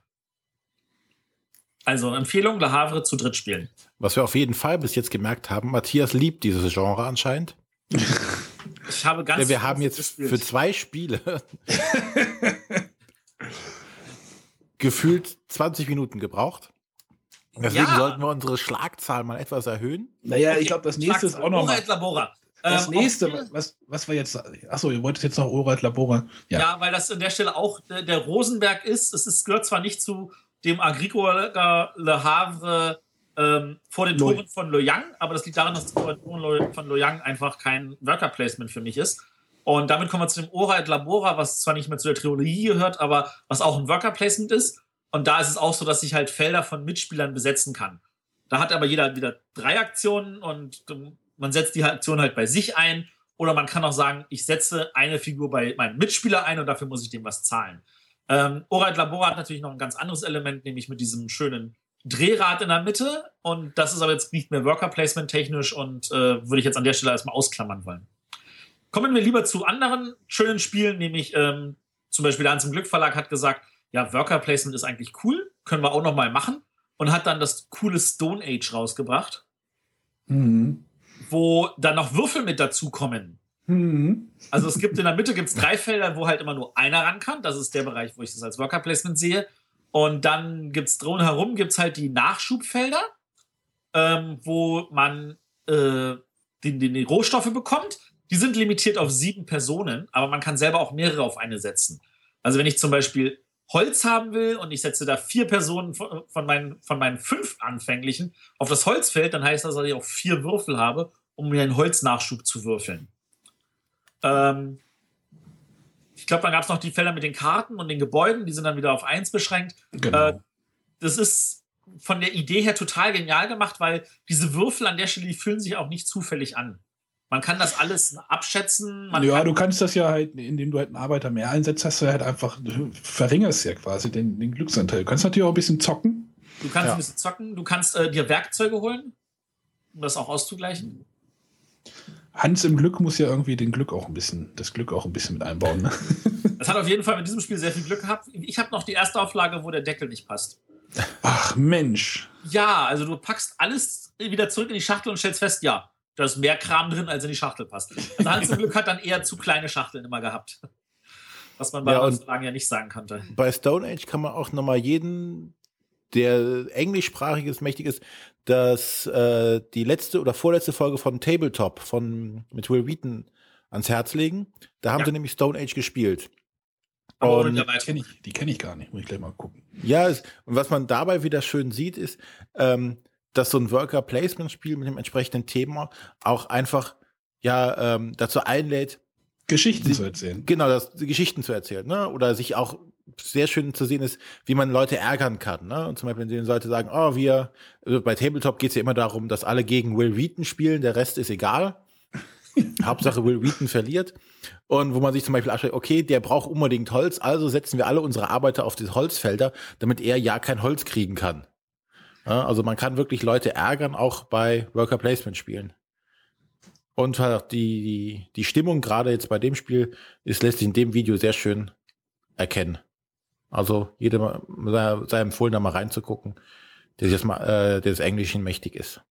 Also Empfehlung, Le Havre zu dritt spielen. Was wir auf jeden Fall bis jetzt gemerkt haben, Matthias liebt dieses Genre anscheinend. [laughs] Ich habe ganz. Ja, wir haben jetzt gespielt. für zwei Spiele [laughs] gefühlt 20 Minuten gebraucht. Deswegen ja. sollten wir unsere Schlagzahl mal etwas erhöhen. Naja, ich glaube, das nächste ist auch noch. Ora et Labora. Das ähm, nächste, was, was wir jetzt. Achso, ihr wolltet jetzt noch Ora et Labora. Ja. ja, weil das an der Stelle auch der, der Rosenberg ist. Es ist, gehört zwar nicht zu dem Agricola Le Havre ähm, vor den Toren von Loyang, aber das liegt daran, dass vor den Toren von Loyang einfach kein Worker Placement für mich ist. Und damit kommen wir zu dem Ora et Labora, was zwar nicht mehr zu der Trilogie gehört, aber was auch ein Worker Placement ist. Und da ist es auch so, dass ich halt Felder von Mitspielern besetzen kann. Da hat aber jeder wieder drei Aktionen und man setzt die Aktion halt bei sich ein. Oder man kann auch sagen, ich setze eine Figur bei meinem Mitspieler ein und dafür muss ich dem was zahlen. Ähm, Oreit Labora hat natürlich noch ein ganz anderes Element, nämlich mit diesem schönen Drehrad in der Mitte. Und das ist aber jetzt nicht mehr Worker Placement technisch und äh, würde ich jetzt an der Stelle erstmal ausklammern wollen. Kommen wir lieber zu anderen schönen Spielen, nämlich ähm, zum Beispiel der Hans im Glück Verlag hat gesagt, ja, Worker Placement ist eigentlich cool, können wir auch noch mal machen und hat dann das coole Stone Age rausgebracht, mhm. wo dann noch Würfel mit dazukommen. Mhm. Also es gibt in der Mitte gibt's drei Felder, wo halt immer nur einer ran kann. Das ist der Bereich, wo ich das als Worker Placement sehe. Und dann gibt's drumherum gibt's halt die Nachschubfelder, ähm, wo man äh, die, die, die Rohstoffe bekommt. Die sind limitiert auf sieben Personen, aber man kann selber auch mehrere auf eine setzen. Also wenn ich zum Beispiel Holz haben will und ich setze da vier Personen von, von, meinen, von meinen fünf anfänglichen auf das Holzfeld, dann heißt das, dass ich auch vier Würfel habe, um mir einen Holznachschub zu würfeln. Ähm, ich glaube, dann gab es noch die Felder mit den Karten und den Gebäuden, die sind dann wieder auf eins beschränkt. Genau. Äh, das ist von der Idee her total genial gemacht, weil diese Würfel an der Stelle, die fühlen sich auch nicht zufällig an. Man kann das alles abschätzen. ja, kann du kannst das ja halt, indem du halt einen Arbeiter mehr einsetzt, hast du halt einfach, du verringerst ja quasi den, den Glücksanteil. Du kannst natürlich auch ein bisschen zocken. Du kannst ja. ein bisschen zocken, du kannst äh, dir Werkzeuge holen, um das auch auszugleichen. Hans im Glück muss ja irgendwie den Glück auch ein bisschen, das Glück auch ein bisschen mit einbauen. Ne? [laughs] Das hat auf jeden Fall mit diesem Spiel sehr viel Glück gehabt. Ich habe noch die erste Auflage, wo der Deckel nicht passt. Ach Mensch. Ja, also du packst alles wieder zurück in die Schachtel und stellst fest, ja, da ist mehr Kram drin, als in die Schachtel passt. Also Hans im Glück hat dann eher zu kleine Schachteln immer gehabt. Was man bei ja, Auslagen ja nicht sagen konnte. Bei Stone Age kann man auch nochmal jeden, der englischsprachiges, mächtiges, dass äh, die letzte oder vorletzte Folge von Tabletop von mit Will Wheaton ans Herz legen. Da haben ja. sie nämlich Stone Age gespielt. Und die kenne ich, gar nicht, muss ich gleich mal gucken. Ja, und was man dabei wieder schön sieht, ist, ähm, dass so ein Worker-Placement-Spiel mit dem entsprechenden Thema auch einfach ja ähm, dazu einlädt, Geschichten die, zu erzählen. Genau, das, die Geschichten zu erzählen, ne? Oder sich auch sehr schön zu sehen ist, wie man Leute ärgern kann. Ne? Und zum Beispiel, wenn Leute sagen, oh, wir, also bei Tabletop geht es ja immer darum, dass alle gegen Will Wheaton spielen, der Rest ist egal. [laughs] Hauptsache Will Wheaton verliert. Und wo man sich zum Beispiel anschaut, okay, der braucht unbedingt Holz, also setzen wir alle unsere Arbeiter auf die Holzfelder, damit er ja kein Holz kriegen kann. Ja, also man kann wirklich Leute ärgern, auch bei Worker Placement Spielen. Und halt die, die, die Stimmung gerade jetzt bei dem Spiel ist, lässt sich in dem Video sehr schön erkennen. Also jedem sei empfohlen, da mal reinzugucken, der, das, mal, äh, der des Englischen mächtig ist.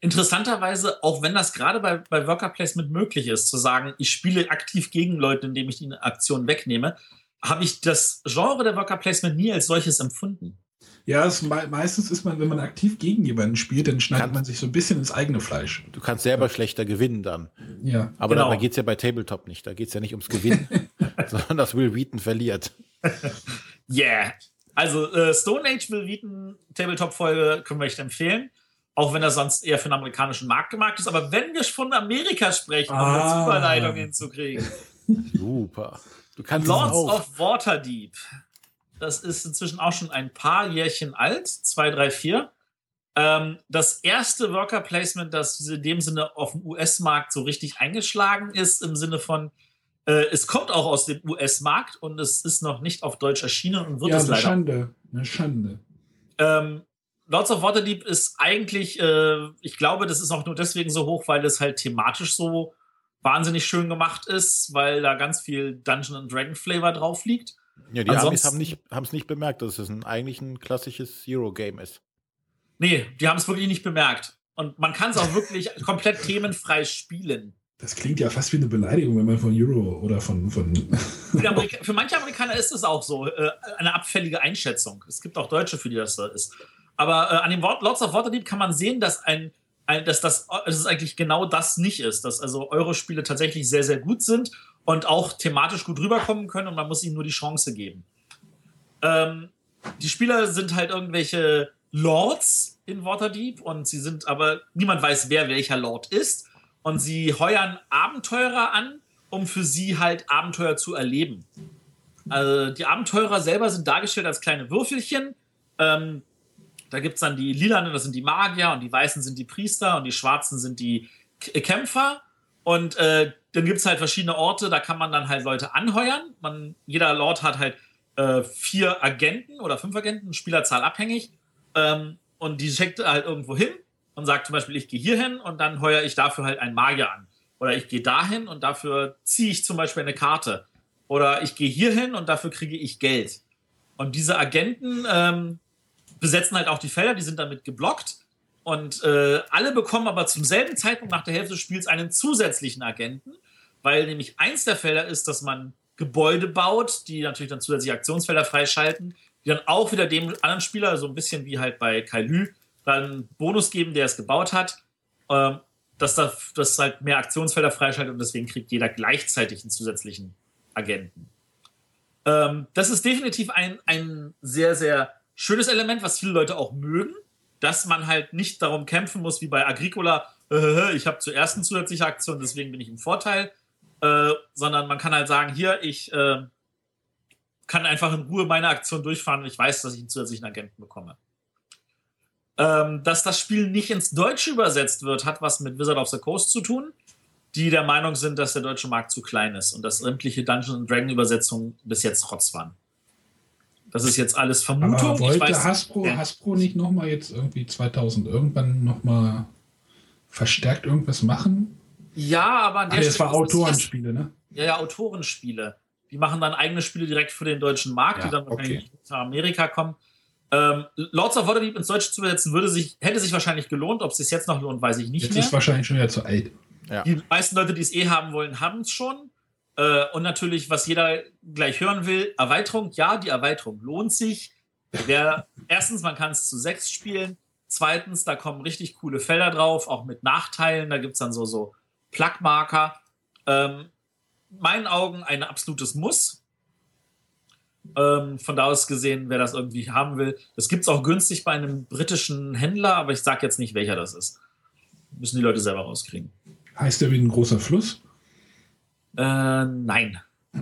interessanterweise, auch wenn das gerade bei, bei Worker Placement möglich ist, zu sagen, ich spiele aktiv gegen Leute, indem ich die Aktion wegnehme, habe ich das Genre der Worker Placement nie als solches empfunden. Ja, es, meistens ist man, wenn man aktiv gegen jemanden spielt, dann schneidet Kann, man sich so ein bisschen ins eigene Fleisch. Du kannst selber ja. schlechter gewinnen dann. Ja. Aber genau. da geht es ja bei Tabletop nicht. Da geht es ja nicht ums Gewinnen, [laughs] sondern dass Will Wheaton verliert. [laughs] yeah. Also äh, Stone Age Will Wheaton Tabletop-Folge können wir echt empfehlen. Auch wenn er sonst eher für den amerikanischen Markt gemacht ist. Aber wenn wir von Amerika sprechen, um ah. eine Überleitung hinzukriegen. Super. Du kannst Lords of Waterdeep. Das ist inzwischen auch schon ein paar Jährchen alt. Zwei, drei, vier. Ähm, das erste Worker Placement, das in dem Sinne auf dem US-Markt so richtig eingeschlagen ist, im Sinne von, äh, es kommt auch aus dem US-Markt und es ist noch nicht auf Deutsch erschienen und wird ja, es leider. Eine Schande. Eine Schande. Ähm, Lords of Waterdeep ist eigentlich, äh, ich glaube, das ist auch nur deswegen so hoch, weil es halt thematisch so wahnsinnig schön gemacht ist, weil da ganz viel Dungeon and Dragon Flavor drauf liegt. Ja, die Amis haben es nicht, nicht bemerkt, dass es ein, eigentlich ein klassisches Zero-Game ist. Nee, die haben es wirklich nicht bemerkt. Und man kann es auch wirklich [laughs] komplett themenfrei spielen. Das klingt ja fast wie eine Beleidigung, wenn man von Euro oder von. von für manche Amerikaner ist es auch so, äh, eine abfällige Einschätzung. Es gibt auch Deutsche, für die das so ist. Aber äh, an dem Wort Lords of Waterdeep kann man sehen, dass ein, dass das dass es eigentlich genau das nicht ist, dass also Euro-Spiele tatsächlich sehr, sehr gut sind und auch thematisch gut rüberkommen können und man muss ihnen nur die Chance geben. Ähm, die Spieler sind halt irgendwelche Lords in Waterdeep und sie sind aber, niemand weiß, wer welcher Lord ist und sie heuern Abenteurer an, um für sie halt Abenteuer zu erleben. Also die Abenteurer selber sind dargestellt als kleine Würfelchen. Ähm, da gibt es dann die lilanen, das sind die Magier und die weißen sind die Priester und die schwarzen sind die K Kämpfer. Und äh, dann gibt es halt verschiedene Orte, da kann man dann halt Leute anheuern. Man, jeder Lord hat halt äh, vier Agenten oder fünf Agenten, Spielerzahl abhängig. Ähm, und die schickt halt irgendwo hin und sagt zum Beispiel, ich gehe hier hin und dann heuere ich dafür halt einen Magier an. Oder ich gehe dahin und dafür ziehe ich zum Beispiel eine Karte. Oder ich gehe hier hin und dafür kriege ich Geld. Und diese Agenten ähm, besetzen halt auch die Felder, die sind damit geblockt. Und äh, alle bekommen aber zum selben Zeitpunkt nach der Hälfte des Spiels einen zusätzlichen Agenten weil nämlich eins der Felder ist, dass man Gebäude baut, die natürlich dann zusätzliche Aktionsfelder freischalten, die dann auch wieder dem anderen Spieler, so ein bisschen wie halt bei Kailü, dann Bonus geben, der es gebaut hat, ähm, dass das dass halt mehr Aktionsfelder freischaltet und deswegen kriegt jeder gleichzeitig einen zusätzlichen Agenten. Ähm, das ist definitiv ein, ein sehr, sehr schönes Element, was viele Leute auch mögen, dass man halt nicht darum kämpfen muss, wie bei Agricola, äh, ich habe zuerst eine zusätzliche Aktion, deswegen bin ich im Vorteil, äh, sondern man kann halt sagen, hier, ich äh, kann einfach in Ruhe meine Aktion durchfahren und ich weiß, dass ich einen zusätzlichen Agenten bekomme. Ähm, dass das Spiel nicht ins Deutsche übersetzt wird, hat was mit Wizard of the Coast zu tun, die der Meinung sind, dass der deutsche Markt zu klein ist und dass sämtliche Dungeons Dragon Übersetzungen bis jetzt Trotz waren. Das ist jetzt alles Vermutung. Aber wollte weiß, Hasbro, ja. Hasbro nicht nochmal jetzt irgendwie 2000 irgendwann nochmal verstärkt irgendwas machen? Ja, aber an der ah, Das war Autorenspiele, ne? Ja, ja, Autorenspiele. Die machen dann eigene Spiele direkt für den deutschen Markt, ja, die dann wahrscheinlich okay. nach Amerika kommen. Ähm, Lords of Waterdeep ins Deutsche zu übersetzen, würde sich, hätte sich wahrscheinlich gelohnt. Ob es sich jetzt noch lohnt, weiß ich nicht jetzt mehr. Ist wahrscheinlich schon wieder zu alt. Ja. Die meisten Leute, die es eh haben wollen, haben es schon. Äh, und natürlich, was jeder gleich hören will, Erweiterung. Ja, die Erweiterung lohnt sich. Der, [laughs] erstens, man kann es zu sechs spielen. Zweitens, da kommen richtig coole Felder drauf, auch mit Nachteilen. Da gibt es dann so, so Plugmarker. Ähm, meinen Augen ein absolutes Muss. Ähm, von da aus gesehen, wer das irgendwie haben will. Das gibt es auch günstig bei einem britischen Händler, aber ich sage jetzt nicht, welcher das ist. Müssen die Leute selber rauskriegen. Heißt der wie ein großer Fluss? Äh, nein. [laughs]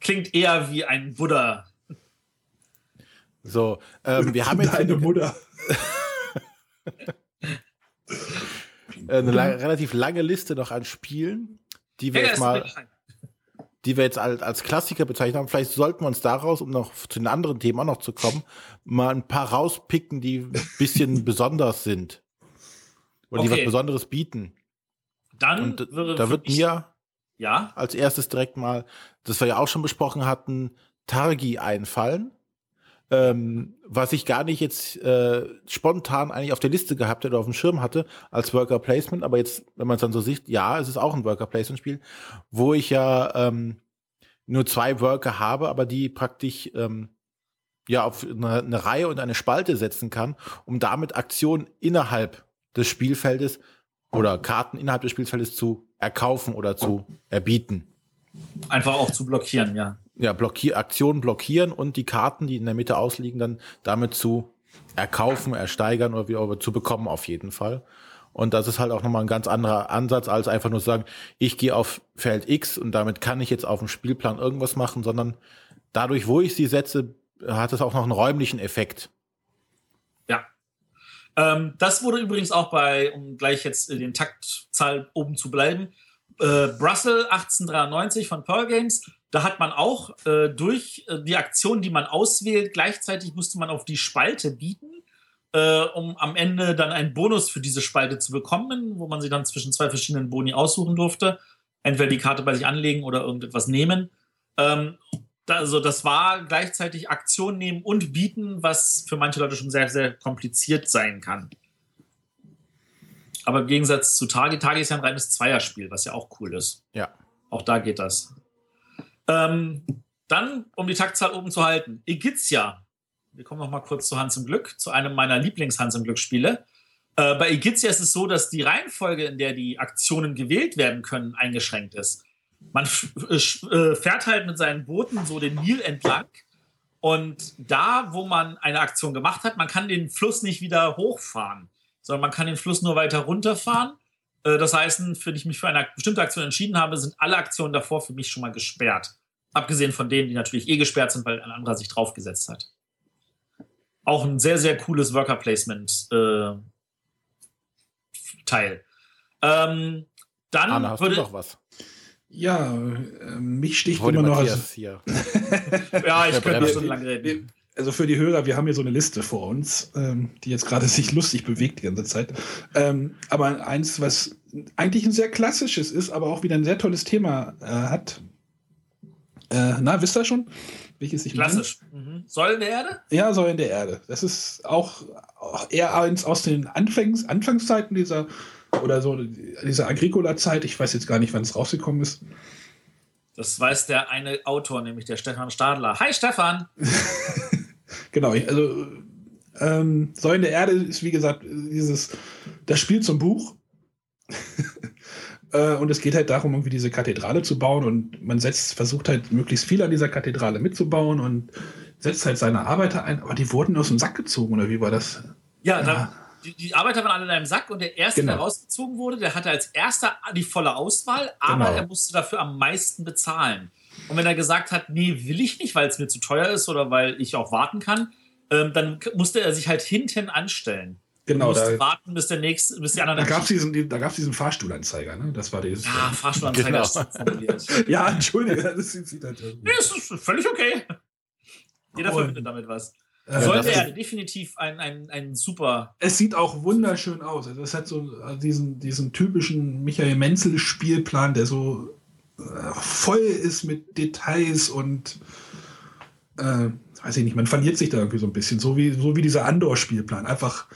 Klingt eher wie ein Buddha. So, ähm, wir haben jetzt. Deine Mutter. [laughs] Eine la relativ lange Liste noch an Spielen, die wir ja, jetzt mal, die wir jetzt als, als Klassiker bezeichnet haben. Vielleicht sollten wir uns daraus, um noch zu den anderen Themen auch noch zu kommen, mal ein paar rauspicken, die ein bisschen [laughs] besonders sind. Oder okay. die was Besonderes bieten. Dann Und da wird mir ja? als erstes direkt mal, das wir ja auch schon besprochen hatten, Targi einfallen. Ähm, was ich gar nicht jetzt äh, spontan eigentlich auf der Liste gehabt hätte, auf dem Schirm hatte, als Worker Placement, aber jetzt, wenn man es dann so sieht, ja, es ist auch ein Worker Placement Spiel, wo ich ja ähm, nur zwei Worker habe, aber die praktisch ähm, ja auf eine, eine Reihe und eine Spalte setzen kann, um damit Aktionen innerhalb des Spielfeldes oder Karten innerhalb des Spielfeldes zu erkaufen oder zu erbieten. Einfach auch zu blockieren, ja. Ja, blockier Aktionen blockieren und die Karten, die in der Mitte ausliegen, dann damit zu erkaufen, ersteigern oder wie auch zu bekommen auf jeden Fall. Und das ist halt auch nochmal ein ganz anderer Ansatz, als einfach nur sagen, ich gehe auf Feld X und damit kann ich jetzt auf dem Spielplan irgendwas machen, sondern dadurch, wo ich sie setze, hat es auch noch einen räumlichen Effekt. Ja. Ähm, das wurde übrigens auch bei, um gleich jetzt den Taktzahl oben zu bleiben, äh, Brussels 1893 von Pearl Games. Da hat man auch äh, durch äh, die Aktion, die man auswählt, gleichzeitig musste man auf die Spalte bieten, äh, um am Ende dann einen Bonus für diese Spalte zu bekommen, wo man sich dann zwischen zwei verschiedenen Boni aussuchen durfte. Entweder die Karte bei sich anlegen oder irgendetwas nehmen. Ähm, also das war gleichzeitig Aktion nehmen und bieten, was für manche Leute schon sehr, sehr kompliziert sein kann. Aber im Gegensatz zu Tage, Tage ist ja ein reines Zweierspiel, was ja auch cool ist. Ja. Auch da geht das. Ähm, dann, um die Taktzahl oben zu halten, Egizia. Wir kommen noch mal kurz zu Hans im Glück, zu einem meiner Lieblings-Hans im Glück-Spiele. Äh, bei Egizia ist es so, dass die Reihenfolge, in der die Aktionen gewählt werden können, eingeschränkt ist. Man äh, äh, fährt halt mit seinen Booten so den Nil entlang und da, wo man eine Aktion gemacht hat, man kann den Fluss nicht wieder hochfahren, sondern man kann den Fluss nur weiter runterfahren. Äh, das heißt, wenn ich mich für eine bestimmte Aktion entschieden habe, sind alle Aktionen davor für mich schon mal gesperrt. Abgesehen von denen, die natürlich eh gesperrt sind, weil ein anderer sich draufgesetzt hat. Auch ein sehr, sehr cooles Worker Placement äh, Teil. Ähm, dann Anna, hast würde, du noch was? Ja, äh, mich sticht immer noch. Matthias hier. [laughs] ja, ich könnte Bremse. stundenlang reden. Also für die Hörer, wir haben hier so eine Liste vor uns, ähm, die jetzt gerade [laughs] sich lustig bewegt die ganze Zeit. Ähm, aber eins, was eigentlich ein sehr klassisches ist, aber auch wieder ein sehr tolles Thema äh, hat. Äh, na, wisst ihr schon? Welches ich meine? Klassisch. Mhm. Säulen der Erde? Ja, Säulen der Erde. Das ist auch, auch eher eins aus den Anfangs, Anfangszeiten dieser oder so dieser Agricola-Zeit. Ich weiß jetzt gar nicht, wann es rausgekommen ist. Das weiß der eine Autor, nämlich der Stefan Stadler. Hi Stefan! [laughs] Genau, also ähm, Säulen der Erde ist wie gesagt dieses das Spiel zum Buch. [laughs] Äh, und es geht halt darum, irgendwie diese Kathedrale zu bauen und man setzt, versucht halt möglichst viel an dieser Kathedrale mitzubauen und setzt halt seine Arbeiter ein, aber die wurden aus dem Sack gezogen, oder wie war das? Ja, Ja. Da, die, die Arbeiter waren alle in einem Sack und der erste, Genau. der rausgezogen wurde, der hatte als erster die volle Auswahl, aber Genau. er musste dafür am meisten bezahlen. Und wenn er gesagt hat, nee, will ich nicht, weil es mir zu teuer ist oder weil ich auch warten kann, ähm, dann musste er sich halt hinten anstellen. Genau, da, warten, bis der nächste, bis die anderen da gab es diesen, die- da gab's diesen Fahrstuhlanzeiger, ne? Das war dieses. Ja, Fahrstuhlanzeiger Genau. [laughs] ist. Ja, entschuldige, das sieht halt. Nee, es ist völlig okay. Jeder Und- verbindet damit was. Äh, Sollte das- er definitiv ein, ein, ein super. es sieht auch wunderschön aus. Also es hat so äh, diesen, diesen typischen Michael Menzel-Spielplan, der so äh, voll ist mit Details und äh, weiß ich nicht, man verliert sich da irgendwie so ein bisschen, so wie, so wie dieser Andor-Spielplan. Einfach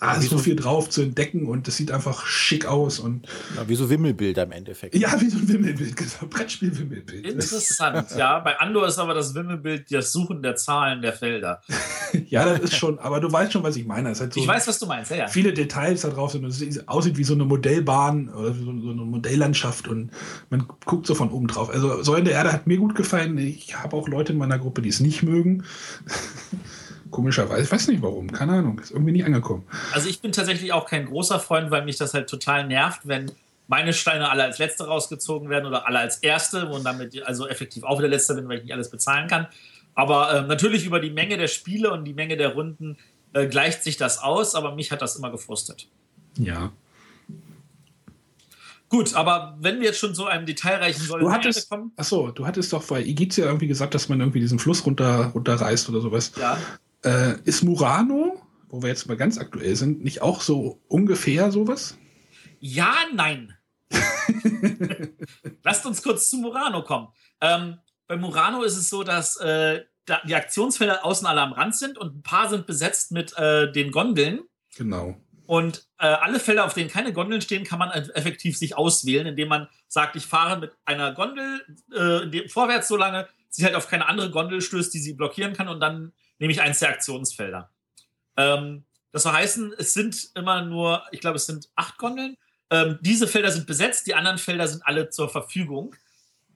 ah, ist so viel drauf zu entdecken und es sieht einfach schick aus und Ja, wie so Wimmelbilder im Endeffekt. ja, wie so ein Wimmelbild, genau, Brettspiel-Wimmelbild. Interessant, ja. Bei Andor ist aber das Wimmelbild das Suchen der Zahlen der Felder. [laughs] ja, das ist schon, aber du weißt schon, was ich meine. Es hat so Ich weiß, was du meinst, ja, ja. viele Details da drauf sind und es sieht- aussieht wie so eine Modellbahn oder so, so eine Modelllandschaft und man guckt so von oben drauf. Also Säulen der Erde hat mir gut gefallen. Ich habe auch Leute in meiner Gruppe, die es nicht mögen. [laughs] Komischerweise, ich weiß nicht warum, keine Ahnung, ist irgendwie nicht angekommen. Also ich bin tatsächlich auch kein großer Freund, weil mich das halt total nervt, wenn meine Steine alle als letzte rausgezogen werden oder alle als erste und damit also effektiv auch wieder letzter bin, weil ich nicht alles bezahlen kann. Aber ähm, natürlich über die Menge der Spiele und die Menge der Runden äh, gleicht sich das aus, aber mich hat das immer gefrustet. Ja. Gut, aber wenn wir jetzt schon zu einem detailreichen Du der Erde hattest, kommen, achso, du hattest doch bei Igizia irgendwie gesagt, dass man irgendwie diesen Fluss runter, runterreißt oder sowas. ja, Äh, ist Murano, wo wir jetzt mal ganz aktuell sind, nicht auch so ungefähr sowas? Ja, nein. [laughs] Lasst uns kurz zu Murano kommen. Ähm, bei Murano ist es so, dass äh, da die Aktionsfelder außen alle am Rand sind und ein paar sind besetzt mit äh, den Gondeln. Genau. Und äh, alle Felder, auf denen keine Gondeln stehen, kann man effektiv sich auswählen, indem man sagt, ich fahre mit einer Gondel äh, vorwärts so lange, sie halt auf keine andere Gondel stößt, die sie blockieren kann, und dann nehme ich eins der Aktionsfelder. Ähm, das soll heißen, es sind immer nur, ich glaube, es sind acht Gondeln. Ähm, diese Felder sind besetzt, die anderen Felder sind alle zur Verfügung.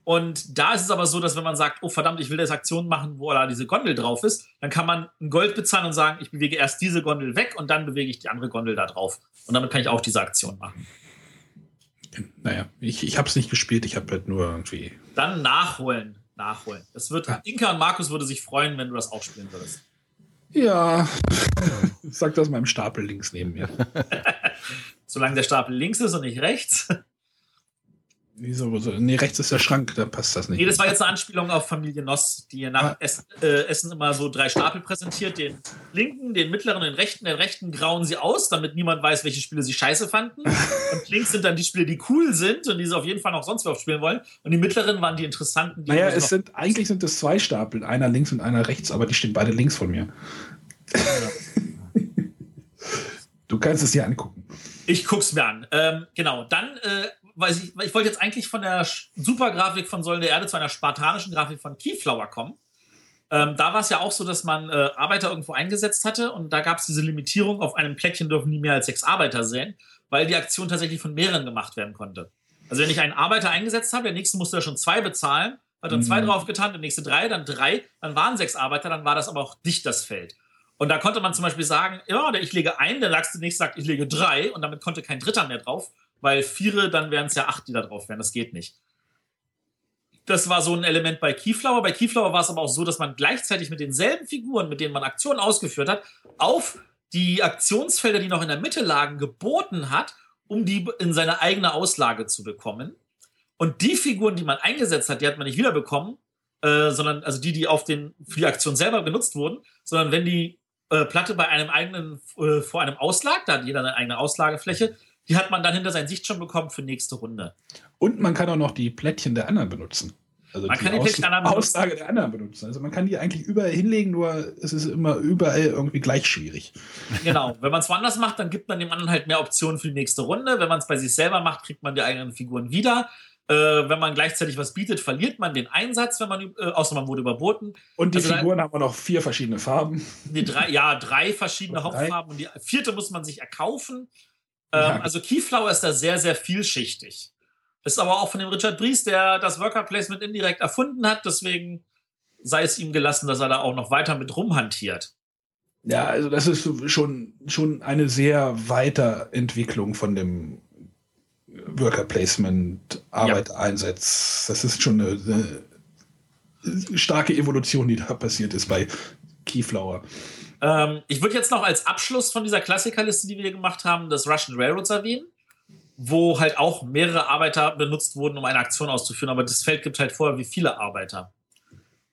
Und da ist es aber so, dass wenn man sagt, oh verdammt, ich will jetzt Aktion machen, wo da diese Gondel drauf ist, dann kann man ein Gold bezahlen und sagen, ich bewege erst diese Gondel weg und dann bewege ich die andere Gondel da drauf. Und damit kann ich auch diese Aktion machen. Naja, ich, ich habe es nicht gespielt, ich habe halt nur irgendwie. Dann nachholen, nachholen. Es wird. Inka und Markus würde sich freuen, wenn du das auch spielen würdest. Ja, [laughs] sag das meinem Stapel links neben mir. [laughs] Solange der Stapel links ist und nicht rechts. Wieso? Nee, rechts ist der Schrank, da passt das nicht. Nee, das war jetzt eine Anspielung auf Familie Noss, die nach ah. Essen, äh, Essen immer so drei Stapel präsentiert. Den linken, den mittleren, den rechten. Den rechten grauen sie aus, damit niemand weiß, welche Spiele sie scheiße fanden. [laughs] Und links sind dann die Spiele, die cool sind und die sie auf jeden Fall noch sonst was spielen wollen. Und die mittleren waren die interessanten. Die naja, es sind, eigentlich sind es zwei Stapel, einer links und einer rechts, aber die stehen beide links von mir. [laughs] du kannst es dir angucken. Ich guck's mir an. Ähm, genau, dann äh, weiß ich, ich wollte jetzt eigentlich von der Supergrafik von Säulen der Erde zu einer spartanischen Grafik von Keyflower kommen. Ähm, da war es ja auch so, dass man äh, Arbeiter irgendwo eingesetzt hatte und da gab es diese Limitierung, auf einem Plättchen dürfen nie mehr als sechs Arbeiter sehen, weil die Aktion tatsächlich von mehreren gemacht werden konnte. Also wenn ich einen Arbeiter eingesetzt habe, der nächste musste ja schon zwei bezahlen, hat dann mhm. zwei draufgetan, der nächste drei, dann drei, dann waren sechs Arbeiter, dann war das aber auch dicht das Feld. Und da konnte man zum Beispiel sagen, ja, ich lege ein, der nächste sagt, ich lege drei und damit konnte kein Dritter mehr drauf weil Viere, dann wären es ja acht, die da drauf wären. Das geht nicht. Das war so ein Element bei Keyflower. Bei Keyflower war es aber auch so, dass man gleichzeitig mit denselben Figuren, mit denen man Aktionen ausgeführt hat, auf die Aktionsfelder, die noch in der Mitte lagen, geboten hat, um die in seine eigene Auslage zu bekommen. Und die Figuren, die man eingesetzt hat, die hat man nicht wiederbekommen, äh, sondern also die, die auf den, für die Aktion selber genutzt wurden, sondern wenn die äh, Platte bei einem eigenen, äh, vor einem auslag, da hat jeder eine eigene Auslagefläche, die hat man dann hinter sein Sicht schon bekommen für nächste Runde. Und man kann auch noch die Plättchen der anderen benutzen. Also man die kann die Plättchen der anderen Aussage der anderen benutzen. Also man kann die eigentlich überall hinlegen, nur es ist immer überall irgendwie gleich schwierig. Genau. Wenn man es woanders macht, dann gibt man dem anderen halt mehr Optionen für die nächste Runde. Wenn man es bei sich selber macht, kriegt man die eigenen Figuren wieder. Äh, wenn man gleichzeitig was bietet, verliert man den Einsatz, wenn man, äh, außer man wurde überboten. Und die also Figuren dann, haben noch vier verschiedene Farben. Die drei, ja, drei verschiedene Hauptfarben. Und die vierte muss man sich erkaufen. Ähm, Also Keyflower ist da sehr, sehr vielschichtig. Ist aber auch von dem Richard Bries, der das Worker Placement indirekt erfunden hat. Deswegen sei es ihm gelassen, dass er da auch noch weiter mit rumhantiert. Ja, also das ist schon, schon eine sehr Weiterentwicklung von dem Worker Placement, Arbeit-Einsatz. Ja. Das ist schon eine, eine starke Evolution, die da passiert ist bei Keyflower. Ähm, ich würde jetzt noch als Abschluss von dieser Klassikerliste, die wir gemacht haben, das Russian Railroads erwähnen, wo halt auch mehrere Arbeiter benutzt wurden, um eine Aktion auszuführen. Aber das Feld gibt halt vorher, wie viele Arbeiter.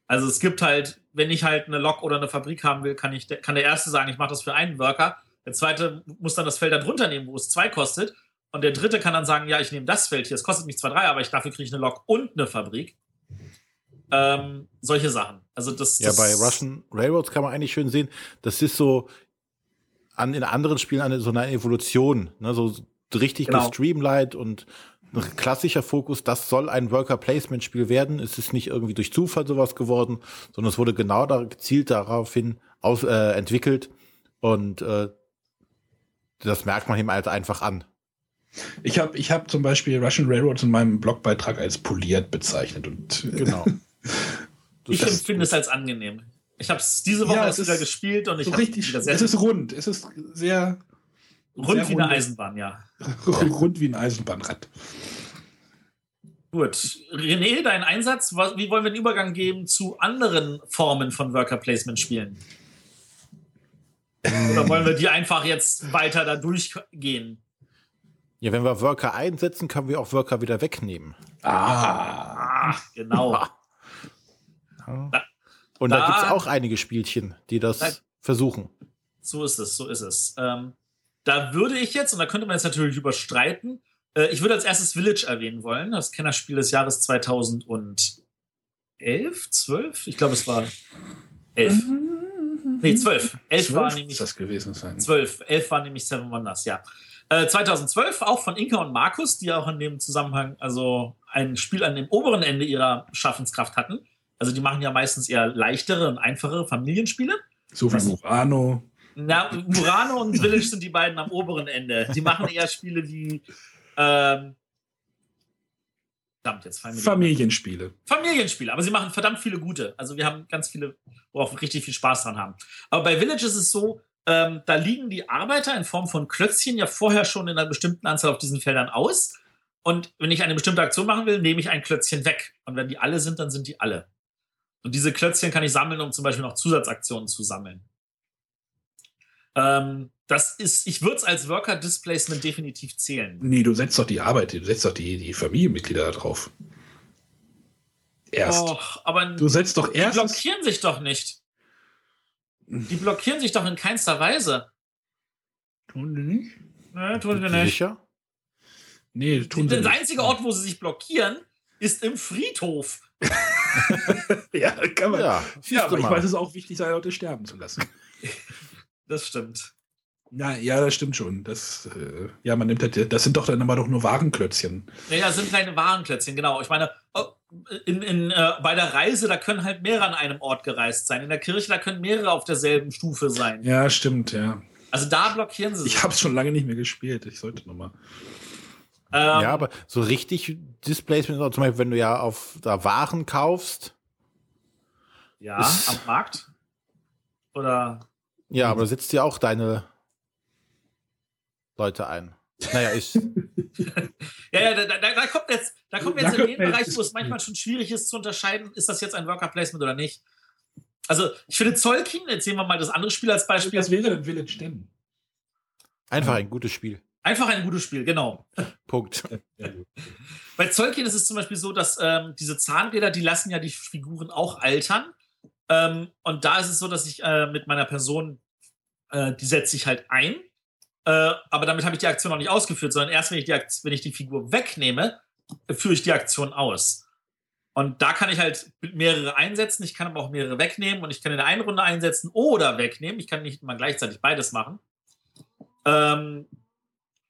Also es gibt halt, wenn ich halt eine Lok oder eine Fabrik haben will, kann, ich, kann der Erste sagen, ich mache das für einen Worker. Der Zweite muss dann das Feld darunter nehmen, wo es zwei kostet. Und der Dritte kann dann sagen, ja, ich nehme das Feld hier, es kostet mich zwar drei, aber ich dafür kriege ich eine Lok und eine Fabrik. Ähm, solche Sachen. Also das, ja, das bei Russian Railroads kann man eigentlich schön sehen, das ist so an in anderen Spielen eine so eine Evolution, ne, so richtig genau. gestreamlined und ein klassischer Fokus, das soll ein Worker Placement Spiel werden. Es ist nicht irgendwie durch Zufall sowas geworden, sondern es wurde genau da gezielt daraufhin aus, äh, entwickelt und äh, das merkt man ihm halt einfach an. Ich habe ich hab zum Beispiel Russian Railroads in meinem Blogbeitrag als poliert bezeichnet und genau. [laughs] ich empfinde es als angenehm. Ich habe es diese Woche ja, erst wieder gespielt und ich so richtig. Wieder sehr es ist rund. Es ist sehr rund sehr wie eine Eisenbahn, ja. [laughs] rund wie ein Eisenbahnrad. Gut. René, dein Einsatz, wie wollen wir den Übergang geben zu anderen Formen von Worker Placement Spielen? Oder wollen wir die einfach jetzt weiter da durchgehen? Ja, wenn wir Worker einsetzen, können wir auch Worker wieder wegnehmen. Ah, genau. [laughs] Da, und da, da gibt es auch einige Spielchen, die das da, versuchen. So ist es, so ist es. Ähm, da würde ich jetzt, und da könnte man jetzt natürlich überstreiten, äh, ich würde als erstes Village erwähnen wollen, das Kennerspiel des Jahres 2011, 12, ich glaube es war Elf. Nee, zwölf. Elf war Zwölf nämlich das gewesen sein. 12. 11 war nämlich Seven Wonders, ja. Äh, 2012 auch von Inka und Markus, die auch in dem Zusammenhang also ein Spiel an dem oberen Ende ihrer Schaffenskraft hatten. Also die machen ja meistens eher leichtere und einfachere Familienspiele. So wie Murano. Na, Murano und Village sind die beiden am oberen Ende. Die machen eher Spiele wie ähm, verdammt, jetzt fallen mir Familienspiele. Familienspiele, aber sie machen verdammt viele gute. Also wir haben ganz viele, wo auch richtig viel Spaß dran haben. Aber bei Village ist es so, ähm, da liegen die Arbeiter in Form von Klötzchen ja vorher schon in einer bestimmten Anzahl auf diesen Feldern aus. Und wenn ich eine bestimmte Aktion machen will, nehme ich ein Klötzchen weg. Und wenn die alle sind, dann sind die alle. Und diese Klötzchen kann ich sammeln, um zum Beispiel noch Zusatzaktionen zu sammeln. Ähm, das ist, ich würde es als Worker Displacement definitiv zählen. Nee, du setzt doch die Arbeit, du setzt doch die, die Familienmitglieder da drauf. Erst. Och, aber Du setzt doch die erst. blockieren sich doch nicht. Die blockieren sich doch in keinster Weise. Tun die nicht? Ne, tun sie Bist du nicht. Sicher? Nee, tun sie Der nicht. einzige Ort, wo sie sich blockieren, ist im Friedhof. [laughs] Ja, kann man. Ja, Ja, aber ich mal. weiß, es ist auch wichtig, seine Leute sterben zu lassen. [laughs] Das stimmt. Ja, ja, das stimmt schon. Das, äh, ja, man nimmt halt, das sind doch dann aber doch nur Warenklötzchen. Naja, sind kleine Warenklötzchen, genau. Ich meine, oh, in, in, äh, bei der Reise, da können halt mehrere an einem Ort gereist sein. In der Kirche, da können mehrere auf derselben Stufe sein. Ja, stimmt, ja. Also da blockieren sie sich. Ich habe es schon lange nicht mehr gespielt. Ich sollte noch mal. Ähm, ja, aber so richtig Displacement, zum Beispiel, wenn du ja auf da Waren kaufst, ja, am Markt. Oder ja, aber da setzt ja auch deine Leute ein. Naja, ich, [laughs] Ja, ja, da, da, da kommt jetzt, da kommt Da jetzt in den Bereich, wo es manchmal schon schwierig ist zu unterscheiden, ist das jetzt ein Worker Placement oder nicht. Also, ich finde Zolkin, jetzt sehen wir mal das andere Spiel als Beispiel, Was wäre denn Village denn? einfach ein gutes Spiel. Einfach ein gutes Spiel, genau. Punkt. [laughs] Bei Zolkin ist es zum Beispiel so, dass ähm, diese Zahnräder, die lassen ja die Figuren auch altern. Ähm, und da ist es so, dass ich äh, mit meiner Person, äh, die setze ich halt ein. Äh, aber damit habe ich die Aktion noch nicht ausgeführt, sondern erst, wenn ich die, Akt- wenn ich die Figur wegnehme, führe ich die Aktion aus. Und da kann ich halt mehrere einsetzen, ich kann aber auch mehrere wegnehmen und ich kann in der einen Runde einsetzen oder wegnehmen. Ich kann nicht immer gleichzeitig beides machen. Ähm,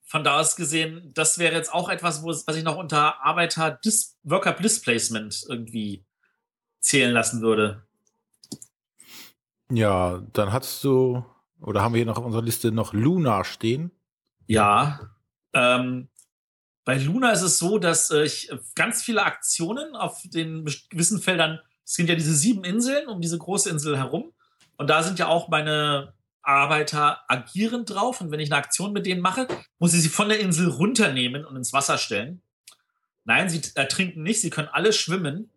von da aus gesehen, das wäre jetzt auch etwas, wo, es- was ich noch unter Arbeiter Dis Worker Displacement irgendwie zählen lassen würde. Ja, dann hast du, oder haben wir hier noch auf unserer Liste noch Luna stehen? Ja. Ähm, bei Luna ist es so, dass äh, ich ganz viele Aktionen auf den gewissen Feldern, es sind ja diese sieben Inseln um diese große Insel herum. Und da sind ja auch meine Arbeiter agierend drauf. Und wenn ich eine Aktion mit denen mache, muss ich sie von der Insel runternehmen und ins Wasser stellen. Nein, sie ertrinken nicht, sie können alle schwimmen.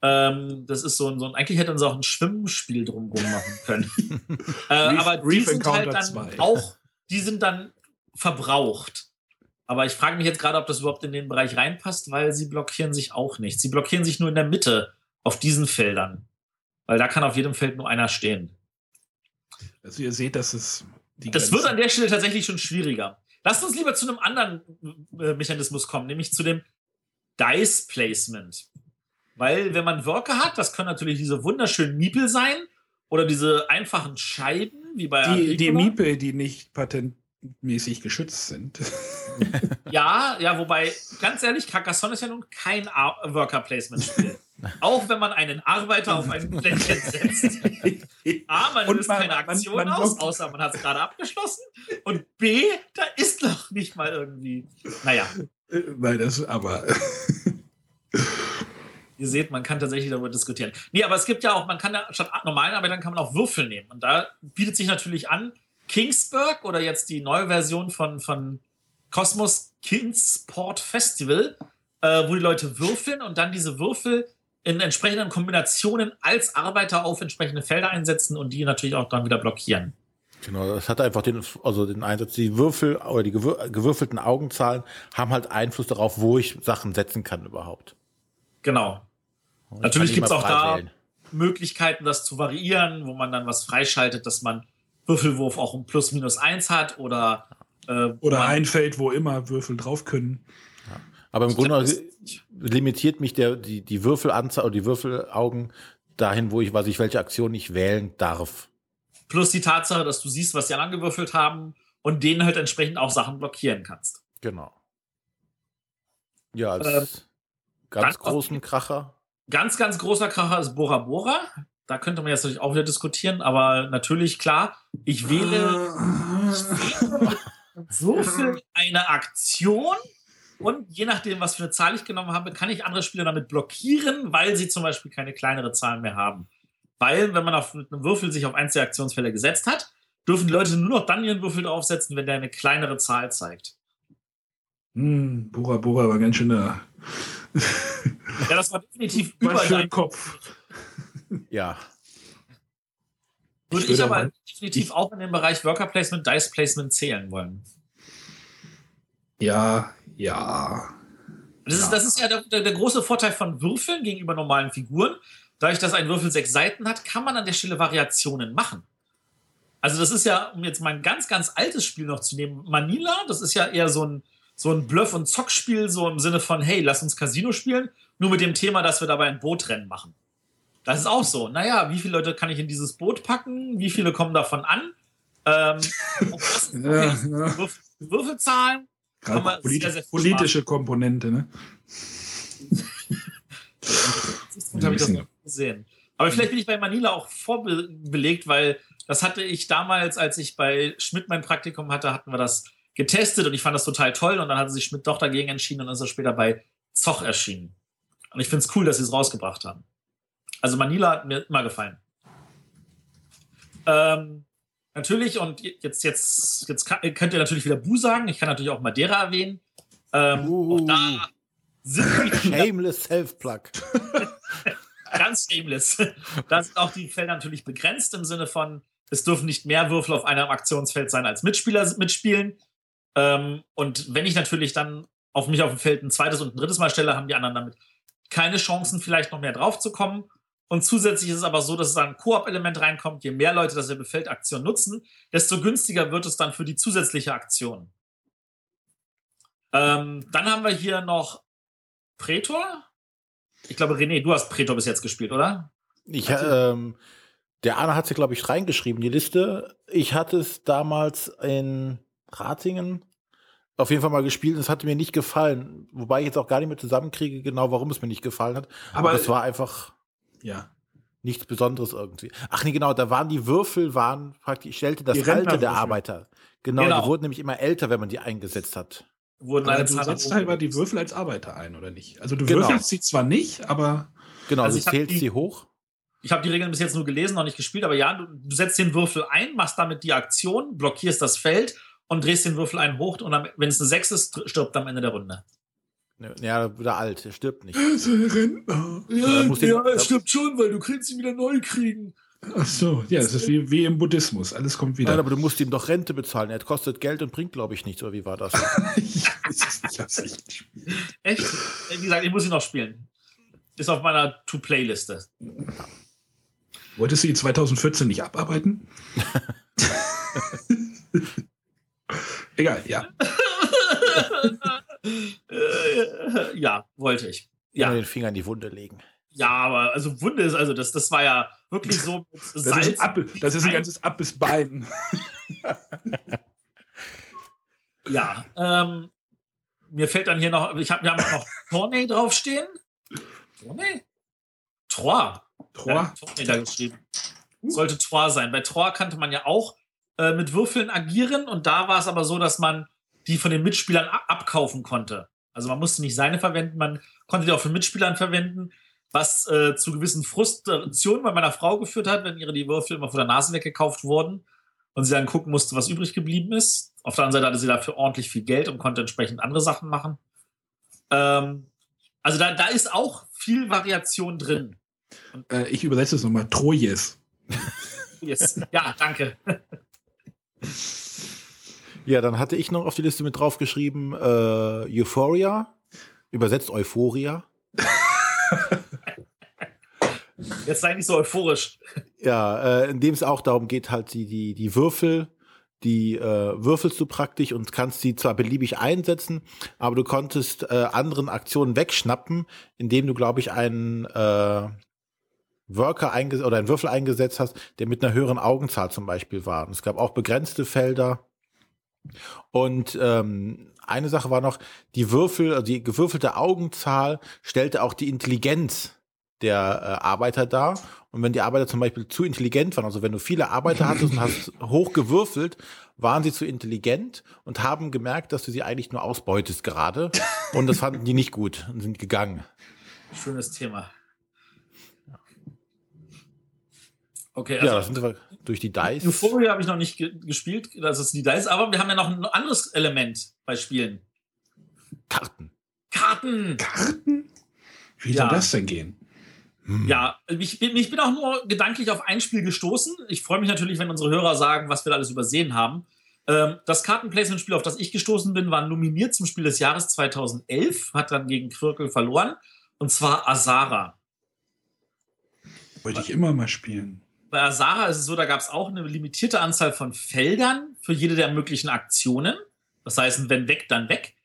Ähm, das ist so ein, so ein, eigentlich hätten sie auch ein Schwimmspiel drumherum machen können. [laughs] äh, Reef- aber die Reef sind halt Encounter dann 2. auch, die sind dann verbraucht. Aber ich frage mich jetzt gerade, ob das überhaupt in den Bereich reinpasst, weil sie blockieren sich auch nicht. Sie blockieren sich nur in der Mitte auf diesen Feldern. Weil da kann auf jedem Feld nur einer stehen. Also ihr seht, dass es die Das wird an der Stelle tatsächlich schon schwieriger. Lasst uns lieber zu einem anderen äh, Mechanismus kommen, nämlich zu dem Dice Placement. Weil, wenn man Worker hat, das können natürlich diese wunderschönen Miepel sein oder diese einfachen Scheiben, wie bei die, die. Miepel, die nicht patentmäßig geschützt sind. Ja, ja, wobei, ganz ehrlich, Carcassonne ist ja nun kein Ar- Worker Placement Spiel. [laughs] Auch wenn man einen Arbeiter auf ein Plättchen setzt. [laughs] A, man löst man- keine man- Aktion man aus, blockt- außer man hat es gerade abgeschlossen. Und B, da ist noch nicht mal irgendwie. Naja, Äh, Nein, das aber. [laughs] ihr seht, man kann tatsächlich darüber diskutieren. Nee, aber es gibt ja auch, man kann ja statt normalen Arbeitern kann man auch Würfel nehmen. Und da bietet sich natürlich an, Kingsburg oder jetzt die neue Version von, von Cosmos Kingsport Festival, äh, wo die Leute würfeln und dann diese Würfel in entsprechenden Kombinationen als Arbeiter auf entsprechende Felder einsetzen und die natürlich auch dann wieder blockieren. Genau, das hat einfach den, also den Einsatz, die Würfel oder die gewür gewürfelten Augenzahlen haben halt Einfluss darauf, wo ich Sachen setzen kann überhaupt. Genau. Und Natürlich gibt's immer auch frei da- wählen. Möglichkeiten, das zu variieren, wo man dann was freischaltet, dass man Würfelwurf auch um plus minus eins hat oder äh, Oder man, ein Feld, wo immer Würfel drauf können. Aber im Ich Grunde limitiert mich der, die, die Würfelanzahl oder die Würfelaugen dahin, wo ich, was ich, welche Aktion ich wählen darf. Plus die Tatsache, dass du siehst, was die anderen gewürfelt haben und denen halt entsprechend auch Sachen blockieren kannst. Genau. Ja, als ähm, ganz großen Kracher. Ganz, ganz großer Kracher ist Bora Bora. Da könnte man jetzt natürlich auch wieder diskutieren, aber natürlich, klar, ich wähle, so für eine Aktion und je nachdem, was für eine Zahl ich genommen habe, kann ich andere Spieler damit blockieren, weil sie zum Beispiel keine kleinere Zahlen mehr haben. Weil, wenn man auf einem Würfel sich auf eins der Aktionsfälle gesetzt hat, dürfen die Leute nur noch dann ihren Würfel draufsetzen, wenn der eine kleinere Zahl zeigt. Hm, Bora Bora war ganz schön da. ja, das war definitiv [laughs] über deinen Kopf. Ja. Würde ich, ich aber mal, definitiv ich, auch in den Bereich Worker Placement, Dice Placement zählen wollen. Ja, ja. Das ist, das ist ja der, der, der, große Vorteil von Würfeln gegenüber normalen Figuren. Dadurch, dass ein Würfel sechs Seiten hat, kann man an der Stelle Variationen machen. Also, das ist ja, um jetzt mal ein ganz, ganz altes Spiel noch zu nehmen, Manila, das ist ja eher so ein, so ein Bluff- und Zockspiel, so im Sinne von, hey, lass uns Casino spielen, nur mit dem Thema, dass wir dabei ein Bootrennen machen. Das ist auch so. Naja, wie viele Leute kann ich in dieses Boot packen? Wie viele kommen davon an? Ähm, [laughs] ja, ja. Würf Würfelzahlen. Polit sehr, sehr politische Komponente, ne? das habe ich das noch gesehen. Aber vielleicht bin ich bei Manila auch vorbelegt, weil das hatte ich damals, als ich bei Schmidt mein Praktikum hatte, hatten wir das getestet und ich fand das total toll und dann hatte sich Schmidt doch dagegen entschieden und ist er später bei Zoch erschienen. Und ich finde es cool, dass sie es rausgebracht haben. Also Manila hat mir immer gefallen. Ähm, natürlich, und jetzt, jetzt, jetzt kann, könnt ihr natürlich wieder Bu sagen. Ich kann natürlich auch Madeira erwähnen. Ähm, uh, da [laughs] Shameless Self-Plug. [laughs] Ganz shameless. Da sind auch die Felder natürlich begrenzt im Sinne von, es dürfen nicht mehr Würfel auf einem Aktionsfeld sein, als Mitspieler mitspielen. Ähm, und wenn ich natürlich dann auf mich auf dem Feld ein zweites und ein drittes Mal stelle, haben die anderen damit keine Chancen, vielleicht noch mehr drauf zu kommen. Und zusätzlich ist es aber so, dass es ein Koop-Element reinkommt. Je mehr Leute dasselbe Feldaktion nutzen, desto günstiger wird es dann für die zusätzliche Aktion. Ähm, dann haben wir hier noch Pretor. Ich glaube, René, du hast Pretor bis jetzt gespielt, oder? Ich, ähm, der Arne hat sie, glaube ich, reingeschrieben, die Liste. Ich hatte es damals in Ratingen auf jeden Fall mal gespielt und es hatte mir nicht gefallen. Wobei ich jetzt auch gar nicht mehr zusammenkriege, genau warum es mir nicht gefallen hat. Aber, Aber es war einfach ja. Nichts Besonderes irgendwie. Ach nee, genau, da waren die Würfel, waren praktisch, stellte das Alter der Arbeiter. Genau, genau, die wurden nämlich immer älter, wenn man die eingesetzt hat. Wurden aber du setzt halt die Würfel als Arbeiter ein, oder nicht? Also du genau. würfelst sie zwar nicht, aber. Genau, also du zählst sie hoch. Ich habe die Regeln bis jetzt nur gelesen, noch nicht gespielt, aber ja, du, du, setzt den Würfel ein, machst damit die Aktion, blockierst das Feld und drehst den Würfel ein hoch und wenn es eine 6 ist, stirbt am Ende der Runde. Ja, wieder alt, er stirbt nicht. Er ist ein Rentner. Ja, ja, er stirbt schon, weil du kannst ihn wieder neu kriegen. Ach so, ja, es ist wie, wie im Buddhismus. Alles kommt wieder. Nein, aber du musst ihm doch Rente bezahlen. Er kostet Geld und bringt, glaube ich, nichts. Oder wie war das? [laughs] ich hab's nicht gespielt. Echt? Wie gesagt, ich muss ihn noch spielen. Ist auf meiner To-Play-Liste. Wolltest du ihn 2014 nicht abarbeiten? [laughs] [laughs] Egal, ja. Äh, ja, wollte ich. Ja. den Finger in die Wunde legen. Ja, aber also Wunde ist, also das, das war ja wirklich so. das, ist ein, das ist ein ganzes Abbissbein. [laughs] ja, ähm, mir fällt dann hier noch, ich habe wir haben noch Tourney draufstehen. Tourney? Trois. Trois? Ja, Tourney da geschrieben. Sollte Trois sein. Bei Trois kannte man ja auch äh, mit Würfeln agieren und da war es aber so, dass man die von den Mitspielern abkaufen konnte. Also man musste nicht seine verwenden, man konnte die auch von Mitspielern verwenden, was äh, zu gewissen Frustrationen bei meiner Frau geführt hat, wenn ihre die Würfel immer von der Nase weggekauft wurden und sie dann gucken musste, was übrig geblieben ist. Auf der anderen Seite hatte sie dafür ordentlich viel Geld und konnte entsprechend andere Sachen machen. Ähm, also da, da ist auch viel Variation drin. Äh, ich übersetze es nochmal. Trojes. yes. Ja, danke. [laughs] Ja, dann hatte ich noch auf die Liste mit draufgeschrieben äh, Euphoria, übersetzt Euphoria. [laughs] Jetzt sei nicht so euphorisch. Ja, äh, in dem es auch darum geht, halt die, die, die Würfel, die äh, würfelst du praktisch und kannst sie zwar beliebig einsetzen, aber du konntest äh, anderen Aktionen wegschnappen, indem du, glaube ich, einen, äh, Worker eingesetzt oder einen Würfel eingesetzt hast, der mit einer höheren Augenzahl zum Beispiel war. Und es gab auch begrenzte Felder. Und ähm, eine Sache war noch, die Würfel, also die gewürfelte Augenzahl stellte auch die Intelligenz der äh, Arbeiter dar. Und wenn die Arbeiter zum Beispiel zu intelligent waren, also wenn du viele Arbeiter hattest und hast [laughs] hoch gewürfelt, waren sie zu intelligent und haben gemerkt, dass du sie eigentlich nur ausbeutest gerade. Und das fanden die nicht gut und sind gegangen. Schönes Thema. Okay, ja, also das sind wir durch die Dice. Euphoria habe ich noch nicht ge gespielt, das ist die Dice, aber wir haben ja noch ein anderes Element bei Spielen. Karten. Karten! Karten? Wie Ja. soll das denn gehen? Ja, ich bin, ich bin auch nur gedanklich auf ein Spiel gestoßen. Ich freue mich natürlich, wenn unsere Hörer sagen, was wir da alles übersehen haben. Ähm, das Kartenplacement-Spiel, auf das ich gestoßen bin, war nominiert zum Spiel des Jahres 2011, hat dann gegen Quirkel verloren, und zwar Azara. Wollte ich immer mal spielen. Bei Azara ist es so, da gab es auch eine limitierte Anzahl von Feldern für jede der möglichen Aktionen. Das heißt, wenn weg, dann weg.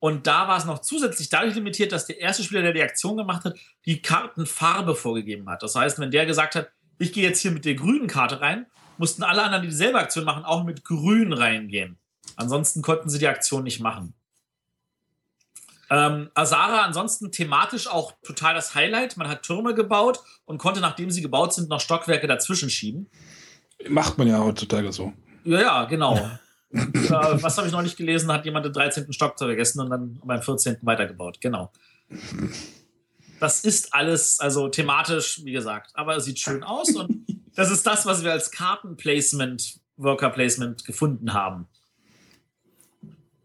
Und da war es noch zusätzlich dadurch limitiert, dass der erste Spieler, der die Aktion gemacht hat, die Kartenfarbe vorgegeben hat. Das heißt, wenn der gesagt hat, ich gehe jetzt hier mit der grünen Karte rein, mussten alle anderen, die dieselbe Aktion machen, auch mit grün reingehen. Ansonsten konnten sie die Aktion nicht machen. Ähm, Azara ansonsten thematisch auch total das Highlight. Man hat Türme gebaut und konnte, nachdem sie gebaut sind, noch Stockwerke dazwischen schieben. Macht man ja heutzutage so. Ja, ja, genau. [laughs] äh, was habe ich noch nicht gelesen? Hat jemand den 13. Stock vergessen und dann beim 14. weitergebaut. Genau. Das ist alles, also thematisch, wie gesagt, aber es sieht schön aus und [laughs] das ist das, was wir als Kartenplacement, Worker Placement gefunden haben.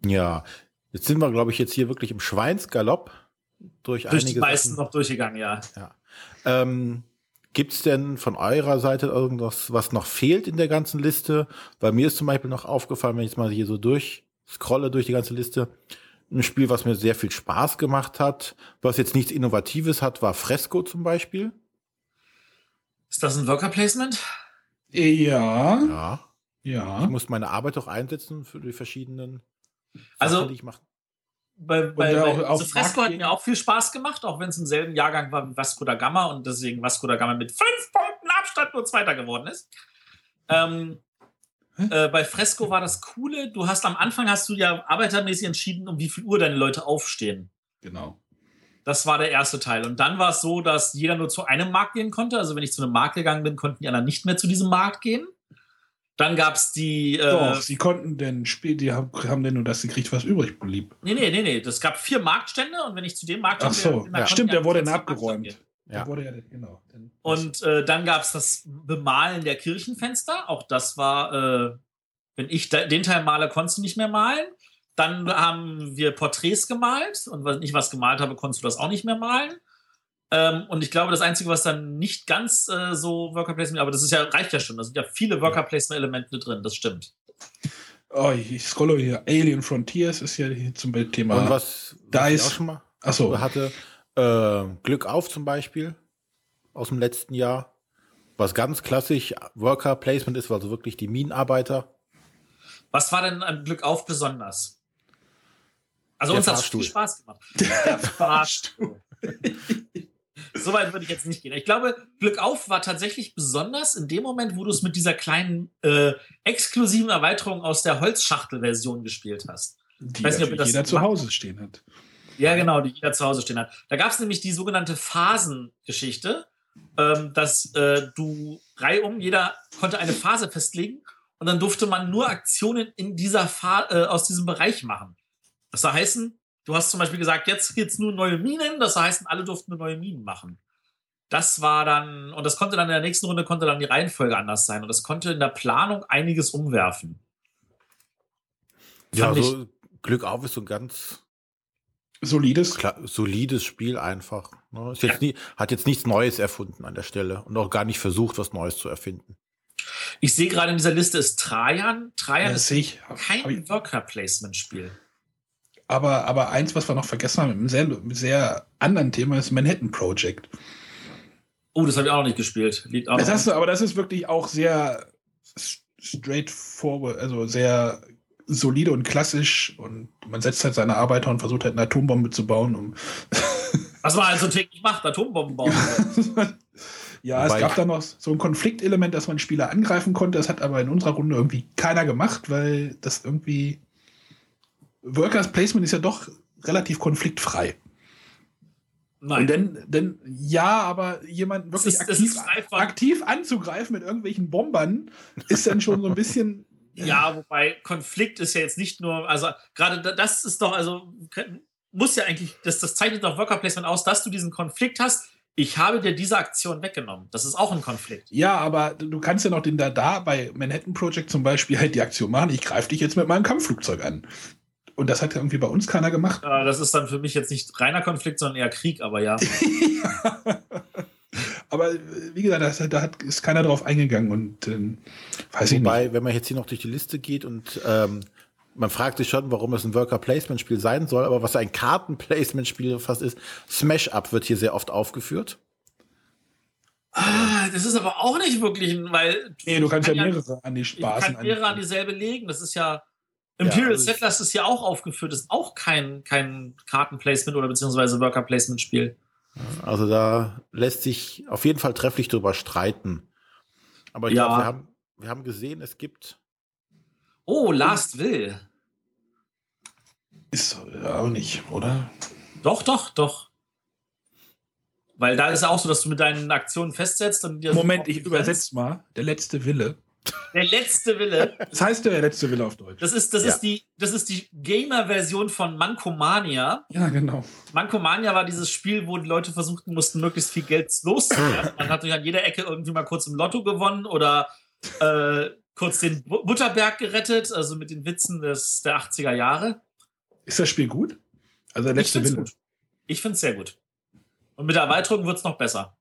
Ja, jetzt sind wir, glaube ich, jetzt hier wirklich im Schweinsgalopp durch, Durch die einige meisten Sachen. noch durchgegangen, ja. Ja. Ähm, Gibt es denn von eurer Seite irgendwas, was noch fehlt in der ganzen Liste? Bei mir ist zum Beispiel noch aufgefallen, wenn ich jetzt mal hier so durch scrolle durch die ganze Liste, ein Spiel, was mir sehr viel Spaß gemacht hat, was jetzt nichts Innovatives hat, war Fresco zum Beispiel. Ist das ein Worker Placement? Ja, Ja. ja. Ich muss meine Arbeit auch einsetzen für die verschiedenen Also- Sachen, die ich mache. Bei, bei, bei auch also Fresco hat mir auch viel Spaß gemacht, auch wenn es im selben Jahrgang war wie Vasco da Gama und deswegen Vasco da Gama mit fünf Punkten Abstand nur Zweiter geworden ist. Ähm, äh, bei Fresco war das Coole, du hast am Anfang hast du ja arbeitermäßig entschieden, um wie viel Uhr deine Leute aufstehen. Genau. Das war der erste Teil. Und dann war es so, dass jeder nur zu einem Markt gehen konnte. Also wenn ich zu einem Markt gegangen bin, konnten die anderen nicht mehr zu diesem Markt gehen. Dann gab es die. Äh, Doch, sie konnten denn spielen, die haben, haben denn nur das gekriegt, was übrig blieb. Nee, nee, nee, nee. Es gab vier Marktstände und wenn ich zu dem Markt Ach so, ja. Stimmt, der wurde dann abgeräumt. Ja. Der wurde ja, genau. Und äh, dann gab es das Bemalen der Kirchenfenster. Auch das war, äh, wenn ich da, den Teil male, konntest du nicht mehr malen. Dann haben wir Porträts gemalt und wenn ich was gemalt habe, konntest du das auch nicht mehr malen. Ähm, und ich glaube, das Einzige, was dann nicht ganz äh, so Worker Placement, aber das ist ja, reicht ja schon. Da sind ja viele Worker Placement Elemente drin, das stimmt. Oh, ich scrolle hier. Alien Frontiers ist ja hier zum Thema. Und was, da ist- auch schon mal Achso, hatte, äh, Glück auf zum Beispiel aus dem letzten Jahr, was ganz klassisch Worker Placement ist, also wirklich die Minenarbeiter. Was war denn an Glück auf besonders? Also Der uns hat es viel Spaß gemacht. Der [laughs] Fahrstuhl. [laughs] so weit würde ich jetzt nicht gehen. Ich glaube, Glück auf war tatsächlich besonders in dem Moment, wo du es mit dieser kleinen äh, exklusiven Erweiterung aus der Holzschachtel-Version gespielt hast. die weiß nicht, ob das jeder zu. Hause stehen hat. Ja, genau, die jeder zu Hause stehen hat. Da gab es nämlich die sogenannte Phasengeschichte, ähm, dass äh, du reihum, jeder konnte eine Phase festlegen und dann durfte man nur Aktionen in dieser Fa äh, aus diesem Bereich machen. Das soll heißen, du hast zum Beispiel gesagt, jetzt geht's nur neue Minen, das heißen, alle durften nur neue Minen machen. Das war dann, und das konnte dann in der nächsten Runde konnte dann die Reihenfolge anders sein und das konnte in der Planung einiges umwerfen. Ja, Fand ich- so Glück auf ist so ein ganz Solides. klar, solides Spiel einfach. Ne? Ist jetzt nie, hat jetzt nichts Neues erfunden an der Stelle und auch gar nicht versucht, was Neues zu erfinden. Ich sehe gerade in dieser Liste ist Trajan. Trajan Ja, ist sehe ich. Kein Worker-Placement-Spiel. Aber, aber eins, was wir noch vergessen haben, mit einem sehr, sehr anderen Thema, ist Manhattan Project. Oh, das habe ich auch noch nicht gespielt. Liegt auch Das hast du, aber das ist wirklich auch sehr straightforward, also sehr solide und klassisch und man setzt halt seine Arbeiter und versucht halt eine Atombombe zu bauen, um [laughs] Was man halt so täglich macht, Atombomben bauen. [laughs] Ja, Wobei es gab da noch so ein Konfliktelement, dass man Spieler angreifen konnte. Das hat aber in unserer Runde irgendwie keiner gemacht, weil das irgendwie. Workers Placement ist ja doch relativ konfliktfrei. Und denn, denn ja, aber jemanden wirklich ist- aktiv, aktiv anzugreifen mit irgendwelchen Bombern ist dann schon so ein bisschen. [laughs] Ja, wobei Konflikt ist ja jetzt nicht nur, also gerade da- das ist doch, also muss ja eigentlich, das, das zeichnet doch Worker Placement aus, dass du diesen Konflikt hast. Ich habe dir diese Aktion weggenommen. Das ist auch ein Konflikt. Ja, aber du kannst ja noch den da, da bei Manhattan Project zum Beispiel halt die Aktion machen. Ich greife dich jetzt mit meinem Kampfflugzeug an. Und das hat ja irgendwie bei uns keiner gemacht. Äh, Das ist dann für mich jetzt nicht reiner Konflikt, sondern eher Krieg, aber ja. [laughs] Aber äh, wie gesagt, das, da hat, ist keiner drauf eingegangen und ähm, weiß ich nicht. Wobei, wenn man jetzt hier noch durch die Liste geht und ähm, man fragt sich schon, warum es ein Worker-Placement-Spiel sein soll, aber was ein Karten-Placement-Spiel fast ist, Smash Up wird hier sehr oft aufgeführt. Ah, das ist aber auch nicht wirklich ein, weil. Nee, du kannst ja kann mehrere an die Ich Spaßen kann mehrere an dieselbe legen. Das ist ja. Imperial also ich- Settlers ist ja auch aufgeführt. Ist auch kein, kein Kartenplacement oder beziehungsweise Worker-Placement-Spiel. Also da lässt sich auf jeden Fall trefflich drüber streiten. Aber ich Ja. glaube, wir haben, wir haben gesehen, es gibt Oh, Last Will. Ist ja auch nicht, oder? Doch, doch, doch. Weil da ist ja auch so, dass du mit deinen Aktionen festsetzt und dir. Moment, ich übersetze mal. Der letzte Wille. Der letzte Wille. Das heißt der letzte Wille auf Deutsch. Das ist, das Ja. ist die, das ist die Gamer-Version von Mankomania. ja, genau. Mankomania war dieses Spiel, wo die Leute versuchten mussten, möglichst viel Geld loszuwerden. Man hat durch an jeder Ecke irgendwie mal kurz im Lotto gewonnen oder äh, kurz den Bu- Butterberg gerettet, also mit den Witzen des, der 80er Jahre. Ist das Spiel gut? Also der Ich letzte es Wille. gut. Ich finde es sehr gut. Und mit der Erweiterung wird es noch besser.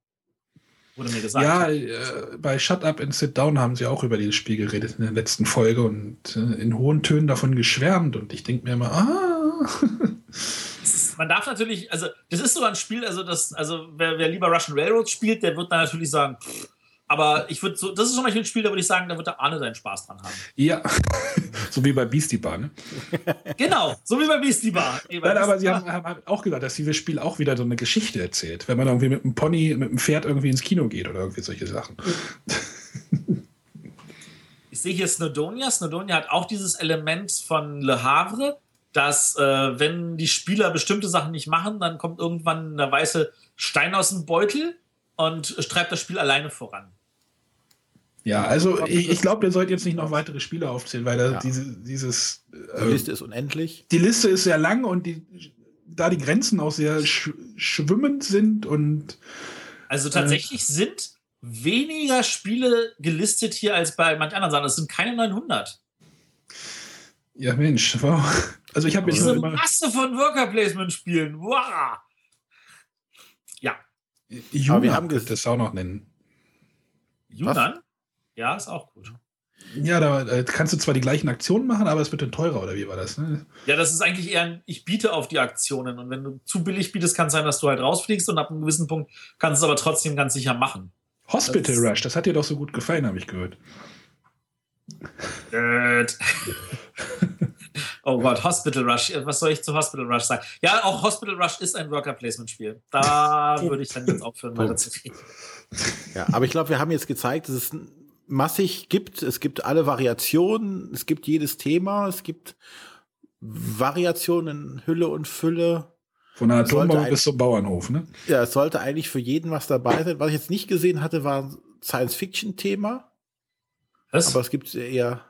Wurde mir gesagt. Ja, äh, bei Shut Up and Sit Down haben sie auch über dieses Spiel geredet in der letzten Folge und äh, in hohen Tönen davon geschwärmt. Und ich denke mir immer, ah. [laughs] Man darf natürlich, also das ist so ein Spiel, also das, also wer, wer lieber Russian Railroad spielt, der wird da natürlich sagen, pff, aber ich würde so, das ist zum Beispiel ein Spiel, da würde ich sagen, da wird der Arne seinen Spaß dran haben. ja. [laughs] so wie bei Beastie Bar, ne? [laughs] Genau, so wie bei Beastie Bar. Bei Nein, aber sie haben, haben auch gesagt, dass dieses Spiel auch wieder so eine Geschichte erzählt. Wenn man irgendwie mit einem Pony, mit einem Pferd irgendwie ins Kino geht oder irgendwie solche Sachen. Ich sehe hier Snowdonia. Snowdonia hat auch dieses Element von Le Havre, dass, äh, wenn die Spieler bestimmte Sachen nicht machen, dann kommt irgendwann der weiße Stein aus dem Beutel und treibt das Spiel alleine voran. Ja, also ich, ich glaube, ihr sollt jetzt nicht noch weitere Spiele aufzählen, weil da Ja. diese, dieses die äh, Liste ist unendlich. die Liste ist sehr lang und die, da die Grenzen auch sehr sch schwimmend sind und Also tatsächlich sind weniger Spiele gelistet hier als bei manch anderen Sachen. Es sind keine 900. ja Mensch, wow. Also ich habe jetzt immer Masse von Worker-Placement-Spielen. Wow. Ja, Juna Aber wir haben das auch noch nennen. Yunnan? Ja, ist auch gut. Ja, da äh, kannst du zwar die gleichen Aktionen machen, aber es wird dann teurer, oder wie war das? Ne? Ja, das ist eigentlich eher ein, ich biete auf die Aktionen. Und wenn du zu billig bietest, kann es sein, dass du halt rausfliegst und ab einem gewissen Punkt kannst du es aber trotzdem ganz sicher machen. Hospital Das- Rush, das hat dir doch so gut gefallen, habe ich gehört. Gut. [laughs] oh Gott, Hospital Rush. Was soll ich zu Hospital Rush sagen? Ja, auch Hospital Rush ist ein Worker-Placement-Spiel. Da [laughs] würde ich dann jetzt aufhören, weiter zu reden. Ja, aber ich glaube, wir haben jetzt gezeigt, dass es massig gibt. Es gibt alle Variationen, es gibt jedes Thema, es gibt Variationen in Hülle und Fülle. Von der Atombombe bis zum Bauernhof, ne? Ja, es sollte eigentlich für jeden was dabei sein. Was ich jetzt nicht gesehen hatte, war ein Science-Fiction-Thema, Was? aber es gibt eher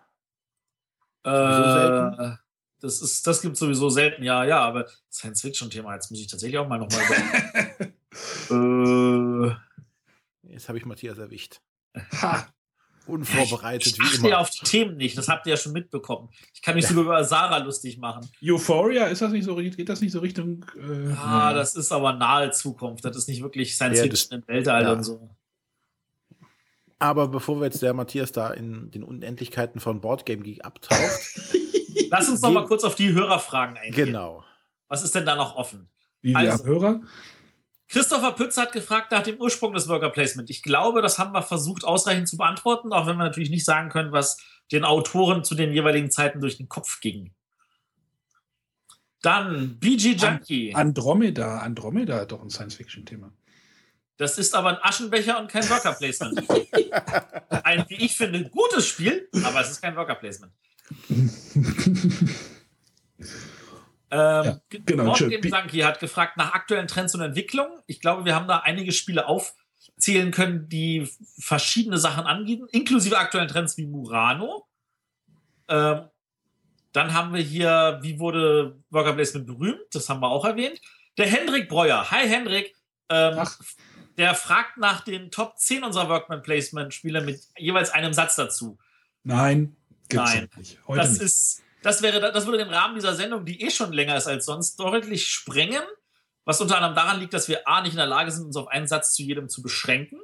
Äh, das ist, das gibt sowieso selten, ja, ja, aber Science-Fiction-Thema, jetzt muss ich tatsächlich auch mal nochmal über. [laughs] äh, Jetzt habe ich Matthias erwischt. Ha! Unvorbereitet ich wie achte ja immer. auf die Themen nicht, das habt ihr ja schon mitbekommen. Ich kann mich sogar über Sarah lustig machen. Euphoria, ist das nicht so, geht das nicht so Richtung. Äh, Ah, nee. das ist aber nahe Zukunft. Das ist nicht wirklich Science Ja, Fiction im Weltall ja. und so. Aber bevor wir jetzt der Matthias da in den Unendlichkeiten von Boardgame Geek abtaucht, [laughs] Lass uns noch mal kurz auf die Hörerfragen eingehen. genau. Was ist denn da noch offen? Wie wir also- haben Hörer? Christopher Pütz hat gefragt nach dem Ursprung des Worker Placement. Ich glaube, das haben wir versucht ausreichend zu beantworten, auch wenn wir natürlich nicht sagen können, was den Autoren zu den jeweiligen Zeiten durch den Kopf ging. Dann BG Junkie. Andromeda. Andromeda hat doch ein Science-Fiction-Thema. Das ist aber ein Aschenbecher und kein Worker Placement. [laughs] ein, wie ich finde, gutes Spiel, aber es ist kein Worker Placement. [laughs] Ähm, ja, genau. Sanki hat gefragt nach aktuellen Trends und Entwicklungen. Ich glaube, wir haben da einige Spiele aufzählen können, die verschiedene Sachen angeben, inklusive aktuellen Trends wie Murano. Ähm, dann haben wir hier, wie wurde Worker Placement berühmt? Das haben wir auch erwähnt. Der Hendrik Breuer. Hi Hendrik. Ähm, der fragt nach den Top 10 unserer Workman Placement Spiele mit jeweils einem Satz dazu. Nein, gibt's Nein. nicht. Heute das nicht. ist das wäre, das würde den Rahmen dieser Sendung, die eh schon länger ist als sonst, deutlich sprengen. Was unter anderem daran liegt, dass wir A nicht in der Lage sind, uns auf einen Satz zu jedem zu beschränken,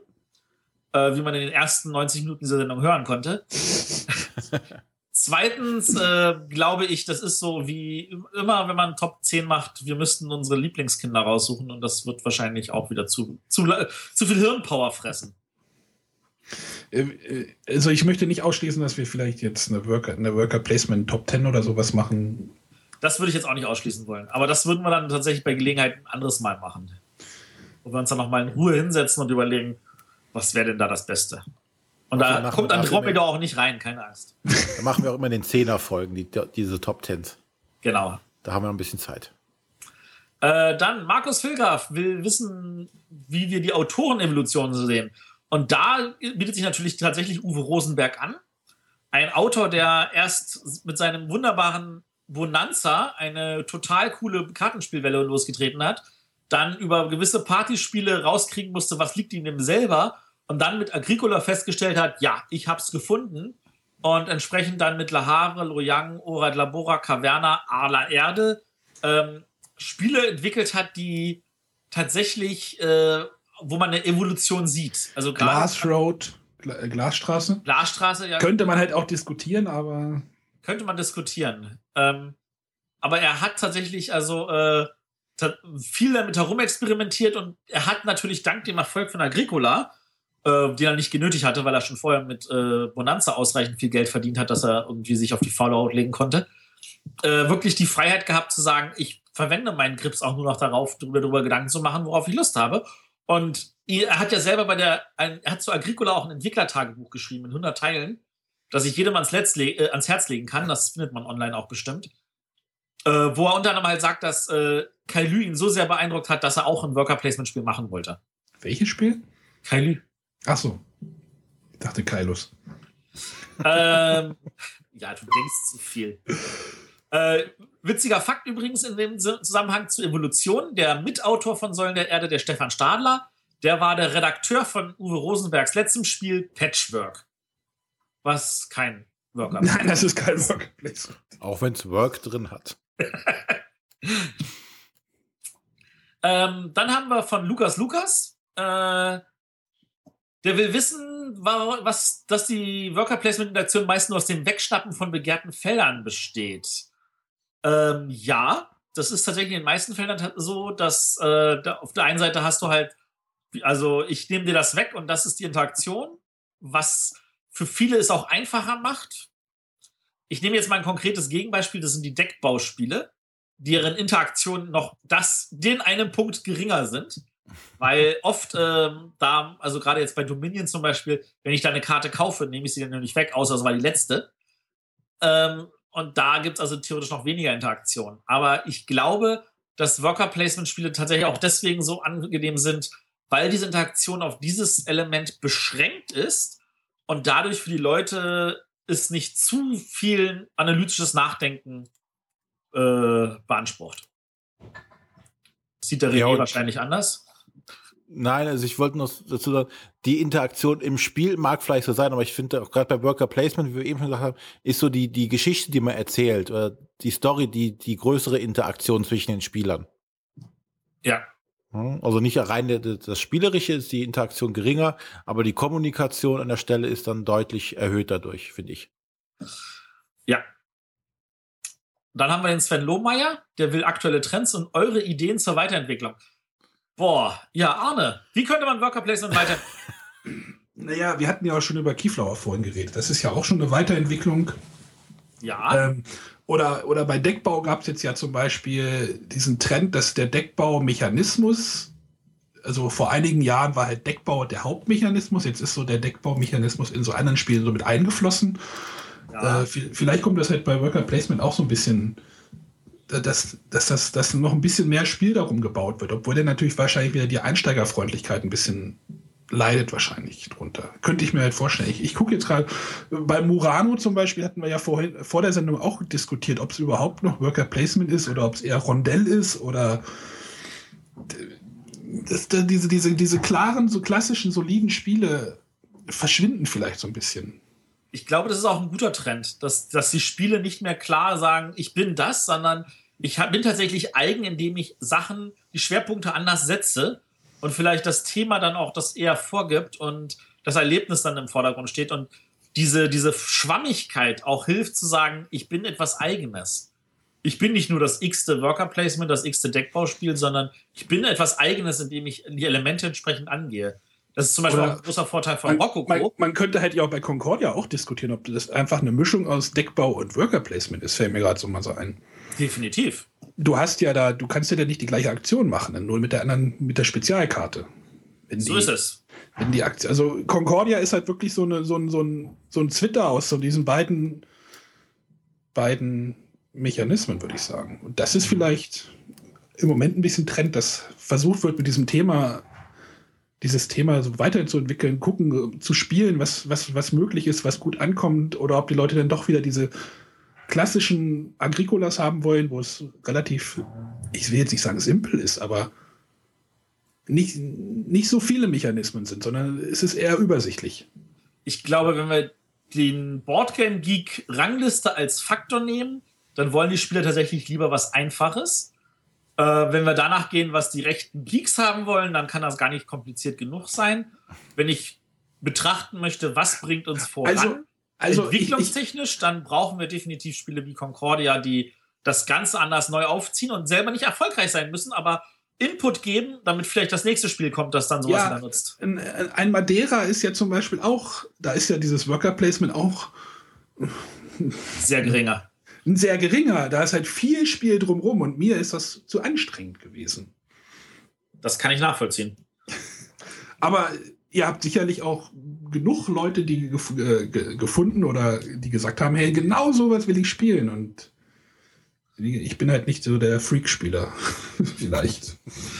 äh, wie man in den ersten 90 Minuten dieser Sendung hören konnte. [laughs] Zweitens äh, glaube ich, das ist so wie immer, wenn man Top 10 macht, wir müssten unsere Lieblingskinder raussuchen und das wird wahrscheinlich auch wieder zu, zu, zu viel Hirnpower fressen. Äh, äh, also ich möchte nicht ausschließen, dass wir vielleicht jetzt eine Worker, eine Worker Placement Top 10 oder sowas machen. Das würde ich jetzt auch nicht ausschließen wollen. Aber das würden wir dann tatsächlich bei Gelegenheit ein anderes Mal machen. Wo wir uns dann nochmal in Ruhe hinsetzen und überlegen, was wäre denn da das Beste. Und okay, da kommt Andromeda auch nicht rein, keine Angst. Da machen wir auch immer in den Zehner-Folgen, die, diese Top Tens. Genau. Da haben wir noch ein bisschen Zeit. Äh, dann Markus Filgraf will wissen, wie wir die Autorenevolution sehen. Und da bietet sich natürlich tatsächlich Uwe Rosenberg an. Ein Autor, der erst mit seinem wunderbaren Bonanza eine total coole Kartenspielwelle losgetreten hat, dann über gewisse Partyspiele rauskriegen musste, was liegt ihm selber und dann mit Agricola festgestellt hat, ja, ich hab's gefunden und entsprechend dann mit Lahare, Loyang, Orad Labora, Caverna, Arla Erde ähm, Spiele entwickelt hat, die tatsächlich äh, wo man eine Evolution sieht. Also Glass Road, äh, Glasstraße. Glasstraße, ja. Könnte man halt auch diskutieren, aber. Könnte man diskutieren. Ähm, aber er hat tatsächlich also äh, viel damit herumexperimentiert und er hat natürlich dank dem Erfolg von Agricola, äh, den er nicht genötigt hatte, weil er schon vorher mit äh, Bonanza ausreichend viel Geld verdient hat, dass er irgendwie sich auf die faule Haut legen konnte, äh, wirklich die Freiheit gehabt zu sagen, ich verwende meinen Grips auch nur noch darauf, darüber, darüber Gedanken zu machen, worauf ich Lust habe. Und er hat ja selber bei der, er hat zu Agricola auch ein Entwicklertagebuch geschrieben in 100 Teilen, das ich jedem ans, äh, ans Herz legen kann. Das findet man online auch bestimmt. Äh, wo er unter anderem halt sagt, dass äh, Kailü ihn so sehr beeindruckt hat, dass er auch ein Worker-Placement-Spiel machen wollte. Welches Spiel? Kailü. Ach so. Ich dachte Kailus. Ähm, [laughs] ja, du denkst zu viel. Äh, witziger Fakt übrigens in dem Zusammenhang zur Evolution. Der Mitautor von Säulen der Erde, der Stefan Stadler, der war der Redakteur von Uwe Rosenbergs letztem Spiel Patchwork. Was kein Worker [laughs] Nein, das ist kein Worker Auch wenn es Work drin hat. [laughs] ähm, dann haben wir von Lukas Lukas. Äh, der will wissen, was, dass die Worker Placement Interaktion meist nur aus dem Wegschnappen von begehrten Feldern besteht. Ähm, ja, das ist tatsächlich in den meisten Fällen so, dass äh, da auf der einen Seite hast du halt, also ich nehme dir das weg und das ist die Interaktion, was für viele es auch einfacher macht. Ich nehme jetzt mal ein konkretes Gegenbeispiel, das sind die Deckbauspiele, deren Interaktionen noch das, den einen Punkt geringer sind. Weil oft ähm, da, also gerade jetzt bei Dominion zum Beispiel, wenn ich da eine Karte kaufe, nehme ich sie dann nicht weg, außer es war die letzte. Ähm, und da gibt es also theoretisch noch weniger Interaktion. Aber ich glaube, dass Worker-Placement-Spiele tatsächlich auch deswegen so angenehm sind, weil diese Interaktion auf dieses Element beschränkt ist und dadurch für die Leute es nicht zu viel analytisches Nachdenken äh, beansprucht. Sieht der René ja, wahrscheinlich anders? Nein, also ich wollte noch dazu sagen, die Interaktion im Spiel mag vielleicht so sein, aber ich finde auch gerade bei Worker Placement, wie wir eben schon gesagt haben, ist so die, die Geschichte, die man erzählt, oder die Story, die, die größere Interaktion zwischen den Spielern. Ja. Also nicht rein das Spielerische ist die Interaktion geringer, aber die Kommunikation an der Stelle ist dann deutlich erhöht dadurch, finde ich. Ja. Dann haben wir den Sven Lohmeier, der will aktuelle Trends und eure Ideen zur Weiterentwicklung. Boah, ja, Arne, wie könnte man Worker Placement weiter. [laughs] naja, wir hatten ja auch schon über Keyflower vorhin geredet. Das ist ja auch schon eine Weiterentwicklung. Ja. Ähm, oder, oder bei Deckbau gab es jetzt ja zum Beispiel diesen Trend, dass der Deckbaumechanismus also vor einigen Jahren war halt Deckbau der Hauptmechanismus. Jetzt ist so der Deckbaumechanismus in so anderen Spielen so mit eingeflossen. Ja. Äh, vielleicht kommt das halt bei Worker Placement auch so ein bisschen, dass, dass, dass, dass noch ein bisschen mehr Spiel darum gebaut wird, obwohl der natürlich wahrscheinlich wieder die Einsteigerfreundlichkeit ein bisschen leidet wahrscheinlich drunter. Könnte ich mir halt vorstellen. Ich, ich gucke jetzt gerade, bei Murano zum Beispiel hatten wir ja vorhin, vor der Sendung auch diskutiert, ob es überhaupt noch Worker Placement ist oder ob es eher Rondell ist oder das, diese, diese, diese klaren, so klassischen, soliden Spiele verschwinden vielleicht so ein bisschen. Ich glaube, das ist auch ein guter Trend, dass, dass die Spiele nicht mehr klar sagen, ich bin das, sondern ich bin tatsächlich eigen, indem ich Sachen, die Schwerpunkte anders setze und vielleicht das Thema dann auch das eher vorgibt und das Erlebnis dann im Vordergrund steht und diese, diese Schwammigkeit auch hilft zu sagen, ich bin etwas Eigenes. Ich bin nicht nur das x-te Worker Placement, das x-te Deckbauspiel, sondern ich bin etwas Eigenes, indem ich die Elemente entsprechend angehe. Das ist zum Beispiel Oder auch ein großer Vorteil von man, Rococo. Man, man, könnte halt ja auch bei Concordia auch diskutieren, ob das einfach eine Mischung aus Deckbau und Worker Placement ist, fällt mir gerade so mal so ein. Definitiv du hast ja da, du kannst ja da nicht die gleiche Aktion machen, nur mit der anderen, mit der Spezialkarte. Wenn so die, ist es. Wenn die Aktion, also Concordia ist halt wirklich so, eine, so, ein, so, ein, so ein Twitter aus so diesen beiden, beiden Mechanismen, würde ich sagen. Und das ist vielleicht im Moment ein bisschen Trend, dass versucht wird, mit diesem Thema, dieses Thema so weiterzuentwickeln, gucken, zu spielen, was, was, was möglich ist, was gut ankommt, oder ob die Leute dann doch wieder diese klassischen Agricolas haben wollen, wo es relativ, ich will jetzt nicht sagen simpel ist, aber nicht, nicht so viele Mechanismen sind, sondern es ist eher übersichtlich. Ich glaube, wenn wir den Boardgame Geek Rangliste als Faktor nehmen, dann wollen die Spieler tatsächlich lieber was Einfaches. Äh, wenn wir danach gehen, was die rechten Geeks haben wollen, dann kann das gar nicht kompliziert genug sein. Wenn ich betrachten möchte, was bringt uns voran, also, also Entwicklungstechnisch, ich, dann brauchen wir definitiv Spiele wie Concordia, die das Ganze anders neu aufziehen und selber nicht erfolgreich sein müssen, aber Input geben, damit vielleicht das nächste Spiel kommt, das dann sowas ja, wieder nutzt. Ein Madeira ist ja zum Beispiel auch, da ist ja dieses Worker Placement auch sehr geringer. Ein sehr geringer. Da ist halt viel Spiel drumrum und mir ist das zu anstrengend gewesen. Das kann ich nachvollziehen. [laughs] Aber ihr habt sicherlich auch genug Leute, die gef äh, gefunden oder die gesagt haben, hey, genau sowas will ich spielen. Und ich bin halt nicht so der Freak-Spieler. [laughs] Vielleicht.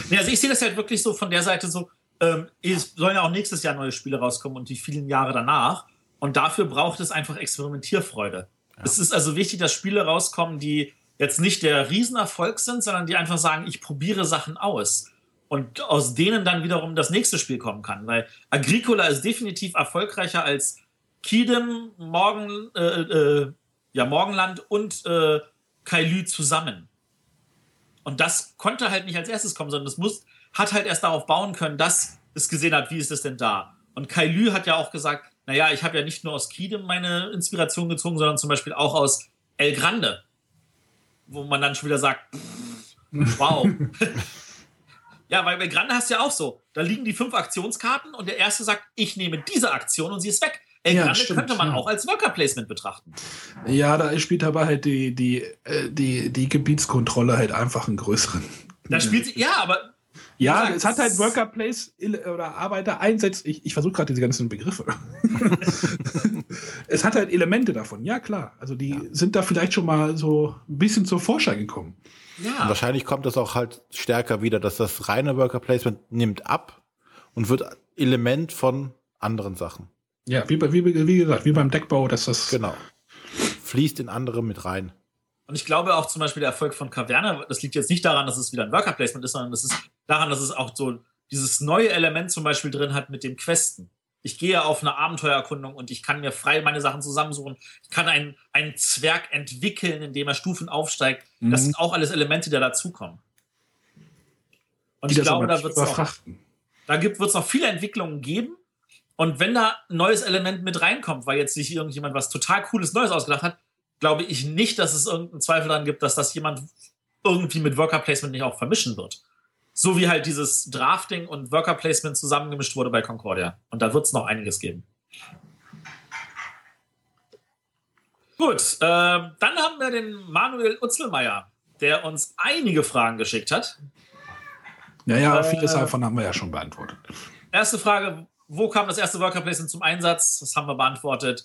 Ja, also ich sehe das halt wirklich so von der Seite so, ähm, es sollen ja auch nächstes Jahr neue Spiele rauskommen und die vielen Jahre danach. Und dafür braucht es einfach Experimentierfreude. Es ist also wichtig, dass Spiele rauskommen, die jetzt nicht der Riesenerfolg sind, sondern die einfach sagen, ich probiere Sachen aus und aus denen dann wiederum das nächste Spiel kommen kann. Weil Agricola ist definitiv erfolgreicher als Kidem, Morgen, äh, äh, ja, Morgenland und äh, Kailü zusammen. Und das konnte halt nicht als erstes kommen, sondern es muss, hat halt erst darauf bauen können, dass es gesehen hat, wie ist es denn da. Und Kailü hat ja auch gesagt, naja, ich habe ja nicht nur aus Kidem meine Inspiration gezogen, sondern zum Beispiel auch aus El Grande. Wo man dann schon wieder sagt, wow. [laughs] Ja, weil bei Grande hast du ja auch so. Da liegen die fünf Aktionskarten und der erste sagt, ich nehme diese Aktion und sie ist weg. El ja, Grande stimmt, könnte man ja. auch als Worker Placement betrachten. Ja, da spielt aber halt die, die, äh, die, die Gebietskontrolle halt einfach einen größeren. Da spielt sie, ja, aber. Ja, sagst, es hat halt Worker Place oder Arbeiter einsetzt. Ich, ich versuche gerade diese ganzen Begriffe. [laughs] es hat halt Elemente davon, ja klar. Also die ja. sind da vielleicht schon mal so ein bisschen zur Vorschein gekommen. Ja. Und wahrscheinlich kommt das auch halt stärker wieder, dass das reine Worker Placement nimmt ab und wird Element von anderen Sachen. Ja, wie, wie, wie gesagt, wie beim Deckbau, dass das. Genau. Fließt in andere mit rein. Und ich glaube auch zum Beispiel der Erfolg von Kaverne, das liegt jetzt nicht daran, dass es wieder ein Worker Placement ist, sondern das ist daran, dass es auch so dieses neue Element zum Beispiel drin hat mit dem Questen. Ich gehe auf eine Abenteuererkundung und ich kann mir frei meine Sachen zusammensuchen. Ich kann einen, einen Zwerg entwickeln, indem er Stufen aufsteigt. Mhm. Das sind auch alles Elemente, die dazukommen. Und die ich glaube, da wird es noch, da wird es noch viele Entwicklungen geben. Und wenn da ein neues Element mit reinkommt, weil jetzt sich irgendjemand was total Cooles Neues ausgedacht hat, glaube ich nicht, dass es irgendeinen Zweifel daran gibt, dass das jemand irgendwie mit Worker Placement nicht auch vermischen wird. So wie halt dieses Drafting und Worker Placement zusammengemischt wurde bei Concordia. Und da wird es noch einiges geben. Gut, äh, dann haben wir den Manuel Utzelmeier, der uns einige Fragen geschickt hat. Ja, ja, vieles äh, davon haben wir ja schon beantwortet. Erste Frage: Wo kam das erste Worker Placement zum Einsatz? Das haben wir beantwortet.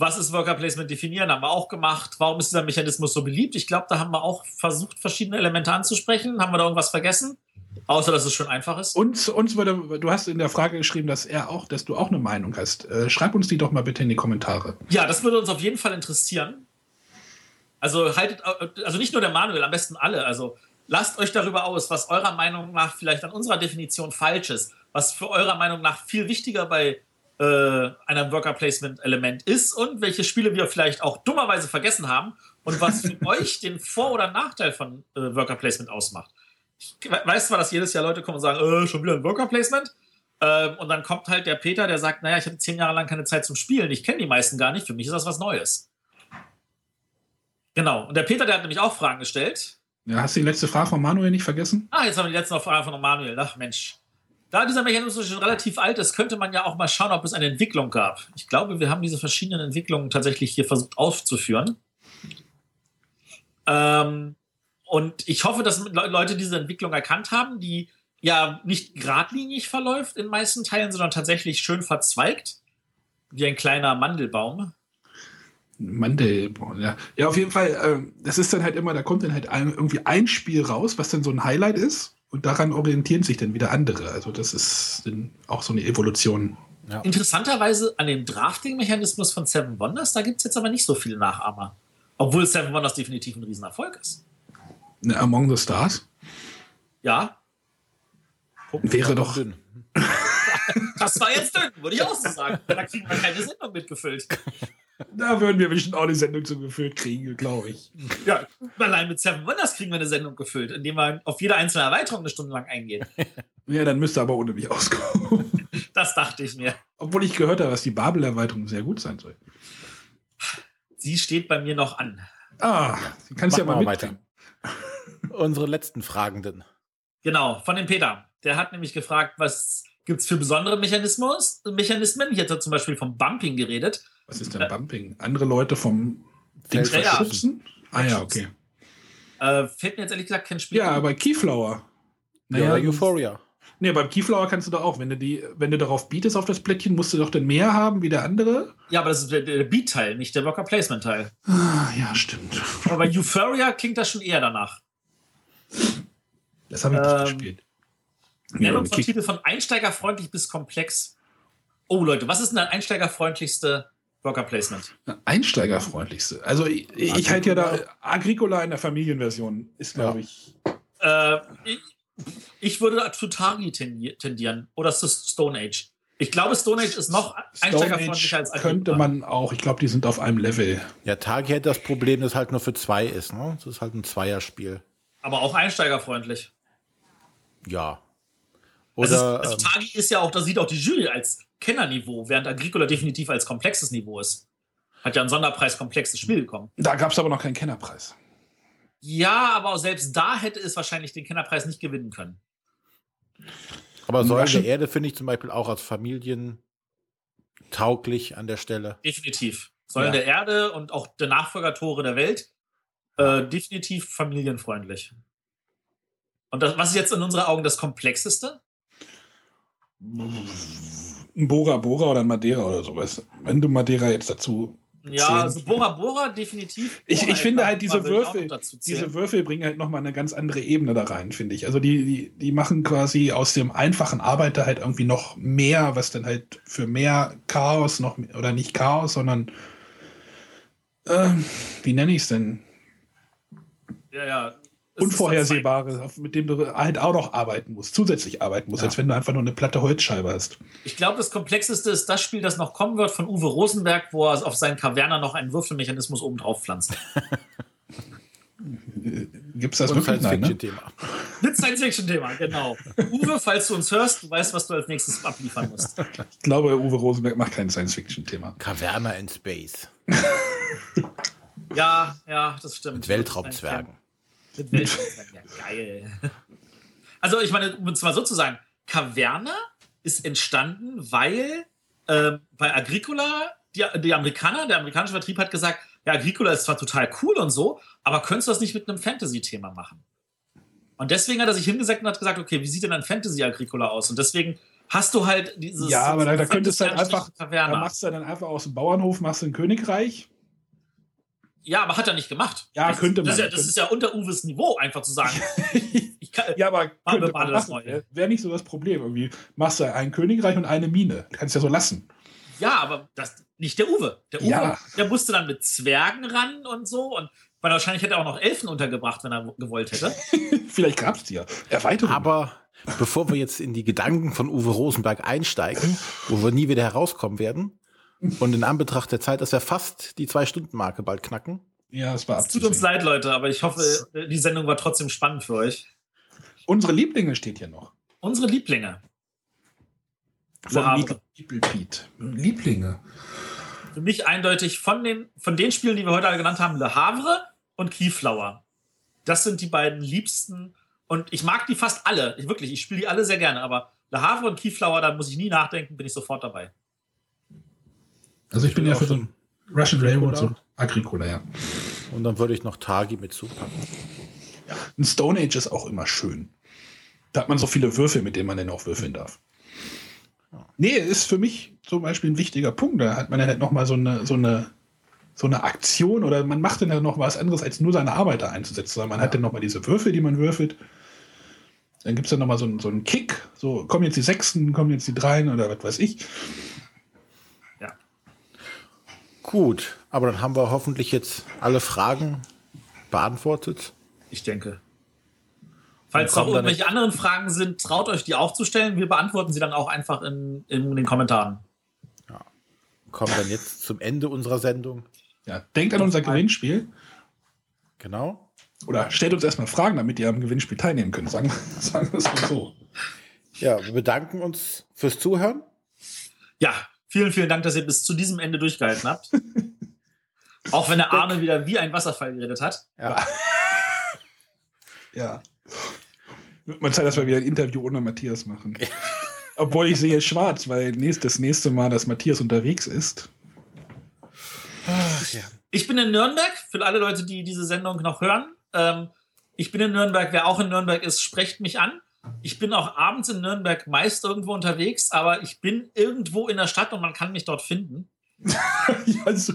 Was ist Worker Placement definieren? Haben wir auch gemacht. Warum ist dieser Mechanismus so beliebt? Ich glaube, da haben wir auch versucht, verschiedene Elemente anzusprechen. Haben wir da irgendwas vergessen? Außer, dass es schon einfach ist. Und uns würde, du hast in der Frage geschrieben, dass er auch, dass du auch eine Meinung hast. Äh, schreib uns die doch mal bitte in die Kommentare. Ja, das würde uns auf jeden Fall interessieren. Also haltet, also nicht nur der Manuel, am besten alle. Also lasst euch darüber aus, was eurer Meinung nach vielleicht an unserer Definition falsch ist, was für eurer Meinung nach viel wichtiger bei äh, einem Worker Placement Element ist und welche Spiele wir vielleicht auch dummerweise vergessen haben und was für [laughs] euch den Vor- oder Nachteil von äh, Worker Placement ausmacht. Ich weiß zwar, dass jedes Jahr Leute kommen und sagen, äh, schon wieder ein Worker Placement. Ähm, und dann kommt halt der Peter, der sagt, naja, ich hatte zehn Jahre lang keine Zeit zum Spielen. Ich kenne die meisten gar nicht. Für mich ist das was Neues. Genau. Und der Peter, der hat nämlich auch Fragen gestellt. Ja, hast du die letzte Frage von Manuel nicht vergessen? Ah, jetzt haben wir die letzte Frage von Manuel. Ach Mensch. Da dieser Mechanismus schon relativ alt ist, könnte man ja auch mal schauen, ob es eine Entwicklung gab. Ich glaube, wir haben diese verschiedenen Entwicklungen tatsächlich hier versucht aufzuführen. Ähm, und ich hoffe, dass Leute diese Entwicklung erkannt haben, die ja nicht geradlinig verläuft in meisten Teilen, sondern tatsächlich schön verzweigt, wie ein kleiner Mandelbaum. Mandelbaum, ja. Ja, auf jeden Fall, äh, das ist dann halt immer, da kommt dann halt ein, irgendwie ein Spiel raus, was dann so ein Highlight ist. Und daran orientieren sich dann wieder andere. Also das ist dann auch so eine Evolution. Ja. Interessanterweise an dem Drafting-Mechanismus von Seven Wonders, da gibt es jetzt aber nicht so viele Nachahmer. Obwohl Seven Wonders definitiv ein Riesenerfolg ist. Ne, Among the Stars? Ja. Gucken, Wäre doch. Dünn. [laughs] das war jetzt dünn, würde ich auch so sagen. Da kriegen wir keine Sendung mitgefüllt. [laughs] Da würden wir bestimmt auch eine Sendung zu gefüllt kriegen, glaube ich. Ja, allein mit Seven Wonders kriegen wir eine Sendung gefüllt, indem wir auf jede einzelne Erweiterung eine Stunde lang eingehen. [laughs] Ja, dann müsste aber ohne mich auskommen. [laughs] Das dachte ich mir. Obwohl ich gehört habe, dass die Babel-Erweiterung sehr gut sein soll. Sie steht bei mir noch an. Ah, sie kannst ja mal, mal weiter. [laughs] Unsere letzten Fragenden. Genau, von dem Peter. Der hat nämlich gefragt, was gibt es für besondere Mechanismus, Mechanismen? Hier hat er zum Beispiel vom Bumping geredet. Was ist denn äh, Bumping? Andere Leute vom Dings ja, verschubsen? Ah ja, okay. Äh, fällt mir jetzt ehrlich gesagt kein Spiel. Ja, aber Keyflower. Naja, ja, Euphoria. Nee, beim Keyflower kannst du doch auch, wenn du die, wenn du darauf bietest auf das Plättchen, musst du doch dann mehr haben wie der andere. Ja, aber das ist der, der Beat-Teil, nicht der Worker Placement-Teil. Ah, ja, stimmt. Aber bei Euphoria klingt das schon eher danach. Das habe ich ähm, nicht gespielt. Nennung von Titel von einsteigerfreundlich bis komplex. Oh Leute, was ist denn der einsteigerfreundlichste Worker Placement. Einsteigerfreundlichste. Also ich, ich halte ja da Agricola in der Familienversion ist, glaube ich. Äh, ich. ich. würde zu Tari tendieren oder zu Stone Age. Ich glaube, Stone Age ist noch einsteigerfreundlicher als Agricola. Könnte man auch. Ich glaube, die sind auf einem Level. Ja, Tagi hat das Problem, dass es halt nur für zwei ist. Ne? Das ist halt ein Zweierspiel. Aber auch einsteigerfreundlich. Ja. Oder, also, also Tagi ist ja auch, da sieht auch die Jury als Kennerniveau, während Agricola definitiv als komplexes Niveau ist. Hat ja ein Sonderpreis komplexes Spiel bekommen. Da gab es aber noch keinen Kennerpreis. Ja, aber selbst da hätte es wahrscheinlich den Kennerpreis nicht gewinnen können. Aber Säulen der Erde finde ich zum Beispiel auch als familientauglich an der Stelle. Definitiv. Säulen ja. der Erde und auch der Nachfolger Tore der Welt äh, definitiv familienfreundlich. Und das, was ist jetzt in unseren Augen das Komplexeste? Ein Bora Bora oder ein Madeira oder sowas. Wenn du Madeira jetzt dazu. Ja, also Bora Bora definitiv. Ich, ich finde halt diese Würfel, diese Würfel bringen halt nochmal eine ganz andere Ebene da rein, finde ich. Also die, die, die machen quasi aus dem einfachen Arbeiter halt irgendwie noch mehr, was dann halt für mehr Chaos noch, oder nicht Chaos, sondern äh, wie nenne ich es denn? Ja, ja, Unvorhersehbare, mit dem du halt auch noch arbeiten musst, zusätzlich arbeiten musst, ja. als wenn du einfach nur eine platte Holzscheibe hast. Ich glaube, das Komplexeste ist das Spiel, das noch kommen wird von Uwe Rosenberg, wo er auf seinen Kaverner noch einen Würfelmechanismus oben drauf pflanzt. [laughs] Gibt es das Und wirklich? Science-Fiction-Thema. [laughs] Mit Science-Fiction-Thema, genau. Uwe, falls du uns hörst, du weißt, was du als nächstes abliefern musst. [laughs] Ich glaube, Uwe Rosenberg macht kein Science-Fiction-Thema. Kaverner in Space. ja, ja, das stimmt. Mit Weltraumzwergen. Weltraumzwergen, ja, geil. [laughs] Also, ich meine, um es mal so zu sagen, Caverna ist entstanden, weil äh, bei Agricola die, die Amerikaner, der amerikanische Vertrieb hat gesagt, ja, Agricola ist zwar total cool und so, aber könntest du das nicht mit einem Fantasy-Thema machen? Und deswegen hat er sich hingesetzt und hat gesagt, okay, wie sieht denn ein Fantasy Agricola aus? Und deswegen hast du halt dieses. Ja, aber da, da könntest du halt einfach, da machst du dann einfach aus dem Bauernhof, machst du ein Königreich. Ja, aber hat er nicht gemacht. Ja, das, könnte das, man. Ist ja, das ist ja unter Uwes Niveau, einfach zu sagen. [laughs] Ich kann, ja, aber könnte man das machen. Neue. Wäre nicht so das Problem. Irgendwie machst du ein Königreich und eine Mine. Kannst ja so lassen. ja, aber das, nicht der Uwe. Der Uwe, Ja. der musste dann mit Zwergen ran und so. Und weil wahrscheinlich hätte er auch noch Elfen untergebracht, wenn er gewollt hätte. [laughs] Vielleicht gab's die ja. Erweiterung. Aber bevor wir jetzt in die Gedanken von Uwe Rosenberg einsteigen, wo wir nie wieder herauskommen werden, und in Anbetracht der Zeit, dass wir fast die Zwei-Stunden-Marke bald knacken, ja, es war Es tut uns leid, Leute, aber ich hoffe, die Sendung war trotzdem spannend für euch. Unsere Lieblinge steht hier noch. Unsere Lieblinge. Von Le Havre. Little People Pete. Lieblinge. Für mich eindeutig von den, von den Spielen, die wir heute alle genannt haben, Le Havre und Keyflower. Das sind die beiden liebsten. Und ich mag die fast alle. Ich, wirklich, ich spiele die alle sehr gerne. Aber Le Havre und Keyflower, da muss ich nie nachdenken, bin ich sofort dabei. Also ich bin ja für so ein Russian Railroad, so Agricola. Agricola, ja. und dann würde ich noch Tagi mit zupacken. Ein Stone Age ist auch immer schön. Da hat man so viele Würfel, mit denen man dann auch würfeln darf. Nee, ist für mich zum Beispiel ein wichtiger Punkt. Da hat man ja halt noch mal so eine, so eine, so eine Aktion oder man macht dann ja noch was anderes, als nur seine Arbeiter einzusetzen. Sondern man hat dann noch mal diese Würfel, die man würfelt. Dann gibt es dann noch mal so, einen- so einen Kick. So, kommen jetzt die Sechsten, kommen jetzt die Dreien oder was weiß ich. Ja. Gut, aber dann haben wir hoffentlich jetzt alle Fragen beantwortet. Ich denke. Falls noch irgendwelche anderen Fragen sind, traut euch die auch zu stellen. Wir beantworten sie dann auch einfach in, in den Kommentaren. Kommen dann jetzt zum Ende unserer Sendung. Ja, denkt an unser Gewinnspiel. Genau. Oder stellt uns erstmal Fragen, damit ihr am Gewinnspiel teilnehmen könnt. Sagen, [laughs] sagen wir es mal so. Ja, wir bedanken uns fürs Zuhören. Ja, vielen, vielen Dank, dass ihr bis zu diesem Ende durchgehalten habt. [laughs] auch wenn der Arne wieder wie ein Wasserfall geredet hat. Ja, Ja. [laughs] Wird mal Zeit, dass wir wieder ein Interview ohne Matthias machen. [laughs] Obwohl ich sehe schwarz, weil das nächste Mal, dass Matthias unterwegs ist. Ach, ja. Ich bin in Nürnberg, für alle Leute, die diese Sendung noch hören. Ähm, ich bin in Nürnberg. Wer auch in Nürnberg ist, sprecht mich an. Ich bin auch abends in Nürnberg meist irgendwo unterwegs, aber ich bin irgendwo in der Stadt und man kann mich dort finden. [laughs] ja, also,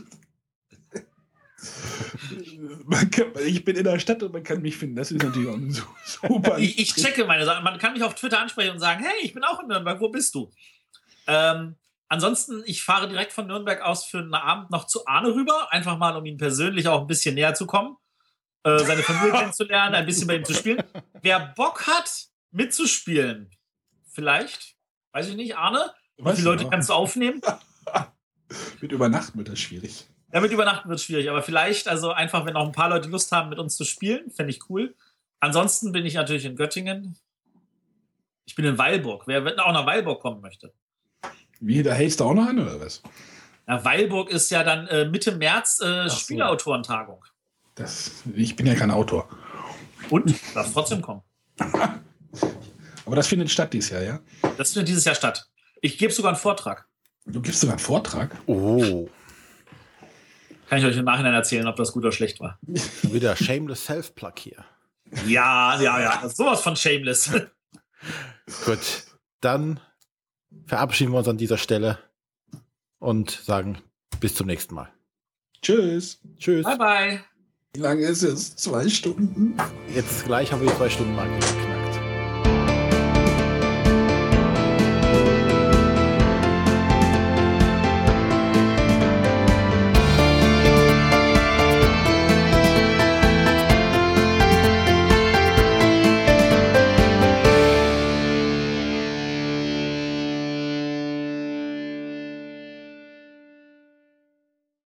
[laughs] man kann, ich bin in der Stadt und man kann mich finden. Das ist natürlich auch su- super. Ich, ich checke meine Sachen. Man kann mich auf Twitter ansprechen und sagen, hey, ich bin auch in Nürnberg, wo bist du? Ähm, ansonsten, ich fahre direkt von Nürnberg aus für einen Abend noch zu Arne rüber, einfach mal, um ihn persönlich auch ein bisschen näher zu kommen, äh, seine Familie [laughs] kennenzulernen, ein bisschen bei ihm zu spielen. Wer Bock hat, mitzuspielen, vielleicht, weiß ich nicht, Arne, wie viele Leute noch. kannst du aufnehmen? [laughs] Mit Übernachten wird das schwierig. Damit übernachten wird schwierig, aber vielleicht, also einfach, wenn noch ein paar Leute Lust haben, mit uns zu spielen, fände ich cool. Ansonsten bin ich natürlich in Göttingen. Ich bin in Weilburg. Wer auch nach Weilburg kommen möchte. Wie, da hältst du auch noch an, oder was? Ja, Weilburg ist ja dann äh, Mitte März äh, so. Spielautorentagung. Das, ich bin ja kein Autor. Und darf trotzdem kommen. [laughs] Aber das findet statt dieses Jahr, ja? Das findet dieses Jahr statt. Ich gebe sogar einen Vortrag. Du gibst sogar einen Vortrag. Oh, Kann ich euch im Nachhinein erzählen, ob das gut oder schlecht war. [laughs] wieder Shameless Self-Plug hier. Ja, ja, ja. Sowas von shameless. [laughs] Gut, dann verabschieden wir uns an dieser Stelle und sagen bis zum nächsten Mal. Tschüss. Tschüss. bye, bye. Wie lange ist es? Zwei Stunden? Jetzt gleich haben wir die zwei Stunden Marke geknackt.